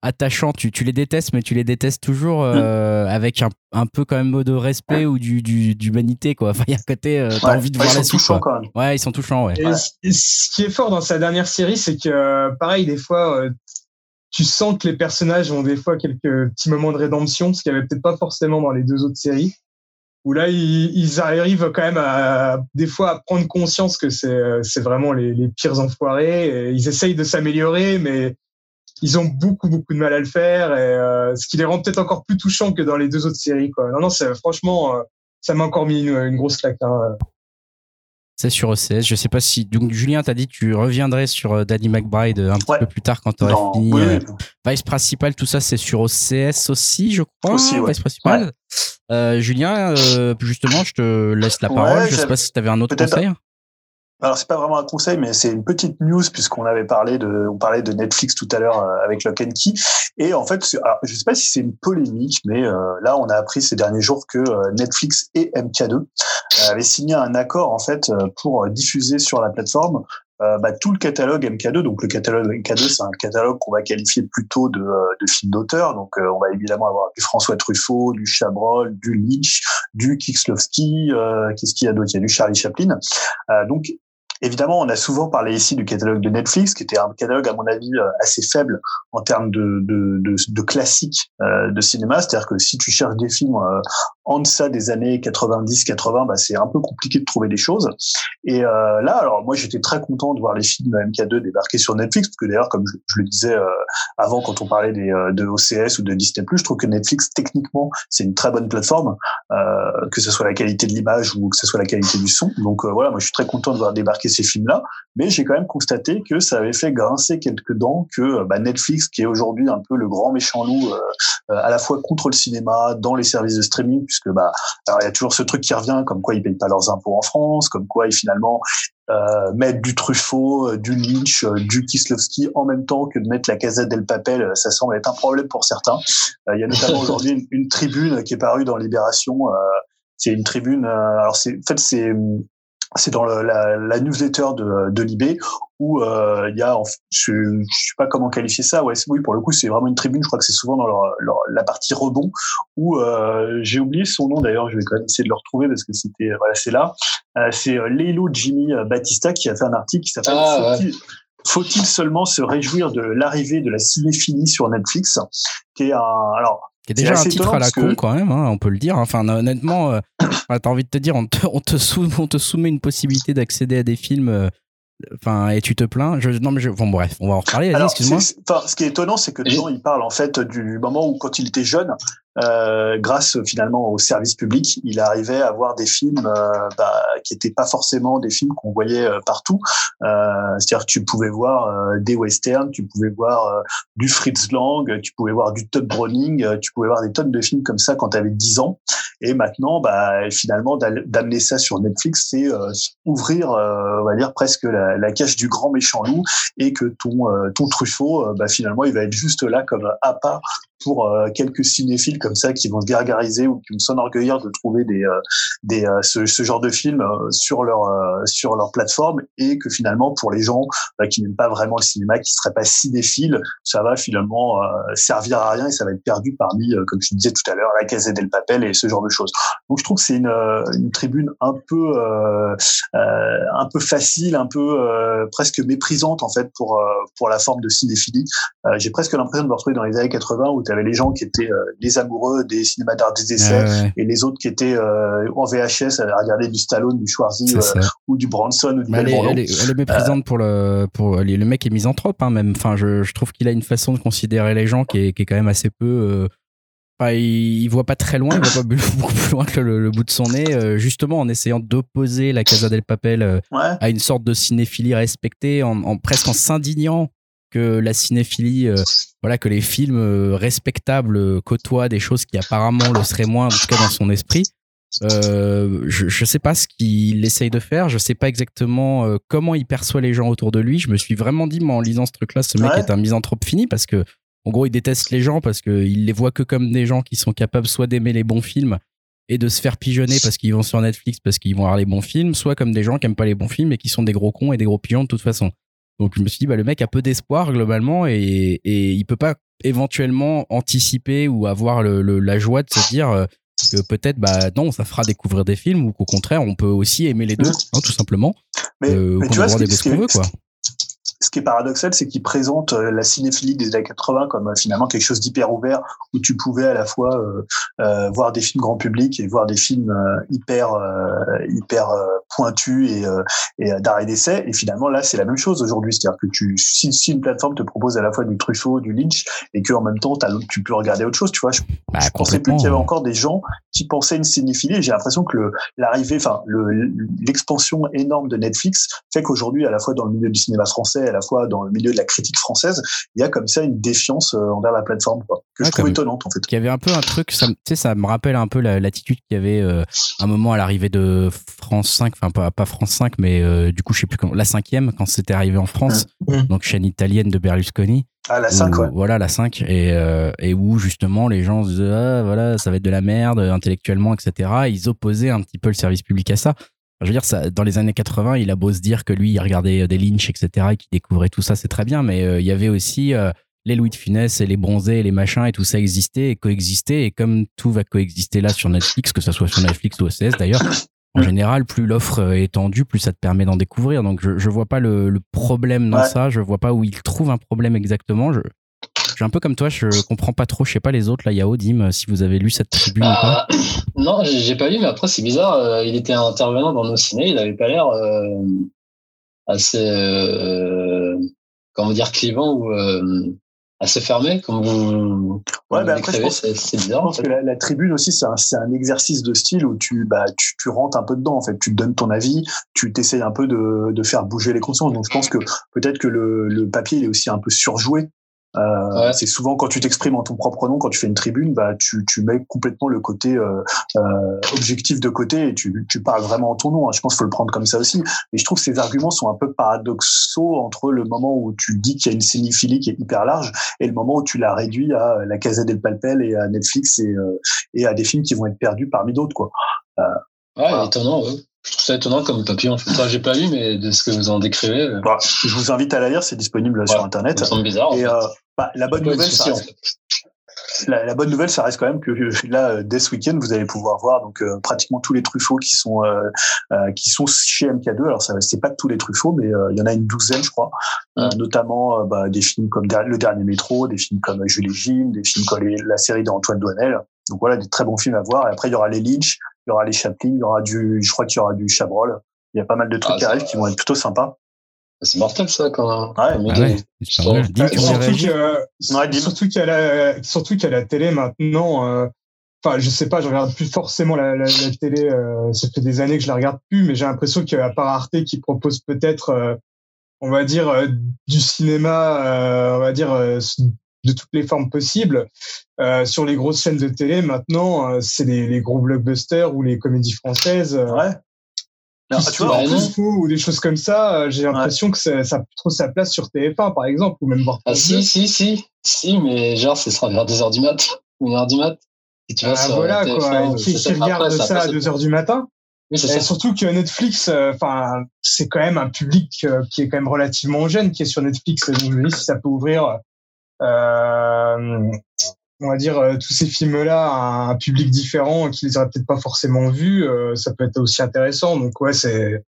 attachant. Tu, tu les détestes, mais tu les détestes toujours euh, avec un, un peu quand même de respect ou du d'humanité. quoi. Enfin, il y a un côté, euh, t'as envie de voir la suite. Quand même. Ouais, ils sont touchants. Ouais. et, ce qui est fort dans sa dernière série, c'est que pareil, des fois tu sens que les personnages ont des fois quelques petits moments de rédemption, ce qu'il n'y avait peut-être pas forcément dans les deux autres séries. Où là, ils, arrivent quand même à, des fois à prendre conscience que c'est, vraiment les, pires enfoirés. Et ils essayent de s'améliorer, mais ils ont beaucoup, beaucoup de mal à le faire. Et, euh, ce qui les rend peut-être encore plus touchants que dans les deux autres séries. Quoi. Non, non, franchement, euh, ça m'a encore mis une, une grosse claque. Hein. C'est sur OCS. Je sais pas si. Donc, Julien, t'as dit que tu reviendrais sur euh, Danny McBride euh, un petit peu plus tard quand tu aurais fini. Euh, Vice principal, tout ça, c'est sur OCS aussi, je crois. Aussi, Vice principal. Julien, justement, je te laisse la parole. je sais pas si tu avais un autre conseil. Alors c'est pas vraiment un conseil, mais c'est une petite news puisqu'on avait parlé de, on parlait de Netflix tout à l'heure euh, avec Lock and Key. Et en fait, alors, je sais pas si c'est une polémique, mais euh, là on a appris ces derniers jours que euh, Netflix et MK2 avaient signé un accord en fait pour diffuser sur la plateforme euh, bah, tout le catalogue MK2. Donc le catalogue MK2, c'est un catalogue qu'on va qualifier plutôt de, euh, de film d'auteur. Donc euh, on va évidemment avoir du François Truffaut, du Chabrol, du Lynch, du Kieslowski, qu'est-ce qu'il y a d'autre? Il y a du Charlie Chaplin. donc Évidemment, on a souvent parlé ici du catalogue de Netflix, qui était un catalogue, à mon avis, assez faible en termes de, de, de, de classiques de cinéma. C'est-à-dire que si tu cherches des films en deçà des années 90-80, bah, c'est un peu compliqué de trouver des choses. Et euh, là, alors moi, j'étais très content de voir les films MK2 débarquer sur Netflix, parce que d'ailleurs, comme je, le disais euh, avant, quand on parlait des, euh, de OCS ou de Disney+, je trouve que Netflix, techniquement, c'est une très bonne plateforme, euh, que ce soit la qualité de l'image ou que ce soit la qualité du son. Donc voilà, moi, je suis très content de voir débarquer ces films-là, mais j'ai quand même constaté que ça avait fait grincer quelques dents que bah, Netflix, qui est aujourd'hui un peu le grand méchant loup, à la fois contre le cinéma, dans les services de streaming, puisque bah alors il y a toujours ce truc qui revient comme quoi ils payent pas leurs impôts en France, comme quoi ils finalement euh, mettre du Truffaut, euh, du Lynch, euh, du Kislovski en même temps que de mettre la Casa del Papel, ça semble être un problème pour certains. Il y a notamment aujourd'hui une, tribune qui est parue dans Libération. c'est une tribune. alors c'est en fait c'est c'est dans la, la, newsletter de, de Libé où euh, il y a, je, je sais pas comment qualifier ça, ouais, oui pour le coup c'est vraiment une tribune, je crois que c'est souvent dans leur, leur, la partie rebond où euh, j'ai oublié son nom d'ailleurs, je vais quand même essayer de le retrouver parce que c'était voilà c'est là, euh, c'est euh, Leilo Jimmy euh, Batista qui a fait un article qui s'appelle ah, Faut-il seulement se réjouir de l'arrivée de la cinéphilie sur Netflix, qui est un alors qui est déjà un titre à la con quand même, hein, on peut le dire. Enfin, honnêtement, euh, t'as envie de te dire, on te, on te, on te soumet une possibilité d'accéder à des films. Euh, enfin, et tu te plains. Je, non, mais je, bon, bref, on va en reparler. Excuse-moi. Ce qui est étonnant, c'est que les gens ils parlent en fait du moment où, quand il était jeune, euh, grâce finalement au service public, il arrivait à voir des films euh, bah, qui n'étaient pas forcément des films qu'on voyait euh, partout. C'est-à-dire que tu pouvais voir des westerns, tu pouvais voir du Fritz Lang, tu pouvais voir du Todd Browning, tu pouvais voir des tonnes de films comme ça quand tu avais 10 ans. Et maintenant, bah, finalement, d'amener ça sur Netflix, c'est ouvrir, on va dire, presque la, la, cage du grand méchant loup et que ton, ton Truffaut, bah, finalement, il va être juste là comme à part pour euh, quelques cinéphiles comme ça qui vont se gargariser ou qui vont s'enorgueillir de trouver des, euh, des euh, ce, ce, genre de film sur leur sur leur plateforme et que finalement pour les gens bah, qui n'aiment pas vraiment le cinéma, qui seraient pas cinéphiles, ça va finalement servir à rien et ça va être perdu parmi, comme je disais tout à l'heure, la Casa del Papel et ce genre de choses. Donc je trouve que c'est une, une tribune un peu un peu facile, un peu presque méprisante en fait pour pour la forme de cinéphilie. J'ai presque l'impression de me retrouver dans les années 80 où avait les gens qui étaient euh, les amoureux des cinémas d'art des essais et les autres qui étaient euh, en VHS à regarder du Stallone, du Schwarzy euh, ou du Bronson ou du elle, est, elle, est, méprisante pour le pour le mec est misanthrope hein, même. Enfin, je, je trouve qu'il a une façon de considérer les gens qui est, qui est quand même assez peu. Enfin, il, voit pas très loin, il voit pas beaucoup plus loin que le, bout de son nez, justement en essayant d'opposer la Casa del Papel à une sorte de cinéphilie respectée, en, en presque en s'indignant que la cinéphilie, euh, voilà, que les films euh, respectables euh, côtoient des choses qui apparemment le seraient moins, en tout cas dans son esprit. je, je sais pas ce qu'il essaye de faire, je sais pas exactement comment il perçoit les gens autour de lui. Je me suis vraiment dit, moi, en lisant ce truc-là, ce mec est un misanthrope fini parce que, en gros, il déteste les gens parce qu'il les voit que comme des gens qui sont capables soit d'aimer les bons films et de se faire pigeonner parce qu'ils vont sur Netflix parce qu'ils vont voir les bons films, soit comme des gens qui aiment pas les bons films et qui sont des gros cons et des gros pigeons de toute façon. Donc je me suis dit, bah, le mec a peu d'espoir globalement et, et il peut pas éventuellement anticiper ou avoir le, la joie de se dire euh, que peut-être bah non ça fera découvrir des films ou qu'au contraire on peut aussi aimer les deux hein, tout simplement. Mais, euh, mais tu vois ce, ce, veut, quoi ce qui est paradoxal, c'est qu'il présente euh, la cinéphilie des années 80 comme euh, finalement quelque chose d'hyper ouvert, où tu pouvais à la fois euh, voir des films grand public et voir des films hyper hyper pointus et, et d'arrêt d'essai. Et finalement, là, c'est la même chose aujourd'hui. C'est-à-dire que tu, si, si, une plateforme te propose à la fois du Truffaut, du Lynch, et que en même temps, tu peux regarder autre chose, tu vois, je, bah, pensais plus qu'il y avait encore des gens qui pensaient une cinéphilie. J'ai l'impression que l'arrivée, enfin, l'expansion énorme de Netflix fait qu'aujourd'hui, à la fois dans le milieu du cinéma français, à la fois dans le milieu de la critique française, il y a comme ça une défiance euh, envers la plateforme, quoi, que je trouve étonnante en fait. Il y avait un peu un truc, ça, ça me rappelle un peu l'attitude qu'il y avait euh, un moment à l'arrivée de France 5, enfin pas, pas France 5, mais euh, du coup je sais plus quand, la cinquième quand c'était arrivé en France, mmh. Mmh. donc chaîne italienne de Berlusconi. Ah, la 5, ouais. Voilà, la 5. Et, et où, justement, les gens se disaient, ah, voilà, ça va être de la merde, intellectuellement, etc. Ils opposaient un petit peu le service public à ça. Je veux dire, ça, dans les années 80, il a beau se dire que lui, il regardait des Lynch, etc., et qu'il découvrait tout ça, c'est très bien, mais il y avait aussi les Louis de Funès et les bronzés et les machins et tout ça existait et coexistait. Et comme tout va coexister là sur Netflix, que ce soit sur Netflix ou OCS d'ailleurs, en général, plus l'offre est tendue, plus ça te permet d'en découvrir. Donc je, je vois pas le, le problème dans ça. Je vois pas où il trouve un problème exactement. Je suis un peu comme toi, je comprends pas trop. Je sais pas les autres là. Il y a Odim, si vous avez lu cette tribune ou pas. Ah, non, j'ai pas lu, mais après c'est bizarre. euh, il était intervenant dans nos ciné. Il avait pas l'air euh, assez, euh, comment dire, clivant ou euh, assez fermé, comme vous, Ouais, bah après, je pense- C'est Je bizarre. en pense fait. que la, la tribune aussi, c'est un, c'est un exercice de style où tu, bah, tu, tu rentres un peu dedans. En fait, tu te donnes ton avis, tu t'essayes un peu de, de faire bouger les consciences. Donc, je pense que peut-être que le, le papier il est aussi un peu surjoué. Euh, Ouais. C'est souvent quand tu t'exprimes en ton propre nom, quand tu fais une tribune, bah, tu, tu mets complètement le côté euh, euh, objectif de côté et tu, tu parles vraiment en ton nom. hein. Je pense qu'il faut le prendre comme ça aussi. Mais je trouve que ces arguments sont un peu paradoxaux entre le moment où tu dis qu'il y a une cinéphilie qui est hyper large et le moment où tu l'as réduit à la Casa del Palpel et à Netflix et, euh, et à des films qui vont être perdus parmi d'autres quoi. Ouais, Voilà. étonnant. Ouais. Je trouve ça étonnant comme papier. En fait, Enfin, j'ai pas lu, mais de ce que vous en décrivez, euh, Bah, je vous invite à la lire, c'est disponible sur internet. ça me semble bizarre. en Et fait. euh, bah, la bonne nouvelle, ça en reste, fait. la, la bonne nouvelle, ça reste quand même que euh, là, dès ce week-end, vous allez pouvoir voir donc euh, pratiquement tous les Truffauts qui sont euh, qui sont chez MK2. Alors ça, c'est pas tous les Truffauts, mais il y en a une douzaine, je crois. Mm. notamment bah, des films comme Le Dernier Métro, des films comme Jules et Jim, des films comme la série d'Antoine Douanel. Donc voilà, des très bons films à voir. Et après, il y aura les Lynch, il y aura les Chaplin, il y aura du, je crois qu'il y aura du Chabrol. Il y a pas mal de trucs Ah, qui arrivent qui vont être plutôt sympas. C'est mortel, ça, quand Ouais. Ah ouais, surtout réagir que- Ouais, dis-moi. surtout qu'à la, surtout qu'à la télé maintenant, euh, enfin, je sais pas, je regarde plus forcément la, la, la télé. euh, ça fait des années que je la regarde plus, mais j'ai l'impression qu'à part Arte qui propose peut-être, euh, on va dire, euh, du cinéma, euh, on va dire, euh, de toutes les formes possibles. Euh, sur les grosses chaînes de télé, maintenant, euh, c'est les, les gros blockbusters ou les comédies françaises. euh, Ouais. Alors, ce tu vois, en plus, ou des choses comme ça, euh, j'ai l'impression que ça, ça trop sa place sur TF1 par exemple, ou même voir Ah, France 2. si, si, si, si, mais genre, ce sera vers 2h du mat, ou 1h du mat. Si tu vas Ah, voilà TF1, quoi, qui, qui ça, regarde après, ça à après, 2 heures du matin. Oui, c'est Et ça. surtout que Netflix, euh, enfin, c'est quand même un public euh, qui est quand même relativement jeune qui est sur Netflix. Donc je me dis si ça peut ouvrir, on va dire euh, tous ces films-là à un public différent qui les aurait peut-être pas forcément vus, euh, ça peut être aussi intéressant. Donc ouais, c'est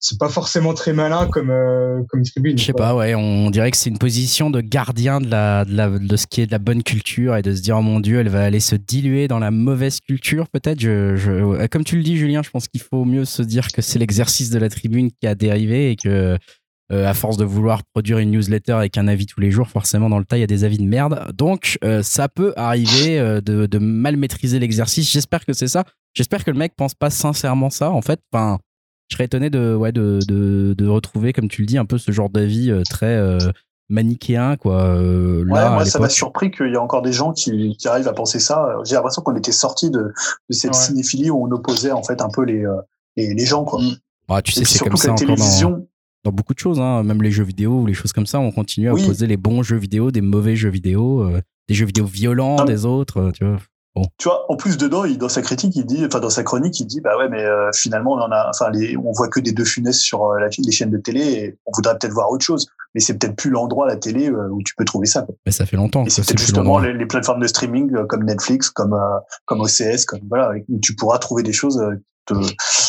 c'est pas forcément très malin comme euh, comme tribune. Je sais pas, ouais, on dirait que c'est une position de gardien de, la, de, la, de ce qui est de la bonne culture et de se dire, oh mon Dieu, elle va aller se diluer dans la mauvaise culture, peut-être. Je, je, comme tu le dis, Julien, je pense qu'il faut mieux se dire que c'est l'exercice de la tribune qui a dérivé et que, euh, à force de vouloir produire une newsletter avec un avis tous les jours, forcément, dans le tas, il y a des avis de merde. Donc, euh, ça peut arriver euh, de, de mal maîtriser l'exercice. J'espère que c'est ça. J'espère que le mec pense pas sincèrement ça, en fait. Enfin, je serais étonné de, ouais, de, de, de retrouver, comme tu le dis, un peu ce genre d'avis euh, très euh, manichéen, quoi. Euh, là, moi, ça m'a surpris qu'il y a encore des gens qui, qui arrivent à penser ça. J'ai l'impression qu'on était sorti de, de cette Ouais. cinéphilie où on opposait en fait un peu les, les, les gens. Quoi. Mm. Bah, tu Et sais, c'est surtout comme que ça la encore dans, télévision, dans beaucoup de choses, hein. même les jeux vidéo ou les choses comme ça, on continue à Oui. opposer les bons jeux vidéo des mauvais jeux vidéo, euh, des jeux vidéo violents Non, des autres, euh, tu vois. tu vois, en plus dedans, il, dans sa critique, il dit, enfin dans sa chronique, il dit, bah ouais, mais euh, finalement, on en a, enfin, on voit que des deux funestes sur euh, la, les chaînes de télé, et on voudrait peut-être voir autre chose, mais c'est peut-être plus l'endroit la télé où tu peux trouver ça. quoi. Mais ça fait longtemps c'est peut-être justement les, les plateformes de streaming comme Netflix, comme comme OCS, comme voilà, où tu pourras trouver des choses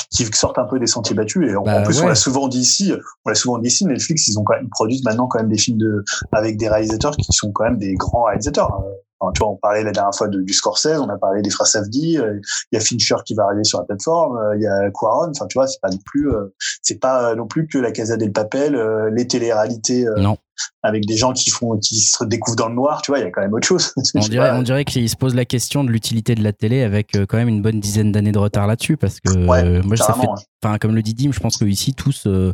qui sortent un peu des sentiers battus. Et en, Bah en plus, on l'a souvent dit ici, on l'a souvent dit ici, Netflix, ils ont quand même, ils produisent maintenant quand même des films de avec des réalisateurs qui sont quand même des grands réalisateurs. Euh, Enfin, tu vois, on parlait la dernière fois de, du Scorsese, on a parlé des frères Safdie, euh, il y a Fincher qui va arriver sur la plateforme, euh, il y a Quaron, enfin tu vois, c'est pas non plus, euh, c'est pas non plus que la Casa del Papel, euh, les téléréalités Non. Avec des gens qui font, qui se découvrent dans le noir, tu vois, il y a quand même autre chose. On dirait, pas. on dirait qu'il se pose la question de l'utilité de la télé avec euh, quand même une bonne dizaine d'années de retard là-dessus parce que Ouais, euh, moi ça fait enfin comme le dit Dim, je pense que ici tous euh,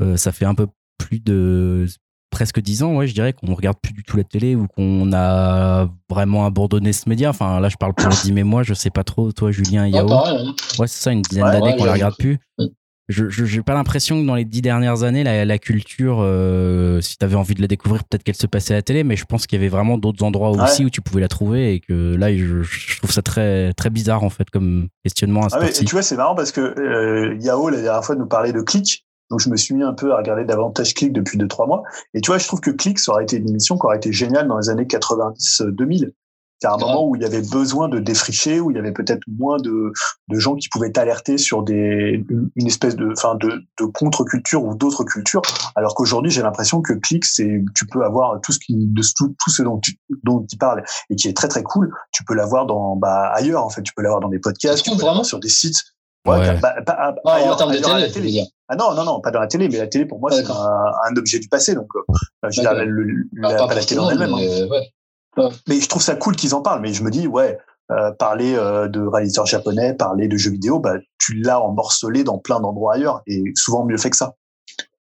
euh, ça fait un peu plus de presque dix ans, ouais, je dirais qu'on regarde plus du tout la télé ou qu'on a vraiment abandonné ce média. Enfin là, je parle pour Dim et moi, je sais pas trop. Toi, Julien, et Yao, hein. ouais, c'est ça, une dizaine Ouais, d'années ouais, qu'on la regarde plus. Je n'ai pas l'impression que dans les dix dernières années, la, la culture, euh, si tu avais envie de la découvrir, peut-être qu'elle se passait à la télé, mais je pense qu'il y avait vraiment d'autres endroits aussi où tu pouvais la trouver et que là, je, je, trouve ça très, très bizarre en fait comme questionnement. À ah et tu vois, c'est marrant parce que euh, Yao, la dernière fois, nous parlait de Click. Donc, je me suis mis un peu à regarder davantage Click depuis deux, trois mois. Et tu vois, je trouve que Click, ça aurait été une émission qui aurait été géniale dans les années 90-2000. C'est un moment où il y avait besoin de défricher, où il y avait peut-être moins de, de gens qui pouvaient t'alerter sur des, une espèce de, enfin, de, de contre-culture ou d'autres cultures. Alors qu'aujourd'hui, j'ai l'impression que Click, c'est, tu peux avoir tout ce qui, de tout, tout ce dont tu, dont tu parles et qui est très très cool. Tu peux l'avoir dans, bah, ailleurs, en fait. Tu peux l'avoir dans des podcasts, tu peux l'avoir sur des sites. Ouais, Bah, pas, ah, ailleurs, en termes de télé, télé. Ah non, non, non, pas dans la télé, mais la télé, pour moi, c'est un, un, objet du passé. Donc, euh, je veux dire, le, la, pas, pas la télé en elle-même. Hein. Ouais. Mais je trouve ça cool qu'ils en parlent. Mais je me dis, ouais, euh, parler euh, de réalisateurs japonais, parler de jeux vidéo, bah, tu l'as morcelé dans plein d'endroits ailleurs et souvent mieux fait que ça.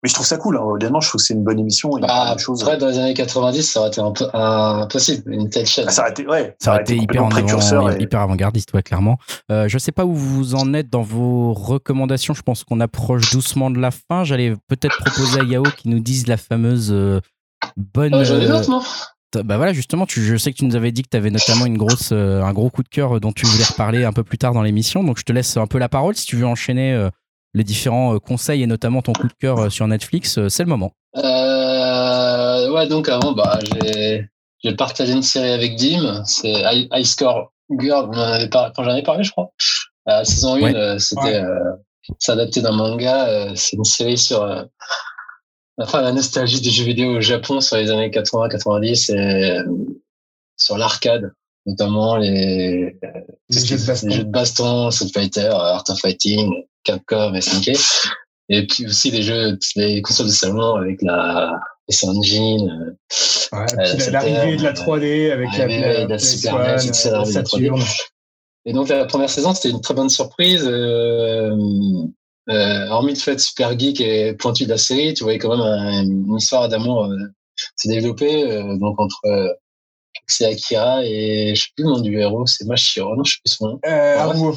Mais je trouve ça cool, hein. honnêtement, je trouve que c'est une bonne émission. Bah, vrai, dans les années 90, ça aurait été un peu impossible, une telle chaîne. ça aurait été, ouais, ça, aurait été, hyper, en avant, et... hyper avant-gardiste, ouais, clairement. Euh, je sais pas où vous en êtes dans vos recommandations. Je pense qu'on approche doucement de la fin. J'allais peut-être proposer à Yao qui nous dise la fameuse euh, bonne. Euh, J'en ai d'autres, moi bah voilà, justement, tu, je sais que tu nous avais dit que tu avais notamment une grosse, euh, un gros coup de cœur dont tu voulais reparler un peu plus tard dans l'émission. Donc, je te laisse un peu la parole si tu veux enchaîner euh, les différents euh, conseils et notamment ton coup de cœur sur Netflix. c'est le moment. ouais, donc avant, bah, j'ai partagé une série avec Dim. C'est High, Score Girl. Quand j'en ai parlé, je crois. La saison 1, c'était s'adapter d'un manga. c'est une série sur enfin la nostalgie des jeux vidéo au Japon sur les années 80-90 et sur l'arcade notamment les, les, jeux, de baston. les jeux de baston, Street Fighter, Art of Fighting, Capcom, SNK et puis aussi les jeux les consoles de salon avec la les Engine ouais, euh, l'arrivée de la 3D avec la, la, la, Super NES, la Saturn. Et donc la première saison, c'était une très bonne surprise. Euh, euh, hormis le fait super geek et pointu de la série, tu voyais quand même une histoire d'amour euh, s'est développée euh, donc entre euh, c'est Akira et je sais plus le nom du héros, c'est Mashiro, non je sais plus son nom. Euh, Haruo.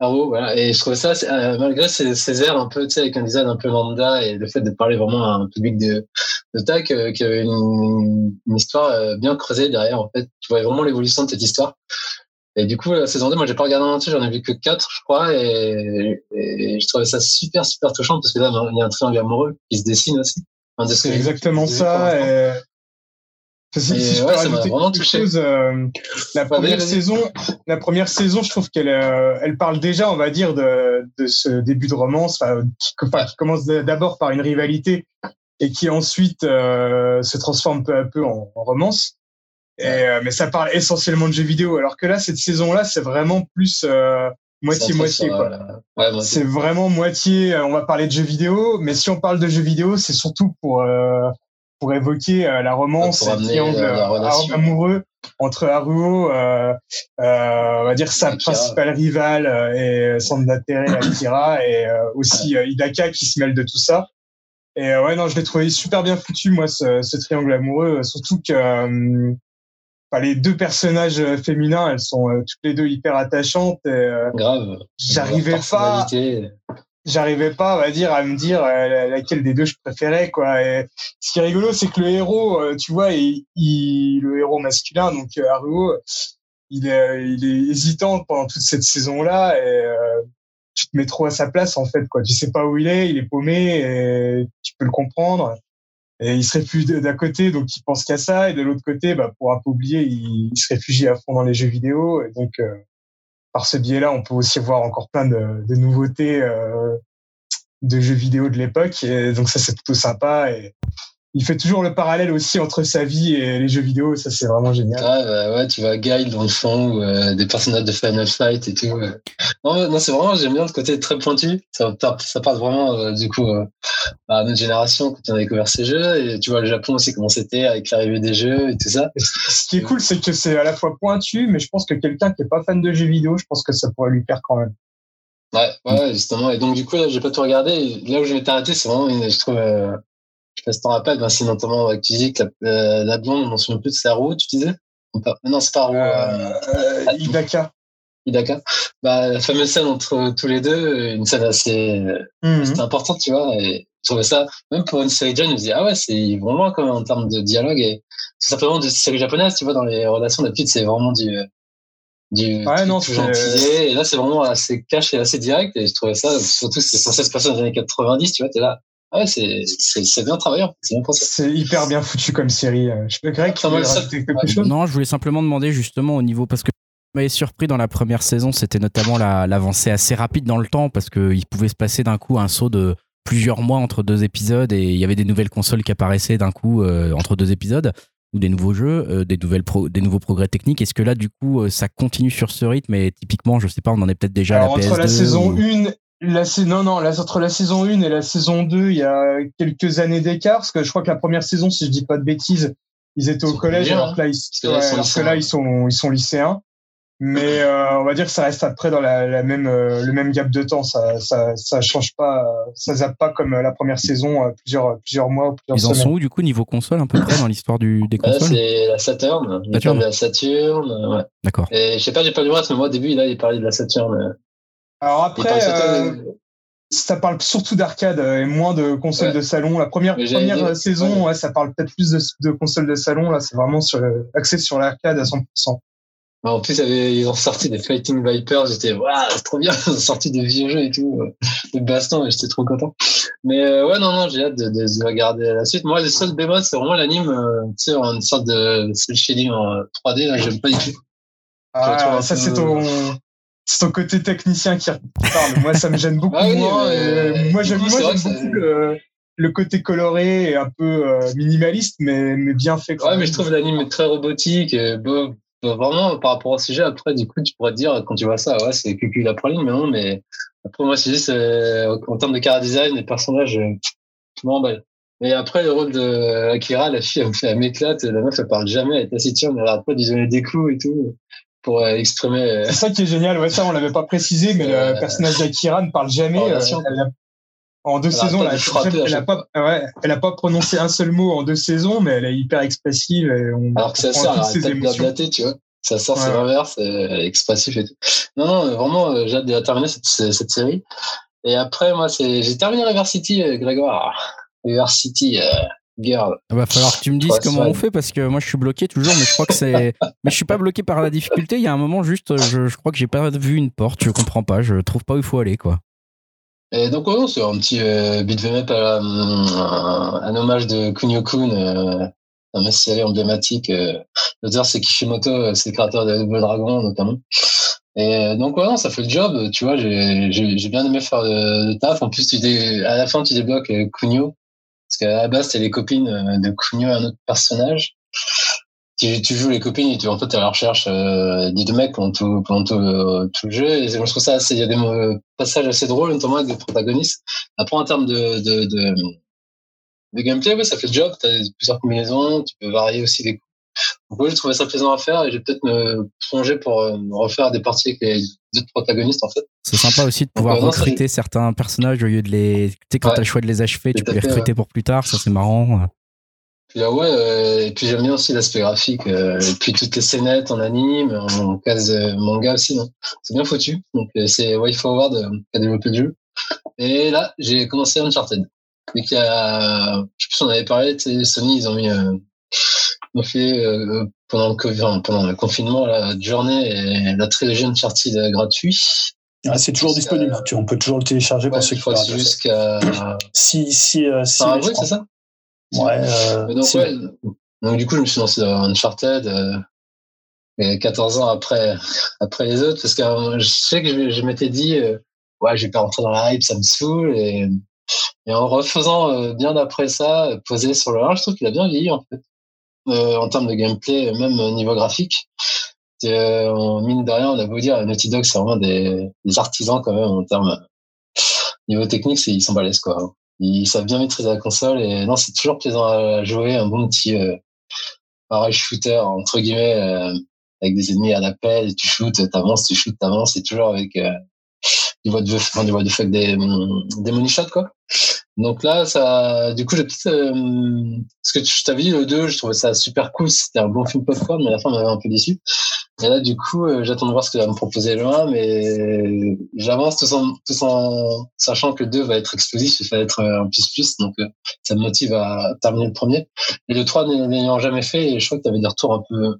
Haruo, voilà. Et je trouvais ça, euh, malgré ces, ces, airs un peu, tu sais, avec un design un peu lambda et le fait de parler vraiment à un public de, de tac, euh, qu'il y avait une, une histoire bien creusée derrière, en fait. Tu voyais vraiment l'évolution de cette histoire. Et du coup, la saison 2, moi, j'ai pas regardé en entier, j'en ai vu que 4, je crois, et, et, je trouvais ça super, super touchant parce que là, il y a un triangle amoureux qui se dessine aussi. c'est exactement ça. Et... Si, si je ouais, ça m'a vraiment touché. Chose, euh, la première saison, la première saison, je trouve qu'elle, euh, elle parle déjà, on va dire, de, de ce début de romance, qui, qui, commence d'abord par une rivalité et qui ensuite euh, se transforme peu à peu en, en romance. Et, euh, mais ça parle essentiellement de jeux vidéo. Alors que là, cette saison-là, c'est vraiment plus euh, moitié-moitié. Ouais, c'est vraiment moitié. Euh, on va parler de jeux vidéo, mais si on parle de jeux vidéo, c'est surtout pour pour évoquer la romance, le triangle amoureux entre Haruo, euh, on va dire sa principale rivale et d'intérêt Akira, et aussi Hidaka qui se mêle de tout ça. Et ouais, non, je l'ai trouvé super bien foutu, moi, ce, ce triangle amoureux, surtout que les deux personnages euh, féminins, elles sont euh, toutes les deux hyper attachantes. Et, euh, Grave. J'arrivais pas. J'arrivais pas, on va dire, à me dire laquelle des deux je préférais, quoi. Et ce qui est rigolo, c'est que le héros, tu vois, il, le héros masculin, donc Haruo, il est, il est hésitant pendant toute cette saison-là et tu te mets trop à sa place en fait, quoi. Tu sais pas où il est, il est paumé et tu peux le comprendre. Et il se réfugie d'un côté, donc il pense qu'à ça, et de l'autre côté, bah, pour un peu oublier, il, se réfugie à fond dans les jeux vidéo. Et donc, euh, par ce biais-là, on peut aussi voir encore plein de, de nouveautés euh, de jeux vidéo de l'époque. Et donc ça, c'est plutôt sympa. Et il fait toujours le parallèle aussi entre sa vie et les jeux vidéo. Ça, c'est vraiment génial. Ah, bah, ouais, tu vois Guile dans le fond, euh, des personnages de Final Fight et tout. Non, non c'est vraiment, j'aime bien le côté très pointu. Ça, ça parle vraiment, euh, du coup, euh, à notre génération quand on a découvert ces jeux. Et tu vois le Japon aussi, comment c'était avec l'arrivée des jeux et tout ça. ce qui est cool, c'est que c'est à la fois pointu, mais je pense que quelqu'un qui est pas fan de jeux vidéo, je pense que ça pourrait lui plaire quand même. Ouais, ouais, justement. Et donc, du coup, là, j'ai pas tout regardé. Là où je m'étais arrêté, c'est vraiment, une, je trouve, je sais pas si t'en rappelles, ben, c'est notamment avec tu dis que la, euh, la blonde, on s'en souvient plus de sa roue, tu disais Non, c'est pas roue. Euh, euh, Hidaka. Hidaka. Bah, la fameuse scène entre tous les deux, une scène assez Mhm. importante, tu vois. Et je trouvais ça, même pour une série jeune, je me disais, ah ouais, c'est ils vont loin quand même en termes de dialogue. Et c'est simplement de série japonaise, tu vois, dans les relations d'habitude, c'est vraiment du, du Ouais, non, tout. Et là, c'est vraiment assez cash et assez direct. Et je trouvais ça, surtout, c'est censé se passer dans les années 90, tu vois, t'es là. Ouais, c'est, bien travaillé, en fait, c'est bien pensé. C'est hyper bien foutu comme série. euh. Je peux Greg, tu Ah, rajouter quelque chose? Non, je voulais simplement demander justement au niveau parce que ce qui m'avait surpris dans la première saison, c'était notamment la- l'avancée assez rapide dans le temps parce qu'il pouvait se passer d'un coup un saut de plusieurs mois entre deux épisodes et il y avait des nouvelles consoles qui apparaissaient d'un coup euh, entre deux épisodes ou des nouveaux jeux, euh, des nouvelles pro- des nouveaux progrès techniques. Est-ce que là du coup ça continue sur ce rythme et typiquement, je sais pas, on en est peut-être déjà Alors, à la entre la PS2 saison ou- 1, la, non, non, là, entre la saison 1 et la saison 2, il y a quelques années d'écart, parce que je crois que la première saison, si je dis pas de bêtises, ils étaient au collège, alors que là, ils, que là, ils ouais, sont alors que lycéens. là, ils sont, ils sont lycéens. Mais euh, on va dire que ça reste après dans la, la même, euh, le même gap de temps. Ça, ça, ça change pas, ça zappe pas comme la première saison, euh, plusieurs, plusieurs mois ou plusieurs Ils en semaines. sont où du coup niveau console à peu près dans l'histoire du, des Là, consoles c'est la Saturn. Saturn. la Saturn. Ouais. D'accord. Et je sais pas, j'ai pas du reste, mais moi, au début, là, il parlait de la Saturn. Euh. Alors après, euh, euh, ça parle surtout d'arcade euh, et moins de consoles Ouais. de salon. La première, dire, saison, ouais. ouais, ça parle peut-être plus de, de consoles de salon. Là, c'est vraiment sur, axé sur l'arcade à 100%. Bah, En plus, ils ont sorti des Fighting Vipers. J'étais, waouh, c'est trop bien. Ils ont sorti des vieux jeux et tout, euh, de baston, et j'étais trop content. Mais euh, ouais, non, non, j'ai hâte de, de, de regarder la suite. Moi, le seul bémol, c'est vraiment l'anime, euh, tu sais, en une sorte de cel shading en 3D. Là, j'aime pas du tout. Ah, ça, c'est ton, c'est ton côté technicien qui parle. Moi, ça me gêne beaucoup Ah oui, moins. euh, moi, j'aime, beaucoup le, le côté coloré et un peu euh, minimaliste, mais, mais bien fait. quand Ouais, même. mais je trouve l'anime très robotique. Et, bon, bon, vraiment, par rapport au sujet, après, du coup, tu pourrais te dire, quand tu vois ça, ouais, c'est cucu la praline, mais non, mais après, moi, c'est juste, euh, en termes de cara design, les personnages, euh, je m'emballe. Et après, le rôle de Akira, la fille, elle, m'éclate. La meuf, elle parle jamais, elle est taciturne, elle arrête pas donner des coups et tout, pour euh, exprimer. euh, C'est ça qui est génial. Ouais, ça, on l'avait pas précisé, mais Euh, le personnage d'Akira ne parle jamais. euh, a- en deux saisons, pas elle à elle a pas, ouais, elle a pas prononcé un seul mot en deux saisons, mais elle est hyper expressive. Et on Alors que pas de émotions. blablater, tu vois. Sa sœur, c'est Ouais. l'inverse, euh, elle est expressif et tout. Non, non, euh, vraiment, euh, j'ai hâte de la terminer, cette, cette, série. Et après, moi, c'est, j'ai terminé River City, euh, Grégoire. River City, euh, girl. Il va falloir que tu me dises comment on fait parce que moi je suis bloqué toujours, mais je crois que c'est. mais je suis pas bloqué par la difficulté. Il y a un moment juste, je, je crois que j'ai pas vu une porte. Je comprends pas. Je trouve pas où il faut aller quoi. Et donc, non, c'est un petit euh, beat'em up à un, un hommage de Kunio-kun, euh, un série emblématique. Euh, L'auteur, c'est Kishimoto, euh, c'est le créateur de Double Dragon, notamment. Et euh, donc, ouais, non, ça fait le job. Tu vois, j'ai j'ai bien aimé faire le, le taf. En plus, tu dé- à la fin, tu débloques euh, Kunio. Parce qu'à la base, c'était les copines euh, de Kunio, un autre personnage. Tu, tu joues les copines et tu, en fait, t'es à la recherche euh, des deux mecs pendant tout, pendant tout, euh, le jeu. C'est- je trouve ça il y a des euh, passages assez drôles, notamment avec des protagonistes. Après, en termes de, de, gameplay, ça fait le job. T'as plusieurs combinaisons, tu peux varier aussi les coups. Donc, ouais, j'ai trouvé ça plaisant à faire et j'ai peut-être me plonger pour refaire des parties avec les autres protagonistes, en fait. C'est sympa aussi de pouvoir Donc, euh, non, recruter certains personnages au lieu de les. Tu sais, quand Ouais. t'as le choix de les achever, tu peux les recruter pour plus tard. Ça, c'est marrant. Puis là, ouais, euh, et puis j'aime bien aussi l'aspect graphique, euh, et puis toutes les scénettes en anime, en case euh, manga aussi, non? C'est bien foutu. Donc c'est WayForward euh, qui a développé le jeu. Et là, j'ai commencé Uncharted. Et qu'il y a, je sais plus si on avait parlé, Sony, ils ont mis, ont fait euh, pendant le Covid- pendant le confinement la journée et la trilogie Uncharted euh, gratuit. Ah, c'est toujours disponible. Tu- on peut toujours le télécharger Ouais, pour ceux qui veulent jusqu'à Si, si, euh, si, c'est ça? Ouais, euh, donc, si- ouais, donc du coup, je me suis lancé dans Uncharted euh, et 14 ans après, après les autres, parce que je sais que je, je m'étais dit, ouais, je vais pas rentrer dans la hype, ça me saoule. Et, et en refaisant euh, bien d'après ça, posé sur le 1, je trouve qu'il a bien vieilli, en fait, en termes de gameplay, euh, même au niveau graphique. Euh, mine de rien, on a beau dire, Naughty Dog, c'est vraiment des, des artisans quand même en termes niveau technique, c'est- ils sont balèzes, quoi. Ils savent bien maîtriser la console et non, c'est toujours plaisant à jouer, un bon petit euh, pareil shooter entre guillemets euh, avec des ennemis à l'appel, tu shootes, t'avances, tu shootes, t'avances, et toujours avec euh, du what the, enfin, du what the fuck, des, des money shots quoi. Donc là, ça, du coup, j'ai peut-être, euh, que je t'avais dit le 2, je trouvais ça super cool, c'était un bon film popcorn, mais la fin, m'avait un peu déçu. Et là, du coup, euh, j'attends de voir ce que va me proposer le 1, mais j'avance tout en, tout en sachant que le 2 va être explosif, il va être un plus plus, donc euh, ça me motive à terminer le premier. Et le 3 n'ayant jamais fait, et je crois que tu avais des retours un peu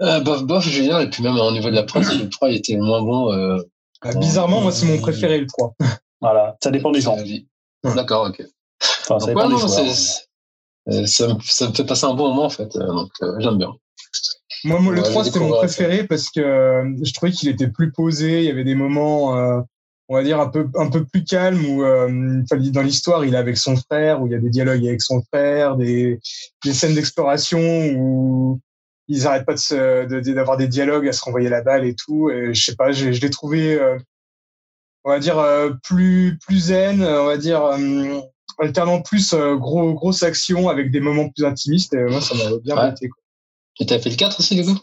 euh, bof bof, dire, et puis même au niveau de la presse, le 3 il était moins bon. Euh, bizarrement, moi, c'est mon préféré, le 3. Voilà, ça dépend des gens. D'accord, ok. Enfin, ça Donc, ouais, non, euh, me, ça me fait passer un bon moment en fait, euh, donc euh, j'aime bien. Moi, moi, le Ouais, 3, j'ai c'était mon préféré parce que euh, je trouvais qu'il était plus posé. Il y avait des moments, euh, on va dire, un peu, un peu plus calmes où, euh, dans l'histoire, il est avec son frère, où il y a des dialogues avec son frère, des, des scènes d'exploration où ils arrêtent pas de se, de- de- d'avoir des dialogues, à se renvoyer la balle et tout. Et je sais pas, je, je l'ai trouvé, euh, on va dire, euh, plus, plus zen, on va dire, euh, alternant plus euh, gros, grosse action avec des moments plus intimistes. Et moi, ça m'avait bien Ouais. été. quoi. Et t'as fait le 4 aussi du coup?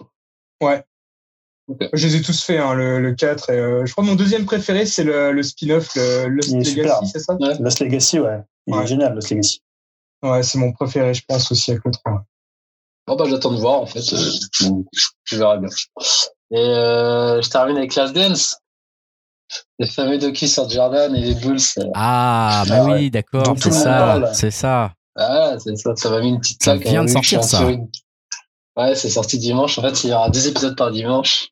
Je les ai tous faits, hein, le, le 4. Et, euh, je crois que mon deuxième préféré, c'est le, le spin-off, le Lost. Legacy, c'est ça? Lost Legacy, ouais. Il Ouais. est génial, Lost Legacy. Ouais, c'est mon préféré, je pense, aussi avec le 3. Bon bah j'attends de voir en fait, euh, je verrai bien. Et euh, je termine avec Last Dance. Les fameux docu sur Jordan et les Bulls. euh, Ah, bah Ah oui, ouais. d'accord, c'est ça, c'est ça. Ah, c'est ça, ça m'a mis une petite Ça claque. vient hein, de je suis sortir, ça. Ouais, c'est sorti dimanche. En fait, il y aura deux épisodes par dimanche.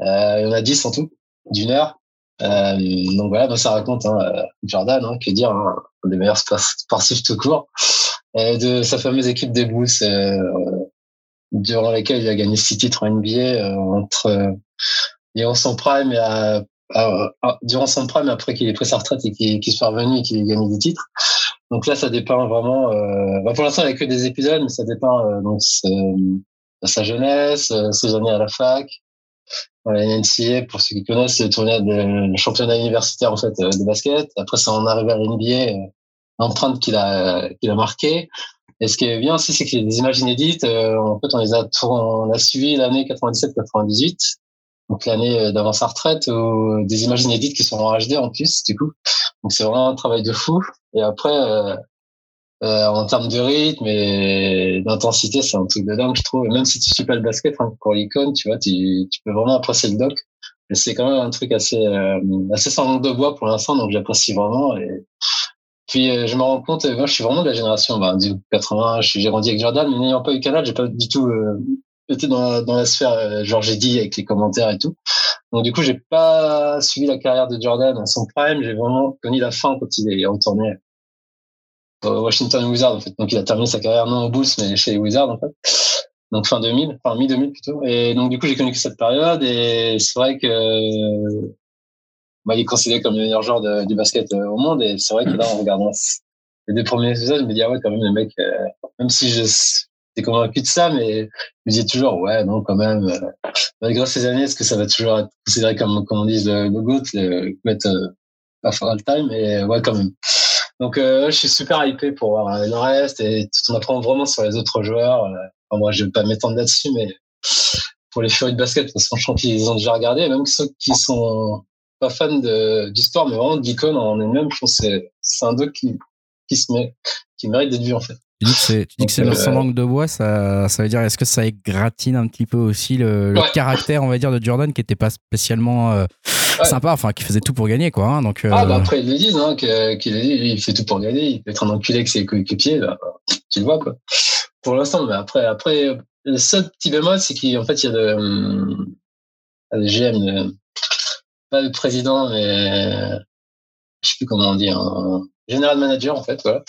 Euh, il y en a dix en tout, d'une heure. Euh, donc voilà, bah, ça raconte hein, euh, Jordan, hein, que dire, hein, un des meilleurs spor- sportifs tout court, de sa fameuse équipe des Bulls, euh, durant laquelle il a gagné six titres en NBA euh, entre euh, durant son prime et à, à- à- durant son prime après qu'il ait pris sa retraite et qu'il qu'il soit revenu et qu'il ait gagné des titres. Donc là, ça dépend vraiment. Euh, bah, pour l'instant, il n'y a que des épisodes, mais ça dépend euh, donc euh, sa jeunesse, euh, ses années à la fac, la NCA, pour ceux qui connaissent, le tournoi de le championnat universitaire en fait euh, de basket. Après, ça en arrive à l'NBA, euh, l'empreinte qu'il a qu'il a marquée. Et ce qui est bien aussi, c'est qu'il y a des images inédites. Euh, en fait, on les a on a suivi l'année 97-98, donc l'année euh, d'avant sa retraite, ou des images inédites qui sont en HD en plus, du coup. Donc c'est vraiment un travail de fou. Et après, euh, euh, en termes de rythme et d'intensité, c'est un truc de dingue, je trouve. Et même si tu suis pas le basket, hein, pour l'icône, tu vois, tu, tu peux vraiment apprécier le doc. Mais c'est quand même un truc assez, euh, assez sans langue de bois pour l'instant, donc j'apprécie vraiment. Et puis euh, je me rends compte, euh, moi je suis vraiment de la génération bah, du 80, je suis- j'ai grandi avec Jordan, mais n'ayant pas eu Canal, j'ai pas du tout euh, été dans la, dans la sphère, euh, genre j'ai avec les commentaires et tout. Donc du coup, j'ai pas suivi la carrière de Jordan à son prime, j'ai vraiment connu la fin quand il est retourné au Washington Wizards en fait. Donc il a terminé sa carrière non aux Bulls mais chez les Wizards en fait. Donc fin 2000, enfin mi 2000 plutôt. Et donc du coup j'ai connu que cette période et c'est vrai que bah, il est considéré comme le meilleur joueur du basket euh, au monde et c'est vrai que là en regardant les deux premiers épisodes, je me dis ah ouais quand même le mec, euh, même si je j'étais convaincu de ça, mais je me disais toujours ouais non quand même euh, malgré ces années est-ce que ça va toujours être considéré comme comme on dit le, le goat, le goat pas time et ouais quand même. Donc euh, je suis super hypé pour voir euh, le reste et tout on apprend vraiment sur les autres joueurs. Euh, enfin, moi je vais pas m'étendre là-dessus, mais pour les furies de basket, parce que pense qu'ils ont déjà regardé, même ceux qui sont pas du sport, mais vraiment de l'icône en elle-même, je pense que c'est, c'est un doc qui, qui se met, qui mérite d'être vu en fait. Tu dis que c'est, tu dis que c'est Donc, le sans euh, langue de bois, ça, ça veut dire, est-ce que ça égratine un petit peu aussi le, le Ouais. caractère, on va dire, de Jordan qui était pas spécialement euh, Ouais. sympa, enfin, qui faisait tout pour gagner, quoi. hein, donc, euh, Ah bah après ils le disent, hein, qu'il il fait tout pour gagner, il peut être un enculé avec ses coéquipiers, bah, tu le vois quoi. Pour l'instant, mais après, après le seul petit bémol, c'est qu'en fait il y a le, hum, le GM, le- pas le président, mais je sais plus comment on dit, un general manager en fait, voilà.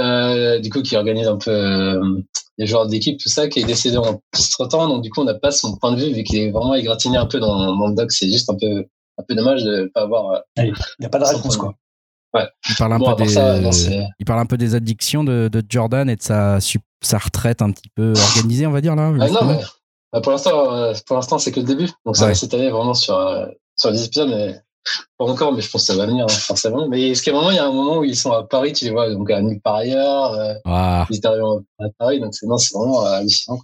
Euh, du coup qui organise un peu euh, les joueurs d'équipe, tout ça, qui est décédé en plus temps, donc du coup on n'a pas son point de vue vu qu'il est vraiment égratigné un peu dans, dans le doc, c'est juste un peu un peu dommage de pas avoir euh, Il n'y a pas de réponse, quoi. il parle un Bon, peu des, ça, non, c'est- il parle un peu des addictions de, de Jordan et de sa, sa retraite un petit peu organisée, on va dire là. Ah non, justement. mais bah, pour l'instant, euh, pour l'instant, c'est que le début. Donc ça Ouais. va s'étaler vraiment sur euh, sur les épisodes, mais pas encore. Mais je pense que ça va venir hein, forcément. Mais ce qui est vraiment, il y a un moment où ils sont à Paris, tu les vois donc à nulle part ailleurs. Euh, Ah, ils étaient arrivés à Paris, donc c'est vraiment euh, hallucinant.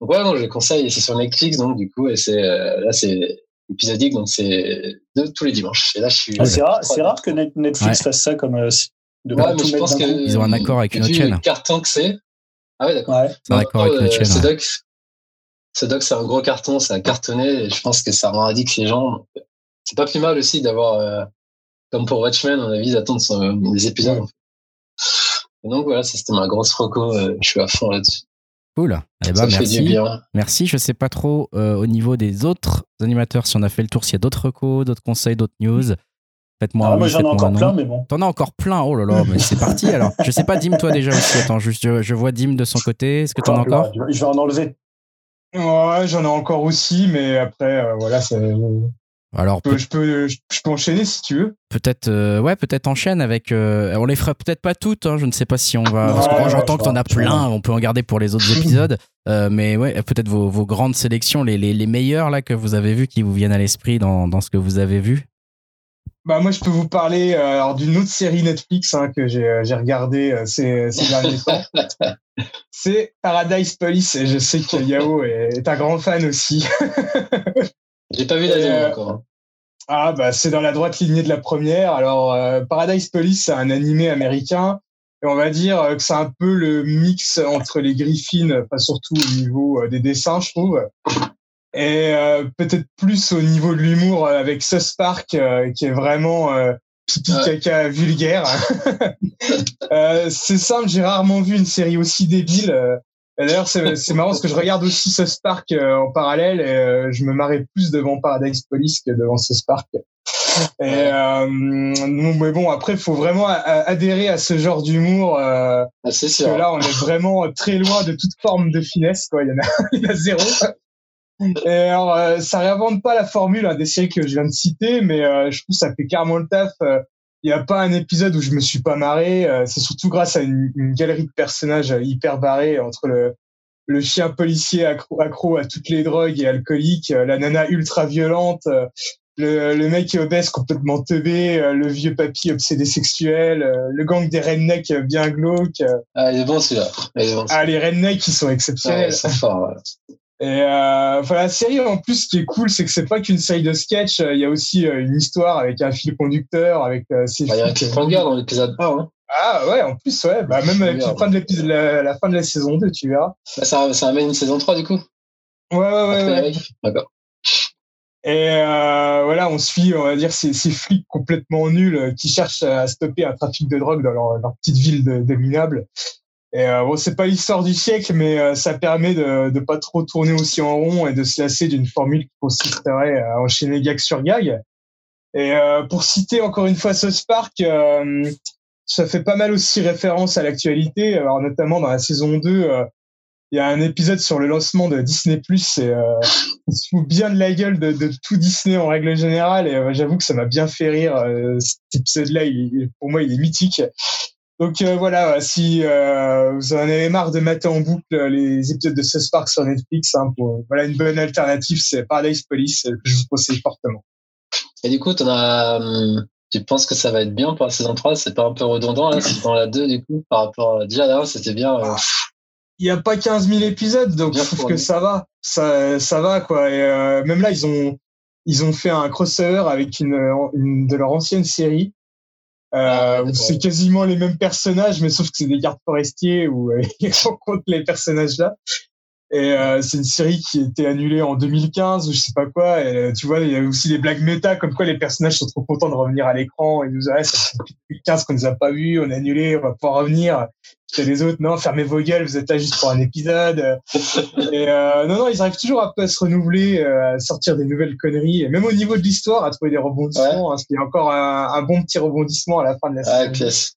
Donc ouais, non, je le conseille. Et c'est sur Netflix, donc du coup, et c'est euh, là, c'est épisodique, donc c'est de tous les dimanches. Et là, je suis. Ah, c'est rare, que Net- Netflix Ouais. fasse ça comme euh, de Ouais, mais je pense d'un que coup. Ils ont un accord avec une autre chaîne. le carton que c'est. Ah ouais, d'accord. c'est un accord avec Euh, notre chaîne. Ce doc, ce doc, c'est un gros carton, ça a cartonné, et je pense que ça rend addict les gens. C'est pas plus mal aussi d'avoir, euh, comme pour Watchmen, on a envie d'attendre des épisodes. Et donc voilà, ça c'était ma grosse reco, euh, je suis à fond là-dessus. Cool. Eh ben, merci. Merci. Je sais pas trop euh, au niveau des autres animateurs si on a fait le tour, s'il y a d'autres recos, d'autres conseils, d'autres news. Faites-moi. Ah, moi j'en ai encore plein, mais bon. T'en as encore plein. Oh là là, mais c'est parti alors. Je sais pas, Dim, toi déjà aussi. Attends, je, je vois Dim de son côté. Est-ce que t'en as encore? Je vais en enlever. Ouais, j'en ai encore aussi, mais après, euh, voilà, c'est. Alors, je peux, je peux, enchaîner si tu veux. Peut-être, euh, ouais, peut-être enchaîne avec. Euh, on les fera peut-être pas toutes. Hein, je ne sais pas si on va. parce que moi, j'entends que t'en as plein. On peut en garder pour les autres épisodes. mais ouais, peut-être vos, vos, grandes sélections, les, les, les meilleures là que vous avez vues, qui vous viennent à l'esprit dans, dans ce que vous avez vu. Bah moi je peux vous parler euh, d'une autre série Netflix hein, que j'ai euh, j'ai regardé euh, ces, ces derniers temps. C'est Paradise Police et je sais que Yao est, un grand fan aussi. j'ai pas vu la deuxième encore. Hein. Ah bah c'est dans la droite lignée de la première. Alors Paradise Police c'est un animé américain et on va dire que c'est un peu le mix entre les Griffins, pas surtout au niveau des dessins je trouve, et euh, peut-être plus au niveau de l'humour euh, avec South Park euh, qui est vraiment euh, pipi caca vulgaire. c'est simple, j'ai rarement vu une série aussi débile. D'ailleurs, c'est marrant parce que je regarde aussi South Park en parallèle et je me marrais plus devant Paradise Police que devant South Park. Et, euh, mais bon, après, il faut vraiment adhérer à ce genre d'humour. Euh, ah, c'est sûr. Parce que là, on est vraiment très loin de toute forme de finesse. Quoi. Il, y en a, il y en a zéro. Et alors, euh, ça réinvente pas la formule hein, des séries que je viens de citer, mais euh, je trouve que ça fait carrément le taf. Il euh, n'y a pas un épisode où je me suis pas marré. c'est surtout grâce à une, galerie de personnages hyper barrés entre le, le chien policier accro, accro, à toutes les drogues et alcoolique, la nana ultra violente, le, le mec obèse complètement teubé, le vieux papy obsédé sexuel, le gang des rednecks bien glauques. Ah, il est bon celui-là. ah, les rednecks qui sont exceptionnels. Ouais, ils sont forts. Ouais. Et euh, enfin, la série, en plus, ce qui est cool, c'est que c'est pas qu'une série de sketch. Il y a aussi euh, une histoire avec un fil conducteur, avec euh, Il y a un cliffhanger dans l'épisode 1. Hein. Ah ouais, en plus, ouais. Bah, même avec la fin, de l'épisode, la, fin de la saison 2, tu verras. Bah, ça, ça amène une saison 3, du coup Ouais, ouais, ouais. ouais. D'accord. Et euh, voilà, on suit, on va dire, ces, ces flics complètement nuls euh, qui cherchent à stopper un trafic de drogue dans leur, leur petite ville de, de minable. Et euh, bon, c'est pas l'histoire du siècle, mais euh, ça permet de ne pas trop tourner aussi en rond et de se lasser d'une formule qui consisterait à enchaîner gag sur gag. Et euh, pour citer encore une fois ce Spark, euh, ça fait pas mal aussi référence à l'actualité. Alors notamment dans la saison 2, il y a un épisode sur le lancement de Disney+. Et euh, se fout bien de la gueule de, de, tout Disney en règle générale. Et j'avoue que ça m'a bien fait rire. cet épisode-là, pour moi, il est mythique. Donc euh, voilà, si euh, vous en avez marre de mettre en boucle les épisodes de South Park sur Netflix, hein, pour, voilà une bonne alternative, c'est Paradise Police que je vous conseille fortement. Et du coup, as, hum, tu penses que ça va être bien pour la saison 3 C'est pas un peu redondant là dans la 2 du coup par rapport à déjà là c'était bien. Euh, Il n'y a pas 15 000 épisodes, donc je trouve que ça va, ça, ça va quoi. Et même là, ils ont ils ont fait un crossover avec une, une de leur ancienne série euh, ah, c'est quasiment les mêmes personnages, mais sauf que c'est des gardes forestiers où euh, ils rencontrent les personnages là. Et euh, c'est une série qui a été annulée en 2015 ou je sais pas quoi. Et, euh, tu vois, il y a aussi des blagues méta comme quoi les personnages sont trop contents de revenir à l'écran. et nous arrêtent, ça fait 2015 qu'on les a pas vus, on a annulé, on va pouvoir revenir. Et les autres, non, fermez vos gueules, vous êtes là juste pour un épisode. Et euh, non, non, ils arrivent toujours à se renouveler, à sortir des nouvelles conneries, et même au niveau de l'histoire, à trouver des rebondissements. Ouais. Hein, qu'il y a encore un, un, bon petit rebondissement à la fin de la ah, série.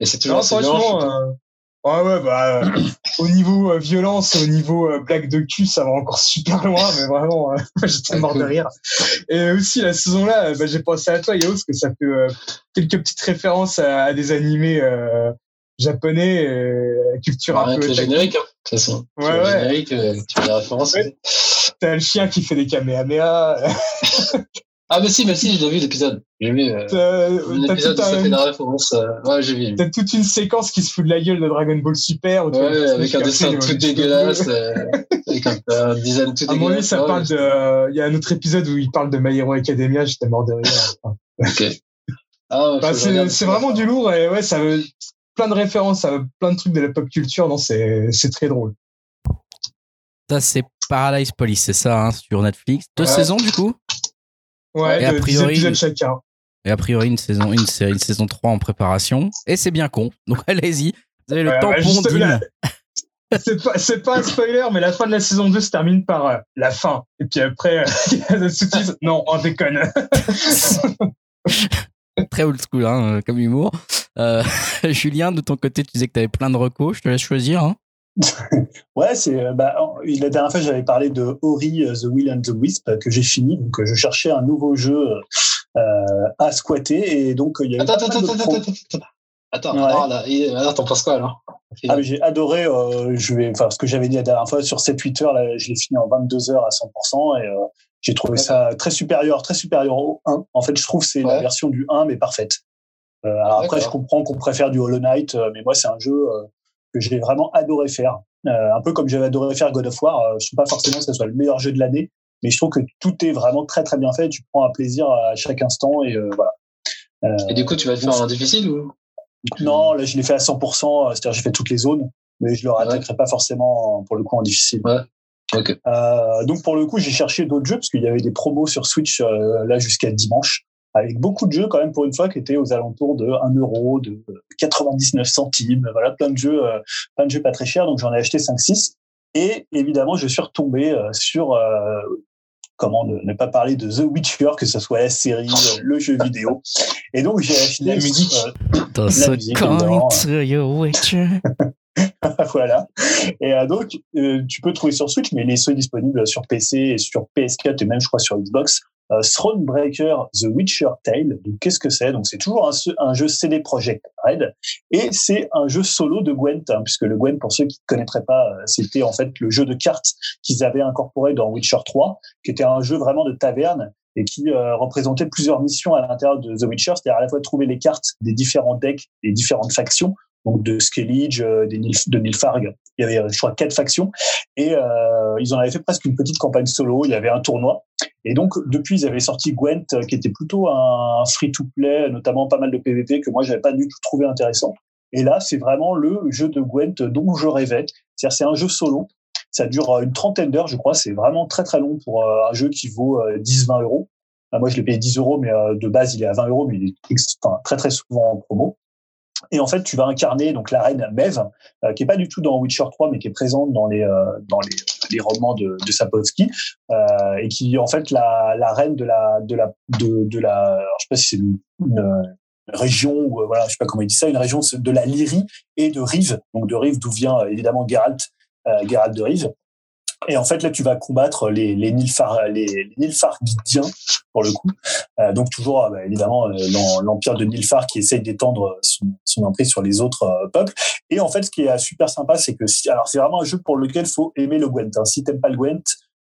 Et c'est toujours non, franchement, Ouais, ouais, bah, euh, au niveau euh, violence, au niveau euh, blague de cul, ça va encore super loin, mais vraiment, j'étais mort de rire. Et aussi, la saison-là, bah, j'ai pensé à toi, Yao, parce que ça fait quelques petites références à, des animés japonais, culture un peu. générique, hein, de toute façon. Ouais, ouais. Générique, tu fais des références. Ouais. T'as le chien qui fait des kamehameha. Ah, mais si, mais si, j'ai vu l'épisode. J'ai vu. Euh, l'épisode où ça fait la référence. Euh, ouais, j'ai vu. T'as toute une séquence qui se fout de la gueule de Dragon Ball Super. ouais, avec un dessin tout dégueulasse. euh, avec un, un, design tout dégueulasse. À mon avis, ça parle de. Il y a un autre épisode où il parle de My Hero Academia, j'étais mort de rire. ok. Ah, bah, c'est vraiment du lourd et ouais, ça veut plein de références à plein de trucs de la pop culture. Non, c'est très drôle. Ça, c'est Paradise Police, c'est ça, hein, sur Netflix. Deux Ouais. saisons, du coup? Ouais, Et a de 10 priori- épisodes chacun. Et a priori, une saison, une, série- une saison 3 en préparation. Et c'est bien con. Donc allez-y. Vous avez le Ouais, tampon là. C'est pas, c'est pas un spoiler, mais la fin de la saison 2 se termine par euh, la fin. Et puis après, euh, a. Non, on déconne. Très old school, hein, euh, comme humour. Euh, Julien, de ton côté, tu disais que tu avais plein de recos. Je te laisse choisir. hein. Ouais, c'est euh, bah, la dernière fois j'avais parlé de Ori the Will and the Wisp que j'ai fini, donc je cherchais un nouveau jeu euh, à squatter et donc il y avait Attends, pas attends, attends, pro- attends, attends, attends. Attends, Ouais. alors, là, il- alors, t'en penses quoi alors? Ah, mais j'ai adoré, euh, je vais, enfin, ce que j'avais dit la dernière fois sur 7-8 heures, là, je l'ai fini en 22 heures à 100% et euh, j'ai trouvé ça très supérieur, très supérieur au 1. En fait, je trouve que c'est la Ouais. version du 1, mais parfaite. Euh, alors après, je comprends qu'on préfère du Hollow Knight, euh, mais moi, c'est un jeu euh, que j'ai vraiment adoré faire. Euh, un peu comme j'avais adoré faire God of War. Je trouve pas forcément que ce soit le meilleur jeu de l'année, mais je trouve que tout est vraiment très très bien fait. Tu prends un plaisir à chaque instant et euh, voilà. Et du coup, tu vas te faire en difficile ou non, là, je l'ai fait à 100%, euh, c'est-à-dire j'ai fait toutes les zones, mais je le Ouais. rattaquerai pas forcément pour le coup en difficile. Ok. Euh, donc pour le coup, j'ai cherché d'autres jeux parce qu'il y avait des promos sur Switch euh, là jusqu'à dimanche, avec beaucoup de jeux quand même pour une fois qui étaient aux alentours de 1 euro, de 99 centimes, voilà, plein de jeux, euh, plein de jeux pas très chers. Donc j'en ai acheté 5-6. Et évidemment, je suis retombé euh, sur euh, comment ne, ne pas parler de The Witcher, que ce soit la série, le jeu vidéo. Et donc j'ai acheté La musique. euh, Dans musique, Witcher. voilà. Et euh, donc, euh, tu peux trouver sur Switch, mais il est aussi disponible sur PC et sur PS4 et même, je crois, sur Xbox. Euh, Thronebreaker The Witcher Tale. Donc, qu'est-ce que c'est? Donc, c'est toujours un, jeu CD Projekt Red et c'est un jeu solo de Gwent, hein, puisque le Gwent, pour ceux qui ne connaîtraient pas, euh, c'était en fait le jeu de cartes qu'ils avaient incorporé dans Witcher 3, qui était un jeu vraiment de taverne et qui euh, représentait plusieurs missions à l'intérieur de The Witcher, c'est-à-dire à la fois trouver les cartes des différents decks, des différentes factions, donc de Skellige, euh, des Nilf- de Nilfarg. Il y avait, euh, je crois, quatre factions. Et euh, ils en avaient fait presque une petite campagne solo. Il y avait un tournoi. Et donc, depuis, ils avaient sorti Gwent, euh, qui était plutôt un free-to-play, notamment pas mal de PvP, que moi, j'avais pas du tout trouvé intéressant. Et là, c'est vraiment le jeu de Gwent dont je rêvais. C'est-à-dire, c'est un jeu solo. Ça dure une trentaine d'heures, je crois. C'est vraiment très, très long pour un jeu qui vaut euh, 10-20 euros. Moi, je l'ai payé 10 euros, mais de base, il est à 20 euros, mais il est très, très souvent en promo. Et en fait, tu vas incarner donc la reine Mev, euh, qui est pas du tout dans Witcher 3, mais qui est présente dans les euh, dans les, les romans de, de Sapkowski, euh, et qui en fait la, la reine de la de la de, de la, alors, je sais pas si c'est une, une région ou euh, voilà, je sais pas comment il dit ça, une région de la Lyrie et de Rive, donc de Rive d'où vient euh, évidemment Geralt, euh, Geralt de Rive. Et en fait, là, tu vas combattre les, les, Nilfar, les, les Nilfgaardiens, pour le coup. Euh, donc, toujours, euh, bah, évidemment, euh, l'empire de Nilfar qui essaye d'étendre son, son emprise sur les autres euh, peuples. Et en fait, ce qui est super sympa, c'est que, si, alors, c'est vraiment un jeu pour lequel faut aimer le Gwent. Hein. Si t'aimes pas le Gwent,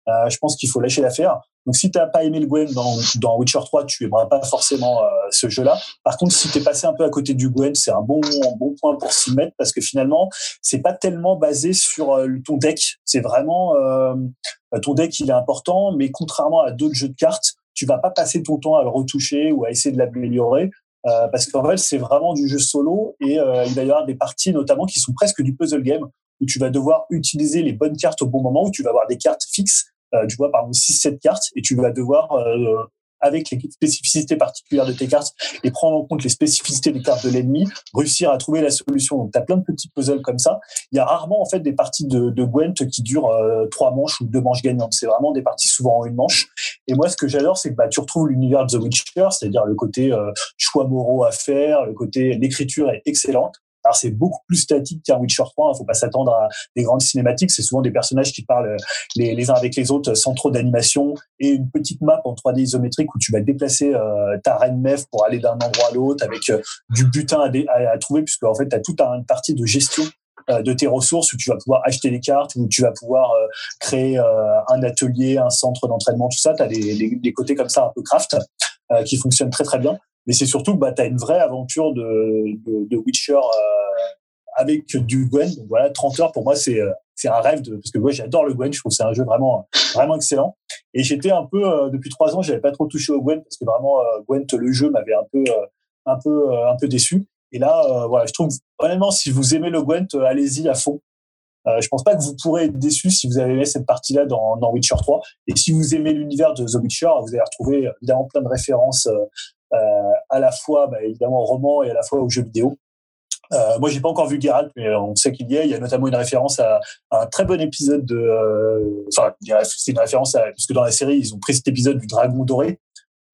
euh, je pense qu'il faut lâcher l'affaire. Donc, si t'as pas aimé le Gwent dans, dans Witcher 3, tu aimeras pas forcément euh, ce jeu-là. Par contre, si t'es passé un peu à côté du Gwent, c'est un bon, bon point pour s'y mettre parce que finalement, c'est pas tellement basé sur euh, ton deck. C'est vraiment euh, ton deck, il est important, mais contrairement à d'autres jeux de cartes, tu vas pas passer ton temps à le retoucher ou à essayer de l'améliorer. Euh, parce qu'en fait, c'est vraiment du jeu solo et euh, il va y avoir des parties notamment qui sont presque du puzzle game où tu vas devoir utiliser les bonnes cartes au bon moment, où tu vas avoir des cartes fixes, tu vois par exemple 6-7 cartes, et tu vas devoir, euh, avec les spécificités particulières de tes cartes et prendre en compte les spécificités des cartes de l'ennemi, réussir à trouver la solution. Donc tu as plein de petits puzzles comme ça. Il y a rarement en fait des parties de, de Gwent qui durent euh, trois manches ou deux manches gagnantes. C'est vraiment des parties souvent en une manche. Et moi, ce que j'adore, c'est que bah, tu retrouves l'univers de The Witcher, c'est-à-dire le côté euh, choix moraux à faire, le côté l'écriture est excellente. Alors c'est beaucoup plus statique qu'un Witcher 3. Il faut pas s'attendre à des grandes cinématiques. C'est souvent des personnages qui parlent les, les uns avec les autres sans trop d'animation et une petite map en 3D isométrique où tu vas déplacer euh, ta reine Mev pour aller d'un endroit à l'autre avec euh, du butin à, trouver puisque en fait tu as toute une partie de gestion euh, de tes ressources où tu vas pouvoir acheter des cartes où tu vas pouvoir euh, créer euh, un atelier, un centre d'entraînement, tout ça. Tu as des, côtés comme ça un peu craft euh, qui fonctionnent très très bien mais c'est surtout bah, tu as une vraie aventure de, de, de Witcher euh, avec du Gwen. Donc voilà, 30 heures pour moi, c'est euh, c'est un rêve de parce que moi j'adore le Gwen, je trouve que c'est un jeu vraiment vraiment excellent. Et j'étais un peu euh, depuis trois ans, j'avais pas trop touché au Gwen parce que vraiment euh, Gwent le jeu m'avait un peu euh, un peu euh, un peu déçu. Et là, voilà, je trouve honnêtement si vous aimez le Gwent, allez-y à fond. Je pense pas que vous pourrez être déçu si vous avez aimé cette partie-là dans, dans Witcher 3. Et si vous aimez l'univers de The Witcher, vous allez retrouver évidemment plein de références à la fois bah, évidemment au roman et à la fois aux jeux vidéo. Euh, moi, j'ai pas encore vu Geralt, mais on sait qu'il y est. Il y a notamment une référence à, à un très bon épisode de. Euh, enfin, c'est une référence à parce que dans la série, ils ont pris cet épisode du Dragon doré,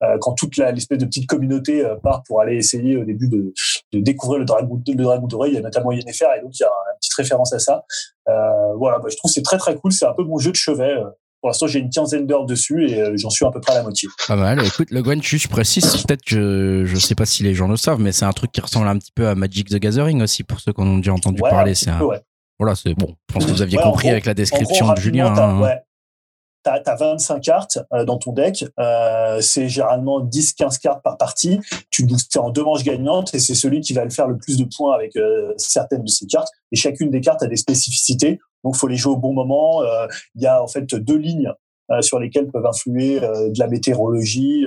euh, quand toute l'espèce de petite communauté euh, part pour aller essayer au début de, de découvrir le dragon, le dragon doré. Il y a notamment Yennefer et donc il y a une petite référence à ça. Euh, voilà, bah, je trouve c'est très très cool. C'est un peu mon jeu de chevet. Pour l'instant, j'ai une quinzaine d'heures dessus et j'en suis à peu près à la moitié. Pas mal. Écoute, le Gwen, je précise, peut-être je je sais pas si les gens le savent, mais c'est un truc qui ressemble un petit peu à Magic the Gathering aussi pour ceux qui en ont déjà entendu Ouais, parler. C'est un... ouais. Voilà, c'est bon. Je pense que vous aviez Ouais, compris gros- avec la description gros, de Julien. hein. T'as as 25 cartes euh, dans ton deck. Euh, c'est généralement 10-15 cartes par partie. Tu c'est en deux manches gagnantes et c'est celui qui va le faire le plus de points avec euh, certaines de ces cartes. Et chacune des cartes a des spécificités. Donc, faut les jouer au bon moment. Euh, Il y a en fait deux lignes euh, sur lesquelles peuvent influer euh, de la météorologie,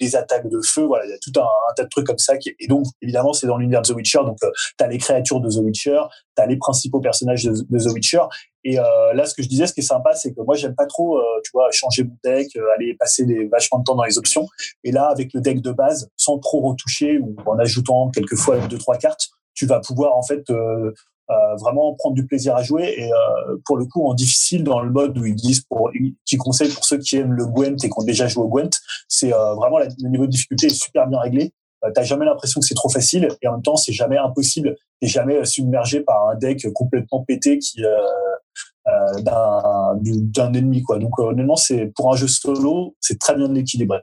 des attaques de feu. Voilà, il y a tout un, tas de trucs comme ça. Qui, et donc, évidemment, c'est dans l'univers de The Witcher. Donc, tu as les créatures de The Witcher, tu as les principaux personnages de, The Witcher. Et euh, là, ce que je disais, ce qui est sympa, c'est que moi, j'aime pas trop, euh, tu vois, changer mon deck, euh, aller passer des vachement de temps dans les options. Et là, avec le deck de base, sans trop retoucher ou en ajoutant quelquefois deux trois cartes, tu vas pouvoir en fait euh, vraiment prendre du plaisir à jouer. Et euh, pour le coup, en difficile, dans le mode où ils disent, pour, qui conseille pour ceux qui aiment le Gwent et qui ont déjà joué au Gwent, c'est euh, vraiment la- le niveau de difficulté est super bien réglé. T'as jamais l'impression que c'est trop facile et en même temps, c'est jamais impossible. T'es jamais submergé par un deck complètement pété qui d'un du- d'un ennemi quoi. Donc honnêtement, c'est pour un jeu solo, c'est très bien équilibré.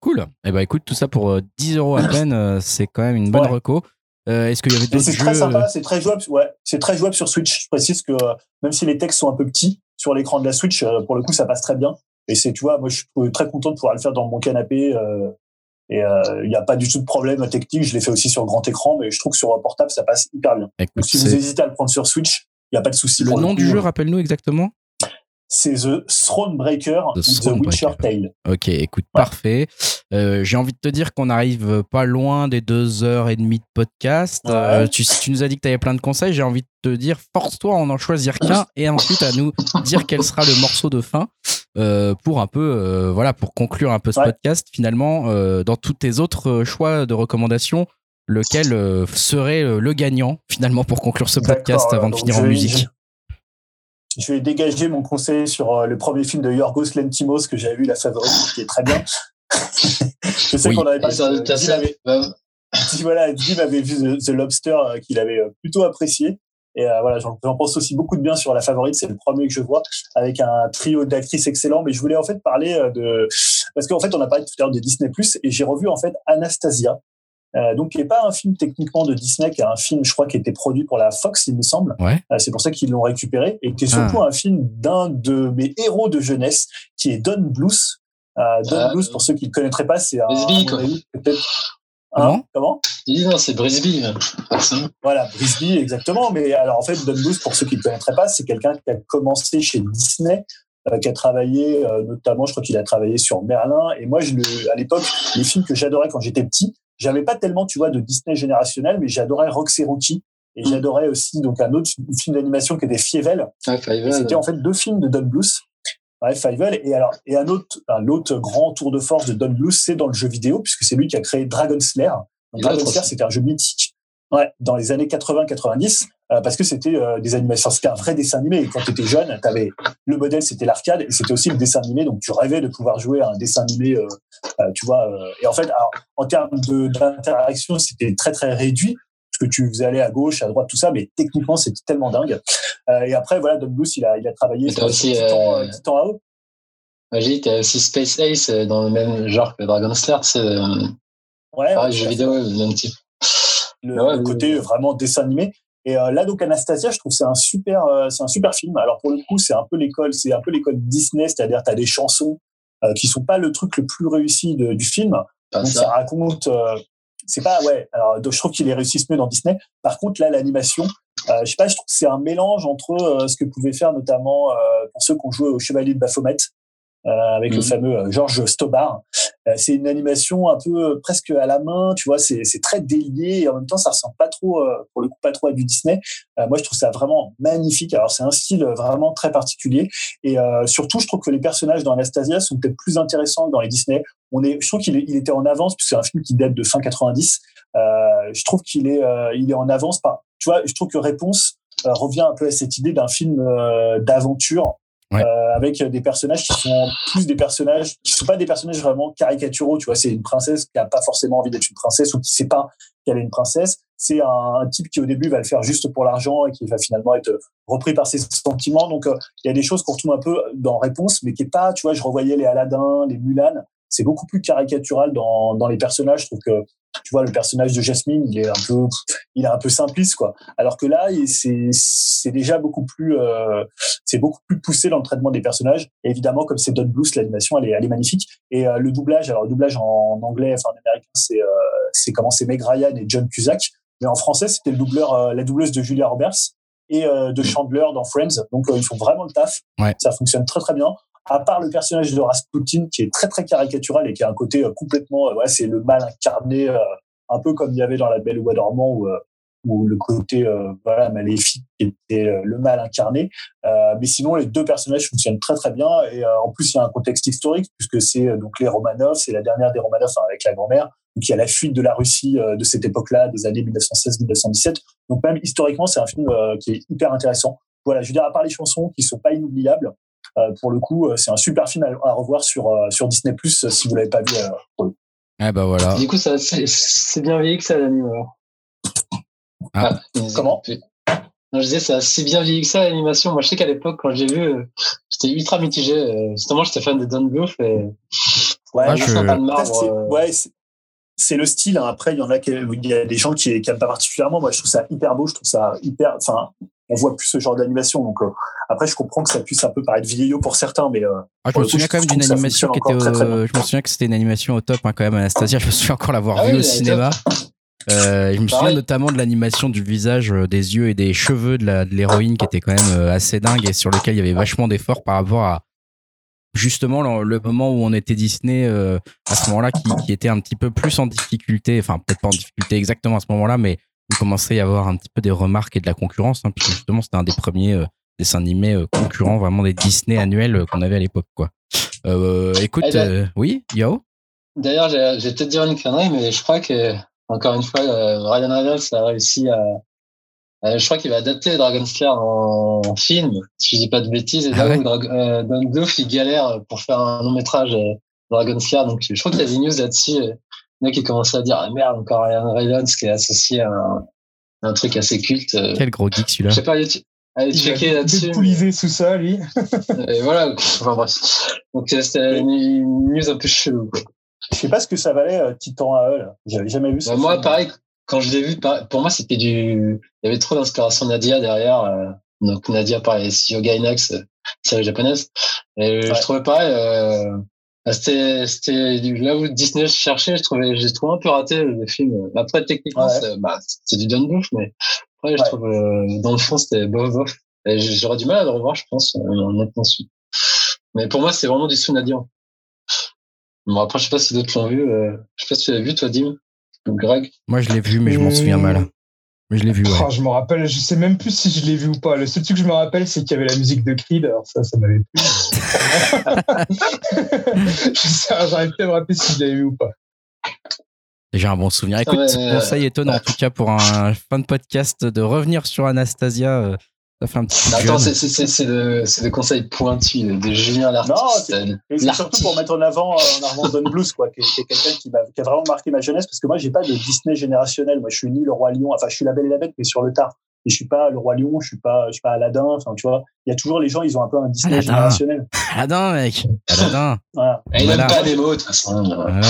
Cool. Eh ben écoute, tout ça pour euh, 10 euros à peine, c'est quand même une bonne Ouais. reco. Euh, Est-ce qu'il y avait d'autres c'est jeux très sympa, c'est très jouable. Ouais, c'est très jouable sur Switch. Je précise que euh, même si les textes sont un peu petits sur l'écran de la Switch, euh, pour le coup, ça passe très bien. Et c'est, tu vois, moi, je suis très content de pouvoir le faire dans mon canapé. euh, et il n'y a pas du tout de problème technique. Je l'ai fait aussi sur grand écran, mais je trouve que sur un portable, ça passe hyper bien. Écoute, Donc, si vous c'est- hésitez à le prendre sur Switch, il n'y a pas de souci. Le nom du jeu, rappelle-nous exactement. C'est The Thronebreaker, The ou The. Witcher Tale. Ok, écoute, parfait. Euh, J'ai envie de te dire qu'on arrive pas loin des deux heures et demie de podcast. Ouais. Euh, tu, tu nous as dit que tu avais plein de conseils. J'ai envie de te dire, force-toi à en en choisir qu'un et ensuite à nous dire quel sera le morceau de fin euh, pour un peu, voilà, pour conclure un peu ce Ouais. podcast. Finalement, dans tous tes autres choix de recommandations, lequel serait le gagnant finalement pour conclure ce podcast avant de finir en musique? Je, vais dégager mon conseil sur euh, le premier film de Yorgos Lantimos que j'avais vu, La Favorite, qui est très bien. je sais Oui. qu'on avait le Guy bah, voilà, Guy m'avait vu The, The Lobster euh, qu'il avait euh, plutôt apprécié. Et euh, voilà, j'en pense aussi beaucoup de bien sur La Favorite. C'est le premier que je vois avec un trio d'actrices excellents. Mais je voulais en fait parler de parce qu'en fait on a parlé tout à l'heure de Disney et j'ai revu en fait Anastasia. Euh, donc, qui n'est pas un film techniquement de Disney, qui est un film, je crois, qui a été produit pour la Fox, il me semble. Ouais. Euh, c'est pour ça qu'ils l'ont récupéré et qui est surtout un film d'un de mes héros de jeunesse, qui est Don Bluth. Euh, Don Ah. Bluth, pour ceux qui ne le connaîtraient pas, c'est un. Mon quoi. peut-être. Comment Hein Comment? Il dit non, c'est Brisby. Voilà, Brisby, exactement. Mais alors, en fait, Don Bluth, pour ceux qui ne le connaîtraient pas, c'est quelqu'un qui a commencé chez Disney, euh, qui a travaillé, euh, notamment, je crois qu'il a travaillé sur Merlin. Et moi, je le, à l'époque, les films que j'adorais quand j'étais petit, j'avais pas tellement, tu vois, de Disney générationnel, mais j'adorais Roxy Rookie. Et Mm. j'adorais aussi donc un autre film d'animation qui était Fievel. Fievel, C'était en fait deux films de Don Bluth. Ouais, Fievel. Et alors, et un autre, un autre grand tour de force de Don Bluth, c'est dans le jeu vidéo, puisque c'est lui qui a créé Dragon Slayer. Donc, Dragon l'autre Slayer, c'était un jeu mythique. Ouais, dans les années 80-90, euh, parce que c'était euh, des animations, c'était un vrai dessin animé. Et quand tu étais jeune, t'avais le modèle, c'était l'arcade, et c'était aussi le dessin animé. Donc tu rêvais de pouvoir jouer à un dessin animé, euh, euh, tu vois. et en fait, alors, en termes d'interaction, c'était très très réduit, parce que tu faisais aller à gauche, à droite, tout ça, mais techniquement, c'était tellement dingue. Et après, voilà, Don Bluth, il a, il a travaillé sur, aussi, Titan, Titan AO. Dit, t'as aussi Space Ace dans le même genre que Dragon Slayer, c'est Ouais, pareil, jeu vidéo, même type. Le, Ouais, le côté vraiment dessin animé. Et euh, là, donc Anastasia, je trouve que c'est un super, euh, c'est un super film. Alors pour le coup, c'est un peu l'école, c'est un peu l'école Disney, c'est-à-dire t'as des chansons euh, qui sont pas le truc le plus réussi de- du film. Pas donc ça, ça. raconte, euh, c'est pas ouais. Alors donc, je trouve qu'il les réussissent mieux dans Disney. Par contre, là, l'animation, euh, je sais pas, je trouve que c'est un mélange entre euh, ce que pouvait faire notamment euh, pour ceux qui ont joué au Chevalier de Baphomet. Avec le Mhm. fameux Georges Stobar. Euh, c'est une animation un peu euh, presque à la main, tu vois, c'est c'est très délié et en même temps ça ressemble pas trop, euh, pour le coup, pas trop à du Disney. Euh, moi, je trouve ça vraiment magnifique. Alors c'est un style vraiment très particulier et euh, surtout, je trouve que les personnages dans Anastasia sont peut-être plus intéressants que dans les Disney. On est, je trouve qu'il est- il était en avance puisque c'est un film qui date de fin 90. Euh, je trouve qu'il est, euh, il est en avance. Par, tu vois, je trouve que Réponse euh, revient un peu à cette idée d'un film euh, d'aventure Euh, avec des personnages qui sont plus des personnages qui sont pas des personnages vraiment caricaturaux. Tu vois, c'est une princesse qui a pas forcément envie d'être une princesse ou qui sait pas qu'elle est une princesse. C'est un, type qui au début va le faire juste pour l'argent et qui va finalement être repris par ses sentiments. Donc euh, il y a des choses qu'on retrouve un peu dans Réponse, mais qui est pas. Tu vois, je revoyais les Aladdin, les Mulan. C'est beaucoup plus caricatural dans, dans les personnages. Je trouve que tu vois le personnage de Jasmine, il est un peu, il est un peu simpliste quoi. Alors que là, c'est c'est déjà beaucoup plus, euh, c'est beaucoup plus poussé dans le traitement des personnages. Et évidemment, comme c'est Don Bluth, l'animation, elle est, elle est magnifique. Et euh, le doublage, alors le doublage en anglais, enfin en américain, c'est euh, c'est comment c'est Meg Ryan et John Cusack. Mais en français, c'était le doubleur, euh, la doubleuse de Julia Roberts et euh, de Chandler dans Friends. Donc euh, ils font vraiment le taf. Ouais. Ça fonctionne très très bien. À part le personnage de Rasputin qui est très très caricatural et qui a un côté euh, complètement, euh, ouais, c'est le mal incarné, euh, un peu comme il y avait dans La Belle ou dormant où, où le côté voilà maléfique était le mal incarné. Mais sinon, les deux personnages fonctionnent très très bien et en plus il y a un contexte historique puisque c'est donc les Romanov, c'est la dernière des Romanov avec la grand-mère. Donc il y a la fuite de la Russie de cette époque-là, des années 1916-1917. Donc même historiquement, c'est un film qui est hyper intéressant. Voilà, je veux dire à part les chansons qui sont pas inoubliables. Euh, pour le coup, euh, c'est un super film à, à revoir sur euh, sur Disney Plus si vous l'avez pas vu. euh, coup. Ah bah voilà. Du coup, ça, c'est c'est bien vieilli que ça, l'anime. alors. Ah. il nous a Comment? Non, je disais, ça a si bien vieilli que ça, l'animation. Moi, je sais qu'à l'époque, quand j'ai vu, euh, j'étais ultra mitigé. euh, Justement, j'étais fan de Don Bluth et Ouais, je pas de marbre. c'est- euh, ouais, c'est- c'est le style. hein. Après, il y en a qui, il y a des gens qui, qui aiment pas particulièrement. Moi, je trouve ça hyper beau. Je trouve ça hyper. Enfin, on voit plus ce genre d'animation. Donc, euh, après, je comprends que ça puisse un peu paraître vieillot pour certains, mais euh, Ah, je me coup, je quand même animation qui était. encore très, très au- Je me souviens que c'était une animation au top hein, quand même, Anastasia. Je me souviens encore l'avoir Ah vue oui, au cinéma. Euh, je me souviens notamment de l'animation du visage, euh, des yeux et des cheveux de la- de l'héroïne qui était quand même euh, assez dingue et sur lequel il y avait vachement d'efforts par rapport à justement le, le moment où on était Disney euh, à ce moment-là qui, qui était un petit peu plus en difficulté, enfin peut-être pas en difficulté exactement à ce moment-là, mais il commençait à y avoir un petit peu des remarques et de la concurrence, hein, puisque justement c'était un des premiers euh, dessins animés euh, concurrents vraiment des Disney annuels euh, qu'on avait à l'époque. quoi. Écoute, Eh ben- oui, Yao? D'ailleurs, j'ai j'ai peut-être dire une connerie, mais je crois que, encore une fois, Ryan Reynolds a réussi à. je crois qu'il va adapter Dragon's Lair en, en film, si je dis pas de bêtises. Et Ah ouais? Don Bluth, il galère pour faire un long métrage Dragon's Lair. Donc, je crois qu'il y a des news là-dessus. Il y en a qui commencent à dire ah, merde, encore Ryan Reynolds qui est associé à un, un truc assez culte. euh. Quel gros geek celui-là. Je sais pas, allez, Il checker là-dessus. sous ça, lui. Et voilà, enfin bref. Donc, c'était une, news un peu chelou. quoi. je sais pas ce que ça valait euh, Titan AE. là. J'avais jamais vu ça. Bah, moi, pareil, quand je l'ai vu, pour moi, c'était du. Il y avait trop d'inspiration Nadia derrière. euh, Donc, Nadia par les Gainax, euh, série japonaise. Et Ouais. je trouvais pareil. Euh, bah, c'était, c'était du- là où Disney cherchait, je trouvais, j'ai trouvé un peu raté le film. Après, techniquement, Ouais. c'est, bah, c'est du Don Bluth, mais après, je trouve, euh, dans le fond, c'était bof, bof. Et j'aurais du mal à le revoir, je pense, euh, maintenant. Mais pour moi, c'est vraiment du sous Nadia. Bon, après, je sais pas si d'autres l'ont vu. euh, je sais pas si tu l'as vu, toi, Dim ou Greg. Moi, je l'ai vu, mais je m'en souviens mal. Mais je l'ai vu, ouais. Oh, je me rappelle, je sais même plus si je l'ai vu ou pas. Le seul truc que je me rappelle, c'est qu'il y avait la musique de Creed. Alors ça, ça m'avait plu. je sais, j'arrive plus à me rappeler si je l'avais vu ou pas. J'ai un bon souvenir. Écoute, Ouais, euh, conseil étonnant en tout cas pour un fan de podcast de revenir sur Anastasia. Ça fait un petit peu Attends, c'est, c'est, c'est, c'est de, c'est des conseils pointus de, Julien Non, l'artiste. c'est- Et c'est l'artiste. surtout pour mettre en avant, euh, en avant Don Bluth, quoi, qui est, qui est quelqu'un qui, m'a- qui a vraiment marqué ma jeunesse, parce que moi, j'ai pas de Disney générationnel. Moi, je suis ni le roi lion, enfin, je suis la Belle et la Bête, mais sur le tard. Et je suis pas le roi lion, je suis pas, je suis pas Aladdin. Enfin, tu vois, il y a toujours les gens, ils ont un peu un Disney Aladdin. générationnel. Aladin, mec. Aladin. Voilà. Il Voilà. aime pas les mots, de toute façon. Voilà.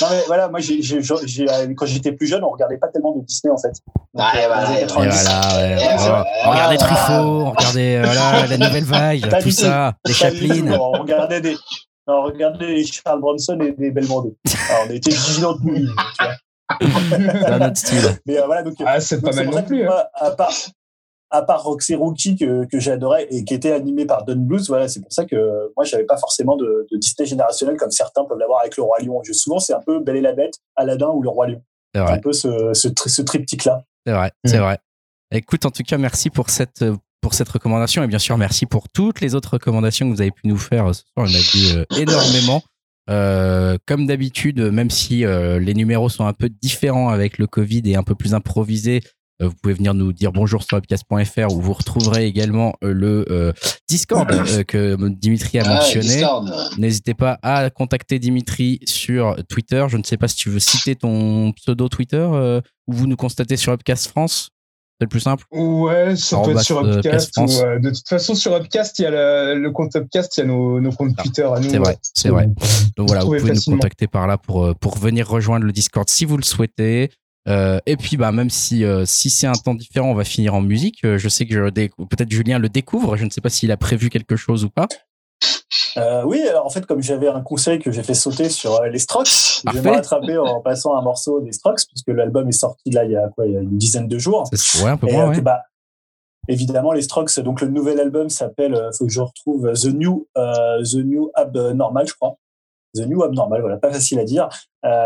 Non, mais voilà, moi, j'ai, j'ai, j'ai- euh, quand j'étais plus jeune, on regardait pas tellement de Disney, en fait. Donc, euh, dans ouais, les années ouais. Et 90. voilà, ouais. Et On- regardait. Truffaut, on regardait euh, voilà, la nouvelle vague, tout ça, les Chaplin. On regardait des, on regardait les Charles Bronson et des Belmondo. Alors, on était vigilants de nous, tu vois. C'est un autre style. Mais euh, voilà, donc. Ah, c'est pas mal non plus. hein. moi, à part, à part Roxy Rookie que, que j'adorais et qui était animé par Don Blues, voilà, c'est pour ça que moi j'avais pas forcément de, de, Disney générationnel comme certains peuvent l'avoir avec le Roi Lion. Je, souvent c'est un peu Belle et la Bête, Aladdin ou le Roi Lion. C'est un peu ce, ce, ce triptyque là. C'est vrai, c'est vrai. Écoute, en tout cas, merci pour cette pour cette recommandation et bien sûr merci pour toutes les autres recommandations que vous avez pu nous faire ce soir. On a vu euh, énormément. Euh, comme d'habitude, même si euh, les numéros sont un peu différents avec le Covid et un peu plus improvisés, vous pouvez venir nous dire bonjour sur webcast.fr où vous retrouverez également le Discord que Dimitri a ah, mentionné. N'hésitez pas à contacter Dimitri sur Twitter. Je ne sais pas si tu veux citer ton pseudo Twitter ou vous nous constatez sur Webcast France. C'est le plus simple Ouais, ça peut être sur Upcast. Euh, de toute façon, sur Upcast, il y a le, compte Upcast, il y a nos, nos comptes ah, Twitter à nous. C'est vrai, c'est vrai. Donc voilà, vous pouvez nous contacter par là pour, euh, pour venir rejoindre le Discord si vous le souhaitez. Euh, et puis, bah, même si, euh, si c'est un temps différent, on va finir en musique. je sais que peut-être Julien le découvre. Je ne sais pas s'il a prévu quelque chose ou pas. Euh, oui, alors en fait, comme j'avais un conseil que j'ai fait sauter sur euh, les Strokes, je vais rattraper en passant un morceau des Strokes, puisque l'album est sorti là il y a quoi, il y a une dizaine de jours. Ouais, un peu moins, euh, bah, évidemment, les Strokes, donc le nouvel album s'appelle, il faut que je retrouve The New, The New Abnormal, je crois. The New Abnormal, voilà, pas facile à dire.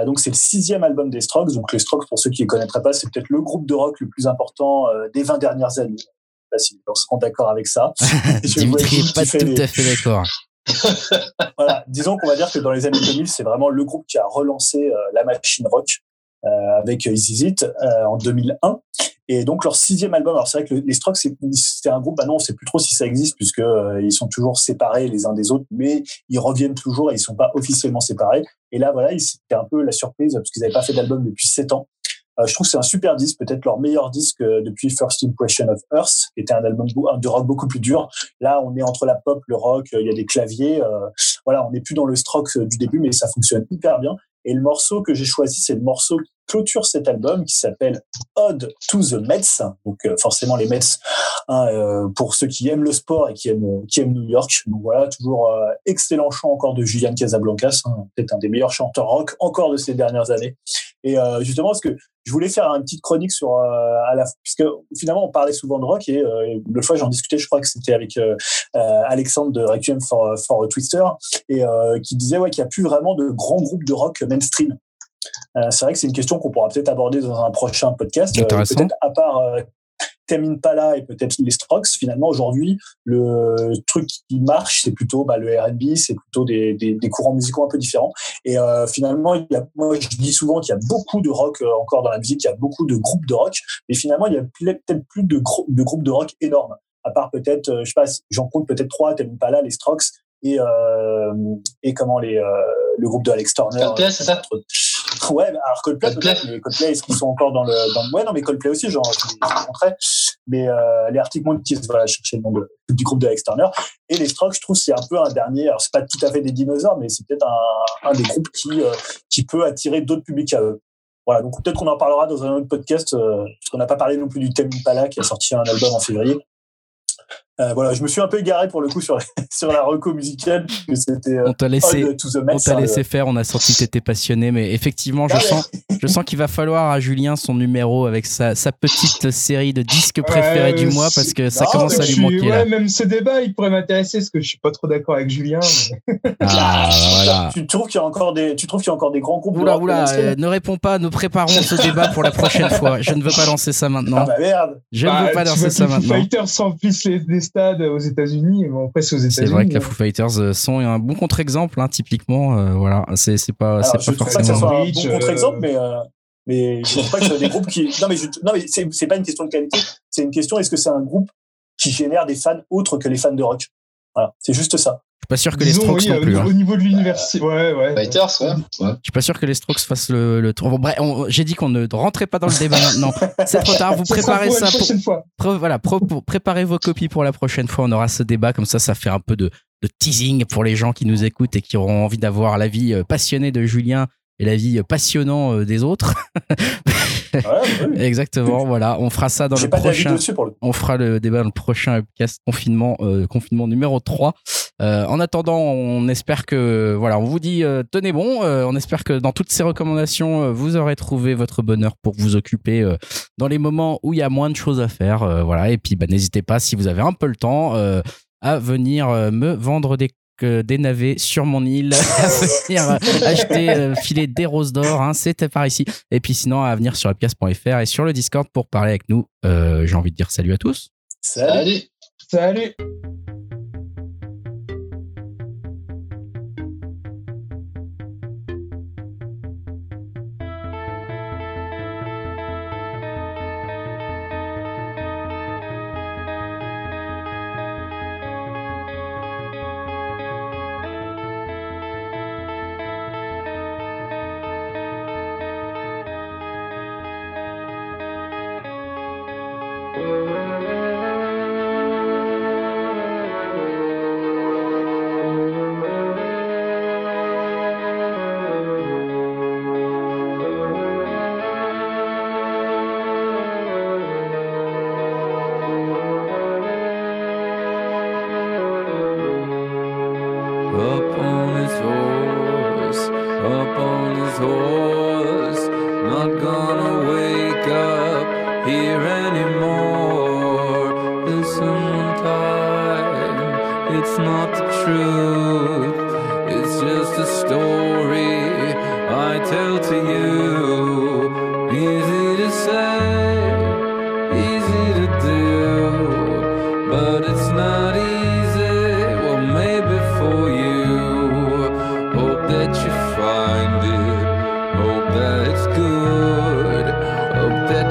donc c'est le sixième album des Strokes. Donc les Strokes, pour ceux qui ne connaîtraient pas, c'est peut-être le groupe de rock le plus important des 20 dernières années. Je sais pas si vous seront d'accord avec ça. Dimitri n'est pas tout à fait d'accord. voilà, disons qu'on va dire que dans les années 2000, c'est vraiment le groupe qui a relancé euh, la machine rock euh, avec It euh, en 2001. Et donc leur sixième album, alors c'est vrai que les Strokes, c'est un groupe, bah non, on sait plus trop si ça existe puisque ils sont toujours séparés les uns des autres, mais ils reviennent toujours et ils sont pas officiellement séparés. Et là, voilà, c'était un peu la surprise parce qu'ils n'avaient pas fait d'album depuis sept ans. Euh, je trouve que c'est un super disque, peut-être leur meilleur disque euh, depuis First Impression of Earth, qui était un album de rock beaucoup plus dur. Là, on est entre la pop, le rock, euh, il y a des claviers. voilà, on n'est plus dans le stroke du début, mais ça fonctionne hyper bien. Et le morceau que j'ai choisi, c'est le morceau qui clôture cet album, qui s'appelle Ode to the Mets. Donc forcément les Mets, hein, pour ceux qui aiment le sport et qui aiment, qui aiment New York. Donc voilà, toujours excellent chant encore de Julian Casablancas, hein, peut-être un des meilleurs chanteurs rock encore de ces dernières années. Et justement, parce que je voulais faire une petite chronique sur euh, à la puisque finalement on parlait souvent de rock et euh, le fois j'en discutais je crois que c'était avec euh, Alexandre de Requiem for, for Twister et qui disait ouais qu'il n'y a plus vraiment de grands groupes de rock mainstream. C'est vrai que c'est une question qu'on pourra peut-être aborder dans un prochain podcast peut-être à part pas là et peut-être les Strokes, finalement, aujourd'hui, le truc qui marche, c'est plutôt bah, le RB, c'est plutôt des, des, des, courants musicaux un peu différents. Et euh, finalement, il y a, moi, je dis souvent qu'il y a beaucoup de rock euh, encore dans la musique, il y a beaucoup de groupes de rock, mais finalement, il y a peut-être plus de, de groupes de rock énormes. À part peut-être, euh, je sais pas, j'en compte peut-être trois, pas là les Strokes et, euh, et comment les, euh, le groupe de Alex Turner. c'est ça? Ouais, alors Coldplay, Coldplay. Coldplay, est-ce qu'ils sont encore dans le, dans le... Ouais, non, mais Coldplay aussi, genre, je les Mais euh, les Arctic Monkeys, voilà, chercher le nom du groupe de Alex. Et les Strokes, je trouve, c'est un peu un dernier. Alors, c'est pas tout à fait des dinosaures, mais c'est peut-être un, un des groupes qui, euh, qui peut attirer d'autres publics à eux. Voilà, donc peut-être qu'on en parlera dans un autre podcast, euh, parce qu'on n'a pas parlé non plus du Tame Impala qui a sorti un album en février. Euh, voilà, je me suis un peu égaré pour le coup sur, sur la reco musicale. C'était, euh, on t'a laissé, on t'a hein, laissé faire, on a senti que t'étais passionné, mais effectivement, je ah sens, je sens qu'il va falloir à Julien son numéro avec sa, sa petite série de disques préférés du mois parce que ça commence à lui manquer. Ouais, même ce débat, il pourrait m'intéresser parce que je suis pas trop d'accord avec Julien. Ah, voilà. Tu trouves qu'il y a encore des, tu trouves qu'il y a encore des grands groupes Oula, oula, euh, ne réponds pas, nous préparons ce débat pour la prochaine fois. Je ne veux pas lancer ça maintenant. Ah bah merde. Je ne veux bah, pas lancer ça maintenant. Fighters les, les stades aux États-Unis. Bon, après, c'est aux États-Unis. C'est vrai que la Foo Fighters euh, sont un bon contre-exemple, hein, typiquement. Euh, voilà, c'est pas, c'est pas forcément. Pas que ça soit un bon contre-exemple, mais. Euh, mais je pense pas que ce soit des groupes qui. Non, mais, je... non, mais c'est pas une question de qualité. C'est une question est-ce que c'est un groupe qui génère des fans autres que les fans de rock? Voilà, c'est juste ça pas sûr que les Strokes non plus. Au, hein. niveau de l'université, ouais, ouais. Fighters, ouais. Je suis pas sûr que les Strokes fassent le, le tour. Bon, bref, j'ai dit qu'on ne rentrait pas dans le débat maintenant. C'est trop tard. Vous préparez ça, pour, voilà, pour préparer vos copies pour la prochaine fois. On aura ce débat comme ça, ça fait un peu de, de teasing pour les gens qui nous écoutent et qui auront envie d'avoir l'avis euh, passionné de Julien et l'avis euh, passionnant euh, des autres. ouais, Exactement, voilà. On fera ça dans le prochain. on fera le débat dans le prochain podcast confinement, confinement numéro 3. Euh, en attendant, on espère que voilà, on vous dit euh, tenez bon. Euh, on espère que dans toutes ces recommandations, euh, vous aurez trouvé votre bonheur pour vous occuper euh, dans les moments où il y a moins de choses à faire. euh, voilà. Et puis, bah, n'hésitez pas si vous avez un peu le temps euh, à venir euh, me vendre des des navets sur mon île, à venir acheter, euh, filer des roses d'or, hein, c'était par ici. Et puis sinon, à venir sur upcast.fr et sur le Discord pour parler avec nous. Euh, J'ai envie de dire salut à tous. Salut. Salut. Salut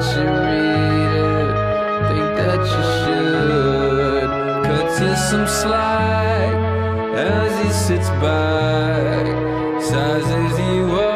that you read it. Think that you should. Cut to some slack as he sits back, sizes you up,